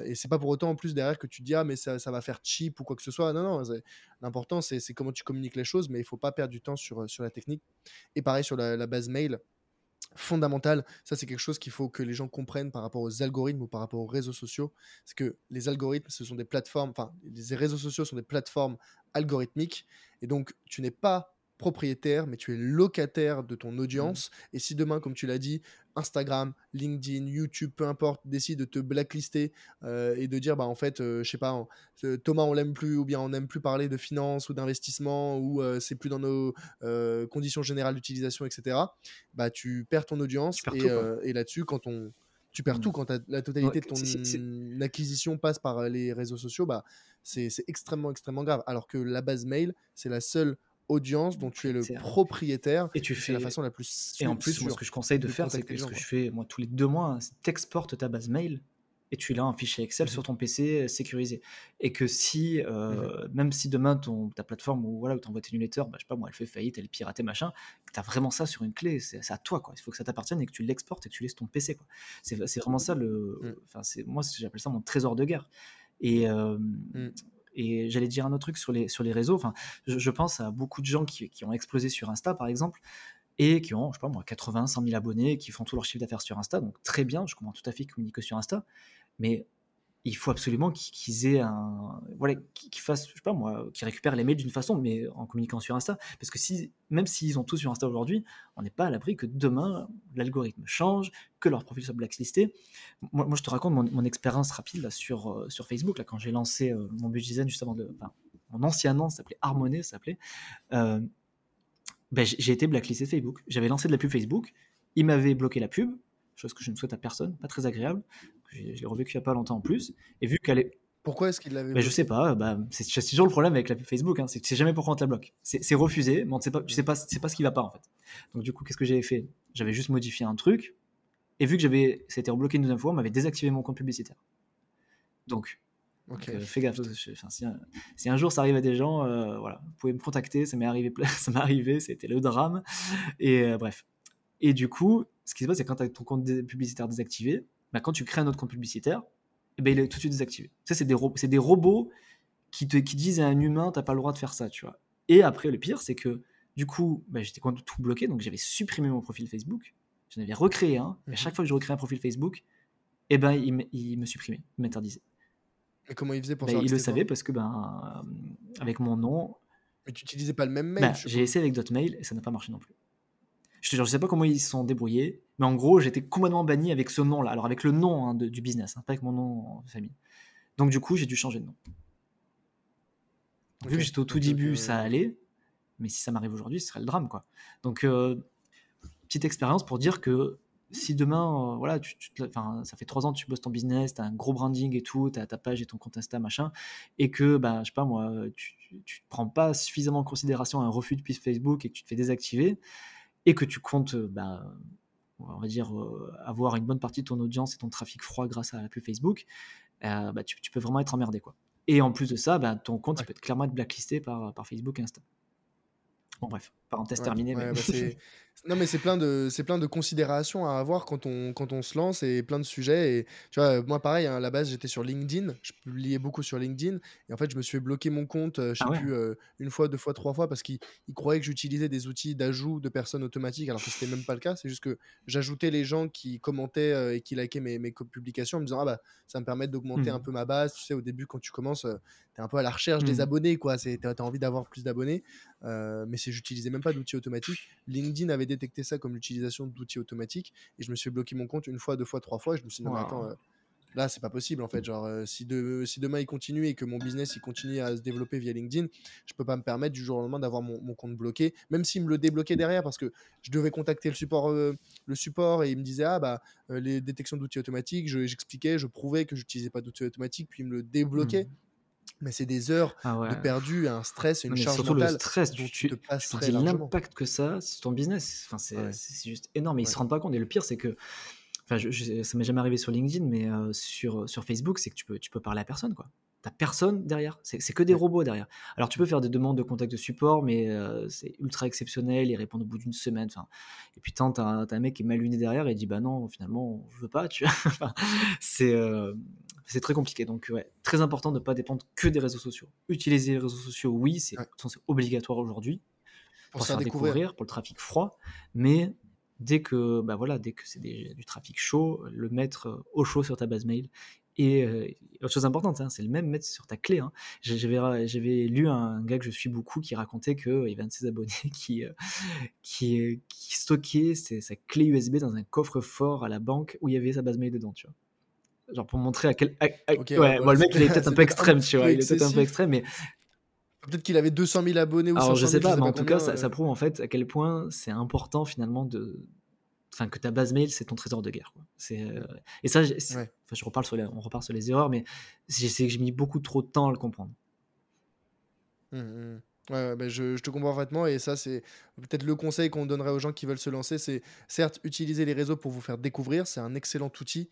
et c'est pas pour autant en plus derrière que tu te dis ah mais ça, va faire cheap ou quoi que ce soit. Non non, l'important c'est comment tu communiques les choses, mais il faut pas perdre du temps sur, la technique. Et pareil sur la, base mail fondamental. Ça, c'est quelque chose qu'il faut que les gens comprennent par rapport aux algorithmes ou par rapport aux réseaux sociaux. C'est que les algorithmes, ce sont des plateformes, enfin, les réseaux sociaux sont des plateformes algorithmiques. Et donc, tu n'es pas propriétaire, mais tu es locataire de ton audience. Mmh. Et si demain, comme tu l'as dit, Instagram, LinkedIn, YouTube, peu importe, décide de te blacklister euh, et de dire, bah en fait, euh, je sais pas, Thomas, on l'aime plus, ou bien on n'aime plus parler de finance ou d'investissement, ou euh, c'est plus dans nos conditions générales d'utilisation, etc. Bah tu perds ton audience et, là-dessus, quand on tu perds mmh. tout quand la totalité de ton acquisition passe par les réseaux sociaux, bah c'est extrêmement extrêmement grave. Alors que la base mail, c'est la seule audience dont tu es le propriétaire. Et tu fais la façon la plus Et en plus, moi, ce que je conseille de, faire, c'est que ce que je fais moi tous les deux mois, c'est t'exportes ta base mail et tu l'as en fichier Excel mmh sur ton PC euh, sécurisé. Et que si, euh, mmh même si demain ton, ta plateforme ou voilà, où tu envoies tes newsletters, bah, je sais pas moi, elle fait faillite, elle est piratée, machin, que tu as vraiment ça sur une clé, c'est à toi, quoi. Il faut que ça t'appartienne et que tu l'exportes et que tu laisses ton PC, quoi. C'est vraiment ça le. Mmh. Enfin, c'est moi, j'appelle ça mon trésor de guerre. Et, euh, et j'allais dire un autre truc sur les, sur les réseaux. Enfin, je, pense à beaucoup de gens qui, qui, ont explosé sur Insta, par exemple, et qui ont, je sais pas moi, 80, 100 000 abonnés, qui font tout leur chiffre d'affaires sur Insta. Donc très bien, je comprends tout à fait qu'ils communiquent sur Insta. Mais il faut absolument qu'ils aient un voilà qu'ils fassent je sais pas moi qu'ils récupèrent les mails d'une façon mais en communiquant sur Insta. Parce que si même s'ils ont tout sur Insta aujourd'hui on n'est pas à l'abri que demain l'algorithme change que leur profil soit blacklisté. Moi, moi je te raconte mon, expérience rapide là, sur euh, sur Facebook là quand j'ai lancé euh, mon budget design juste avant de enfin, mon ancien nom s'appelait Harmonie ça s'appelait euh, ben, j'ai été blacklisté Facebook. J'avais lancé de la pub Facebook. Il m'avait bloqué la pub chose que je ne souhaite à personne pas très agréable je l'ai revécu il n'y a pas longtemps en plus. Et vu qu'elle est. Pourquoi est-ce qu'il l'avait mais Je sais pas. Bah, c'est toujours le problème avec la Facebook. Hein, c'est que tu sais jamais pourquoi on te la bloque. C'est refusé, mais on sait pas, tu sais pas, c'est pas ce qui va pas en fait. Donc du coup, qu'est-ce que j'avais fait? J'avais juste modifié un truc. Et vu que j'avais, c'était rebloqué une deuxième fois, on m'avait désactivé mon compte publicitaire. Donc, euh, fais gaffe. Si, un, jour ça arrive à des gens, euh, voilà, vous pouvez me contacter. Ça m'est arrivé, [LAUGHS] ça m'est arrivé. C'était le drame. Et euh, bref. Et du coup, ce qui se passe, c'est quand tu as ton compte publicitaire désactivé, bah, quand tu crées un autre compte publicitaire, eh ben, il est tout de suite désactivé. Ça, c'est des, des robots qui, te, qui disent à un humain, t'as pas le droit de faire ça, tu vois. Et après, le pire, c'est que du coup, bah, j'étais tout bloqué, donc j'avais supprimé mon profil Facebook. J'en avais recréé un. Et à mhm. chaque fois que je recréais un profil Facebook, eh ben, il, il me supprimait, il m'interdisait. Mais comment il faisait pour ça bah, Il le savait parce que, ben, avec mon nom. Mais tu utilisais pas le même mail J'ai essayé avec d'autres mails et ça n'a pas marché non plus. Je te jure, je sais pas comment ils se sont débrouillés, mais en gros, j'étais complètement banni avec ce nom-là. Alors, avec le nom hein, du business, hein, pas avec mon nom de famille. Donc, du coup, j'ai dû changer de nom. Vu que j'étais au tout début, ça euh, allait, mais si ça m'arrive aujourd'hui, ce serait le drame, quoi. Donc, euh, petite expérience pour dire que si demain, euh, voilà, tu, ça fait trois ans que tu bosses ton business, tu as un gros branding et tout, tu as ta page et ton compte Insta, machin, et que, bah, je sais pas moi, tu ne prends pas suffisamment en considération un refus de piste Facebook et que tu te fais désactiver, et que tu comptes, bah, on va dire, euh, avoir une bonne partie de ton audience et ton trafic froid grâce à la pub Facebook, euh, bah, tu, peux vraiment être emmerdé. Quoi. Et en plus de ça, bah, ton compte peut être clairement être blacklisté par, par Facebook et Insta. Bon, bref, parenthèse terminée. Bah, [LAUGHS] non, mais c'est plein, de, plein de considérations à avoir quand on, quand on se lance et plein de sujets. Et tu vois, moi, pareil, hein, à la base, j'étais sur LinkedIn. Je publiais beaucoup sur LinkedIn. Et en fait, je me suis fait bloquer mon compte, euh, je sais ah plus, euh, une fois, deux fois, trois fois, parce qu'ils croyaient que j'utilisais des outils d'ajout de personnes automatiques, alors que c'était même pas le cas. C'est juste que j'ajoutais les gens qui commentaient euh, et qui likaient mes, mes publications en me disant, ah bah, ça me permet d'augmenter un mmh. peu ma base. Tu sais, au début, quand tu commences, tu es un peu à la recherche des mmh. abonnés, quoi. Tu as envie d'avoir plus d'abonnés. mais c'est j'utilisais même pas d'outils automatiques. LinkedIn avait détecté ça comme l'utilisation d'outils automatiques et je me suis bloqué mon compte une fois, deux fois, trois fois. Et je me suis dit, non, attends, euh, là, c'est pas possible en fait. Genre, euh, si, de, si demain il continue et que mon business il continue à se développer via LinkedIn, je peux pas me permettre du jour au lendemain d'avoir mon, compte bloqué, même s'il me le débloquait derrière parce que je devais contacter le support, euh, le support et il me disait, ah bah, les détections d'outils automatiques, j'expliquais, je, prouvais que j'utilisais pas d'outils automatiques, puis il me le débloquait. Mmh mais c'est des heures ah de perdu, un stress, une charge surtout mentale. le stress, tu, tu, l'impact que ça sur ton business. Enfin, c'est juste énorme. Et ils se rendent pas compte. Et le pire, c'est que, enfin, je, ça m'est jamais arrivé sur LinkedIn, mais euh, sur, sur Facebook, c'est que tu peux, tu peux parler à personne, quoi. T'as personne derrière, c'est que des robots derrière. Alors tu peux faire des demandes de contact de support, mais euh, c'est ultra exceptionnel, ils répondent au bout d'une semaine. Et puis tant t'as un mec qui est mal luné derrière et dit bah non, finalement je veux pas, tu vois. [LAUGHS] c'est euh, c'est très compliqué. Donc, ouais, très important de ne pas dépendre que des réseaux sociaux. Utiliser les réseaux sociaux, oui, c'est obligatoire aujourd'hui pour, se faire découvrir. pour le trafic froid, mais dès que, bah voilà, dès que c'est du trafic chaud, le mettre au chaud sur ta base mail. Et euh, autre chose importante, hein, c'est le même mettre sur ta clé. Hein. J'avais lu un gars que je suis beaucoup qui racontait qu'il y avait un de ses abonnés [LAUGHS] qui, euh, qui, qui stockait sa clé USB dans un coffre-fort à la banque où il y avait sa base mail dedans, tu vois genre pour montrer à quel. ouais, le mec, il est peut-être un peu [LAUGHS] extrême, tu vois. Il est peut-être un peu extrême, mais. Peut-être qu'il avait 200 000 abonnés ou Alors, je sais pas, mais en tout cas, ça, ça, prouve en fait à quel point c'est important finalement de. Enfin, que ta base mail, c'est ton trésor de guerre. Quoi. Euh, et ça, enfin, je reparle sur les... on repart sur les erreurs, mais c'est que j'ai mis beaucoup trop de temps à le comprendre. Mmh, mmh. Ouais, bah, je, je, te comprends parfaitement et ça c'est peut-être le conseil qu'on donnerait aux gens qui veulent se lancer, c'est certes utiliser les réseaux pour vous faire découvrir, c'est un excellent outil,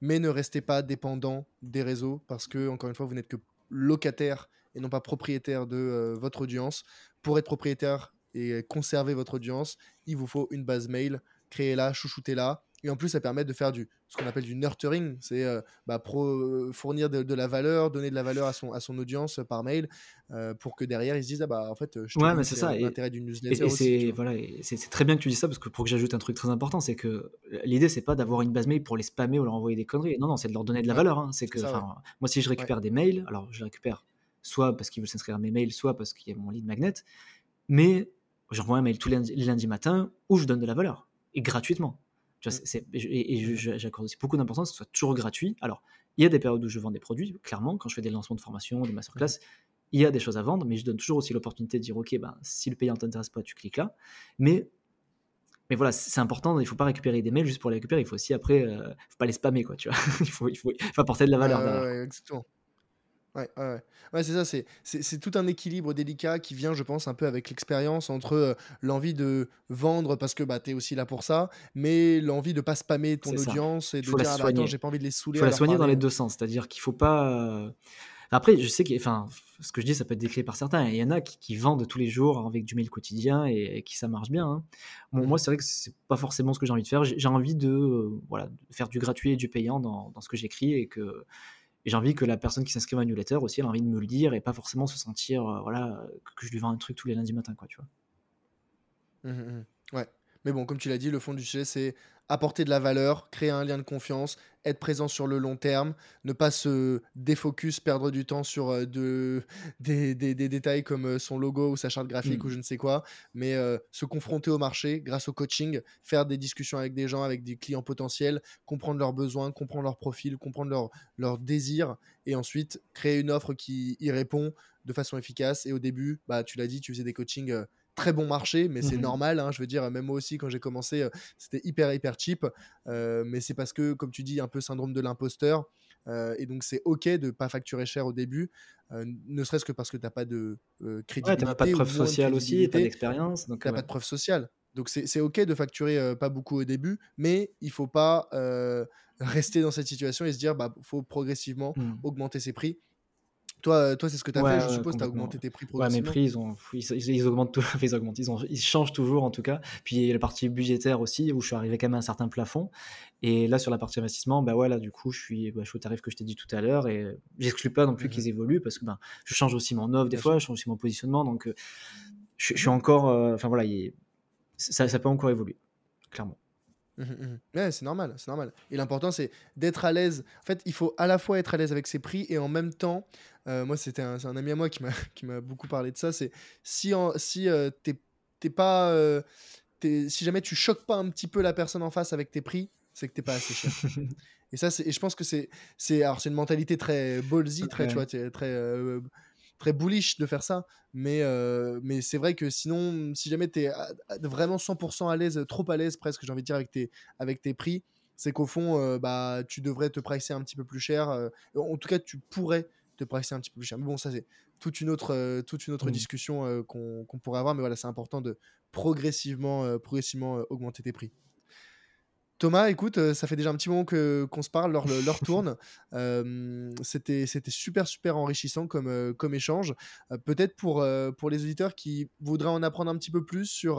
mais ne restez pas dépendant des réseaux parce que, encore une fois, vous n'êtes que locataire et non pas propriétaire de euh, votre audience. Pour être propriétaire et conserver votre audience, il vous faut une base mail. Créez-la, chouchoutez-la. Et en plus, ça permet de faire du, ce qu'on appelle du nurturing, c'est euh, bah, euh, fournir de, la valeur, donner de la valeur à son, à son audience par mail, euh, pour que derrière ils se disent ah bah en fait je ouais mais c'est ça. L'intérêt d'une newsletter et, c'est voilà c'est très bien que tu dis ça parce que pour que j'ajoute un truc très important c'est que l'idée c'est pas d'avoir une base mail pour les spammer ou leur envoyer des conneries. Non non c'est de leur donner de la valeur hein. c'est que moi si je récupère des mails alors je les récupère soit parce qu'ils veulent s'inscrire à mes mails soit parce qu'il y a mon lead magnet mais j'envoie un mail tous les lundis, matin où je donne de la valeur et gratuitement tu vois, mmh. et, j'accorde aussi beaucoup d'importance que ce soit toujours gratuit. Alors, il y a des périodes où je vends des produits, clairement, quand je fais des lancements de formation, des masterclass, mmh. il y a des choses à vendre, mais je donne toujours aussi l'opportunité de dire, OK, ben, si le payant ne t'intéresse pas, tu cliques là. Mais, mais voilà, c'est important, il ne faut pas récupérer des mails juste pour les récupérer, il faut aussi après, euh, faut pas les spammer, quoi, tu vois. [LAUGHS] il, faut, il, faut, apporter de la valeur. Euh, exactement. Ouais, ouais, ouais. c'est ça, c'est, c'est, tout un équilibre délicat qui vient, je pense, un peu avec l'expérience entre euh, l'envie de vendre parce que bah, tu es aussi là pour ça, mais l'envie de pas spammer ton audience et de dire, ah, bah, attends, j'ai pas envie de les saouler. Il faut la soigner dans les deux sens, c'est-à-dire qu'il faut pas. Euh, après, je sais que, enfin, ce que je dis, ça peut être décrit par certains. Il y en a qui, vendent tous les jours avec du mail quotidien et, qui ça marche bien. Hein. Bon, moi, c'est vrai que c'est pas forcément ce que j'ai envie de faire. J'ai, envie de, euh, voilà, de faire du gratuit et du payant dans, dans ce que j'écris et que et j'ai envie que la personne qui s'inscrit à ma newsletter aussi, elle a envie de me le dire et pas forcément se sentir, euh, voilà, que je lui vends un truc tous les lundis matin, quoi, tu vois. Mmh, mmh, mmh. Ouais. Mais bon, comme tu l'as dit, le fond du sujet, c'est apporter de la valeur, créer un lien de confiance, être présent sur le long terme, ne pas se défocus, perdre du temps sur euh, de, [LAUGHS] des, des, détails comme euh, son logo ou sa charte graphique mmh. ou je ne sais quoi, mais euh, se confronter au marché grâce au coaching, faire des discussions avec des gens, avec des clients potentiels, comprendre leurs besoins, comprendre leur profil, comprendre leurs leur désirs et ensuite créer une offre qui y répond de façon efficace. Et au début, bah, tu l'as dit, tu faisais des coachings très bon marché, mais c'est Mhm. normal. hein, je veux dire, même moi aussi, quand j'ai commencé, euh, c'était hyper, hyper cheap. Euh, mais c'est parce que, comme tu dis, un peu syndrome de l'imposteur. euh, et donc, c'est OK de pas facturer cher au début, euh, ne serait-ce que parce que tu n'as pas de euh, Ouais, pas de preuve sociale aussi, pas crédibilité d'expérience. T'as ouais. pas de preuve sociale. Donc c'est ok de facturer pas beaucoup au début, mais il faut pas rester dans cette situation et se dire bah faut progressivement Hmm. augmenter ses prix. Toi, euh, toi c'est ce que tu as Ouais, fait, je suppose, tu as augmenté tes prix Ouais, mes prix, ils, ont, ils, ils- ils augmentent tout, [LAUGHS] ils augmentent, ils, ont- ils changent toujours en tout cas. Puis il y a la partie budgétaire aussi, où je suis arrivé quand même à un certain plafond. Et là, sur la partie investissement, bah ouais, là, du coup, je suis, bah, je suis au tarif que je t'ai dit tout à l'heure. Et j'exclus pas non plus Mhm. qu'ils évoluent, parce que ben, je change aussi mon offre des fois, je change aussi mon positionnement. Donc, euh, je, je suis encore. euh, Enfin voilà, il- ça, ça peut encore évoluer, clairement. Mhm, mhm. Ouais, c'est normal, c'est normal. Et l'important, c'est d'être à l'aise. En fait, il faut à la fois être à l'aise avec ses prix et en même temps, euh, moi, c'était un, c'est un ami à moi qui m'a [LAUGHS] qui m'a beaucoup parlé de ça. C'est si, en- si euh, t'es t'es pas, euh, t'es- si jamais tu choques pas un petit peu la personne en face avec tes prix, c'est que t'es pas assez cher. [LAUGHS] Et ça, c'est, et je pense que c'est, c'est, alors c'est une mentalité très ballsy, très, tu vois, t'es- très, euh, très bullish de faire ça. Mais, euh, mais c'est vrai que sinon, si jamais tu es vraiment 100% à l'aise, trop à l'aise presque, j'ai envie de dire, avec tes, avec tes prix, c'est qu'au fond, euh, bah, tu devrais te pricer un petit peu plus cher. euh, en tout cas, tu pourrais te pricer un petit peu plus cher. Mais bon, ça, c'est toute une autre, euh, toute une autre Mm. discussion euh, qu'on pourrait avoir. Mais voilà, c'est important de progressivement, euh, progressivement augmenter tes prix. Thomas, écoute, euh, ça fait déjà un petit moment que qu'on se parle, l'heure l'heure [LAUGHS] tourne. Euh, C'était c'était super super enrichissant comme, euh, comme échange. Euh, Peut-être pour, euh, pour les auditeurs qui voudraient en apprendre un petit peu plus sur,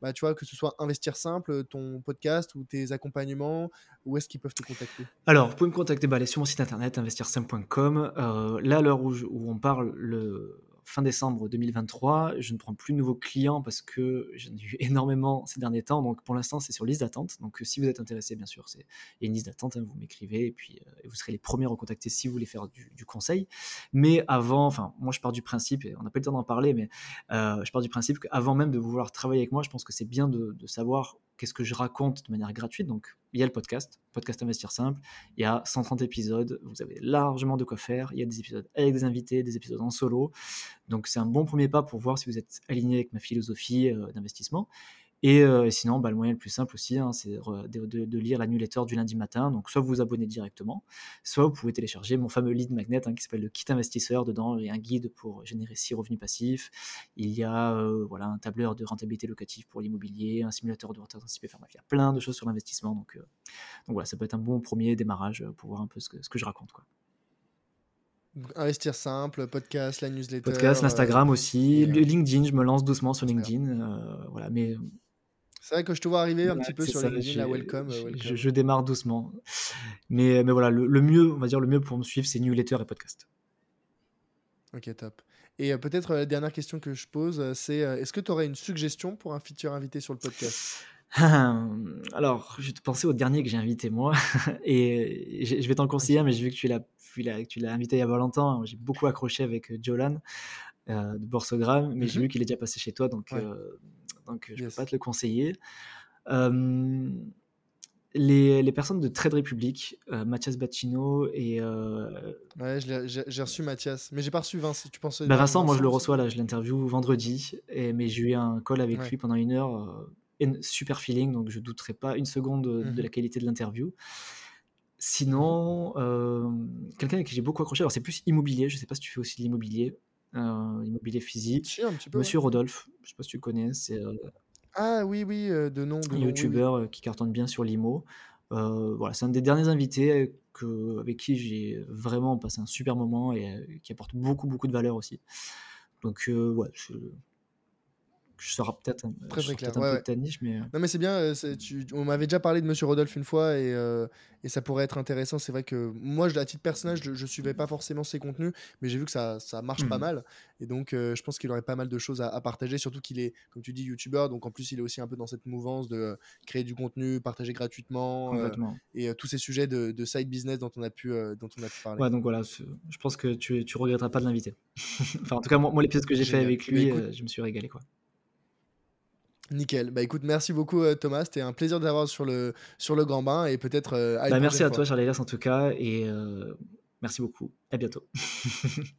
bah, tu vois, que ce soit Investir Simple, ton podcast ou tes accompagnements, où est-ce qu'ils peuvent te contacter? Alors, vous pouvez me contacter bah, allez sur mon site internet investirsim.com. Euh, là, à l'heure où, où on parle, le fin décembre 2023, je ne prends plus de nouveaux clients parce que j'en ai eu [LAUGHS] énormément ces derniers temps. Donc, pour l'instant, c'est sur liste d'attente. Donc, euh, si vous êtes intéressé, bien sûr, c'est une liste d'attente. hein, vous m'écrivez et puis euh, vous serez les premiers à recontacter si vous voulez faire du, conseil. Mais avant, enfin, moi, je pars du principe, et on n'a pas le temps d'en parler, mais euh, je pars du principe qu'avant même de vouloir travailler avec moi, je pense que c'est bien de savoir qu'est-ce que je raconte de manière gratuite. Donc, il y a le podcast, podcast Investir Simple. Il y a 130 épisodes. Vous avez largement de quoi faire. Il y a des épisodes avec des invités, des épisodes en solo. Donc, c'est un bon premier pas pour voir si vous êtes aligné avec ma philosophie euh, d'investissement. Et euh, sinon, bah, le moyen le plus simple aussi, hein, c'est de, de- de lire la newsletter du lundi matin. Donc, soit vous vous abonnez directement, soit vous pouvez télécharger mon fameux lead magnet hein, qui s'appelle le kit investisseur. Dedans, il y a un guide pour générer six revenus passifs. Il y a euh, voilà, un tableur de rentabilité locative pour l'immobilier, un simulateur de retraite anticipée. Enfin il y a plein de choses sur l'investissement. Donc, euh, donc voilà, ça peut être un bon premier démarrage pour voir un peu ce que, ce que je raconte. Quoi. Investir Simple, podcast, la newsletter. Podcast, l'Instagram aussi, et, LinkedIn, je me lance doucement sur. LinkedIn. voilà, mais C'est vrai que je te vois arriver un Ouais, petit peu sur ça, j'ai- la welcome. euh, je, welcome. je- je démarre doucement. Mais, mais voilà, le, le mieux, on va dire le mieux pour me suivre, c'est newsletter et podcast. Ok, top. Et euh, peut-être euh, la dernière question que je pose, euh, c'est euh, est-ce que tu aurais une suggestion pour un futur invité sur le podcast? [LAUGHS] Alors, je te pensais au dernier que j'ai invité moi, [LAUGHS] et je je vais t'en conseiller mais j'ai vu que tu l'as, tu l'as- invité il y a pas longtemps. J'ai beaucoup accroché avec euh, Jolan euh, de Borsogram, mais j'ai Mhm. vu qu'il est déjà passé chez toi, donc, Ouais. euh, donc je Yes. peux pas te le conseiller. Euh, les, les personnes de Trade Republic, euh, Mathias Bacchino et euh, Ouais, j'ai reçu Mathias, mais j'ai pas reçu Vincent. Tu penses bah, Vincent, moi je le reçois là, je l'interview vendredi, et, mais j'ai eu un call avec Ouais. lui pendant une heure, euh, et super feeling, donc je douterai pas une seconde de, de Mhm. la qualité de l'interview. Sinon, euh, quelqu'un avec qui j'ai beaucoup accroché, alors c'est plus immobilier, je sais pas si tu fais aussi de l'immobilier, euh, immobilier physique. Si, un petit peu. ouais. Monsieur Rodolphe, je sais pas si tu connais, c'est euh, Ah oui, oui, euh, de nom, de un nom, oui, oui. youtubeur euh, qui cartonne bien sur l'IMO. Voilà, c'est un des derniers invités que, avec qui j'ai vraiment passé un super moment et qui apporte beaucoup, beaucoup de valeur aussi. Donc, ouais, je, je peut-être un, Très, très peu ouais. de ta niche, mais Non mais c'est bien, euh, tu- on m'avait déjà parlé de Monsieur Rodolphe une fois et, euh, et ça pourrait être intéressant. C'est vrai que moi, je- à titre personnel, je, je suivais pas forcément ses contenus, mais j'ai vu que ça, ça marche pas Mhm. mal. Et donc, euh, je pense qu'il aurait pas mal de choses à, à partager, surtout qu'il est, comme tu dis, youtubeur. Donc en plus, il est aussi un peu dans cette mouvance de créer du contenu, partager gratuitement euh, et tous ces sujets de, de side business dont on a pu, dont on a pu parler. Ouais, donc voilà, je pense que tu, tu regretteras pas de l'inviter. [LAUGHS] enfin, en tout cas, moi, moi, l'épisode que j'ai fait avec lui, écoute- je me suis régalé, quoi. Nickel. Bah écoute, merci beaucoup euh, Thomas. C'était un plaisir d'avoir sur le, sur le grand bain et peut-être euh, Bah, merci à fois. toi, Charles Elias, en tout cas, et euh, merci beaucoup. À bientôt. [LAUGHS]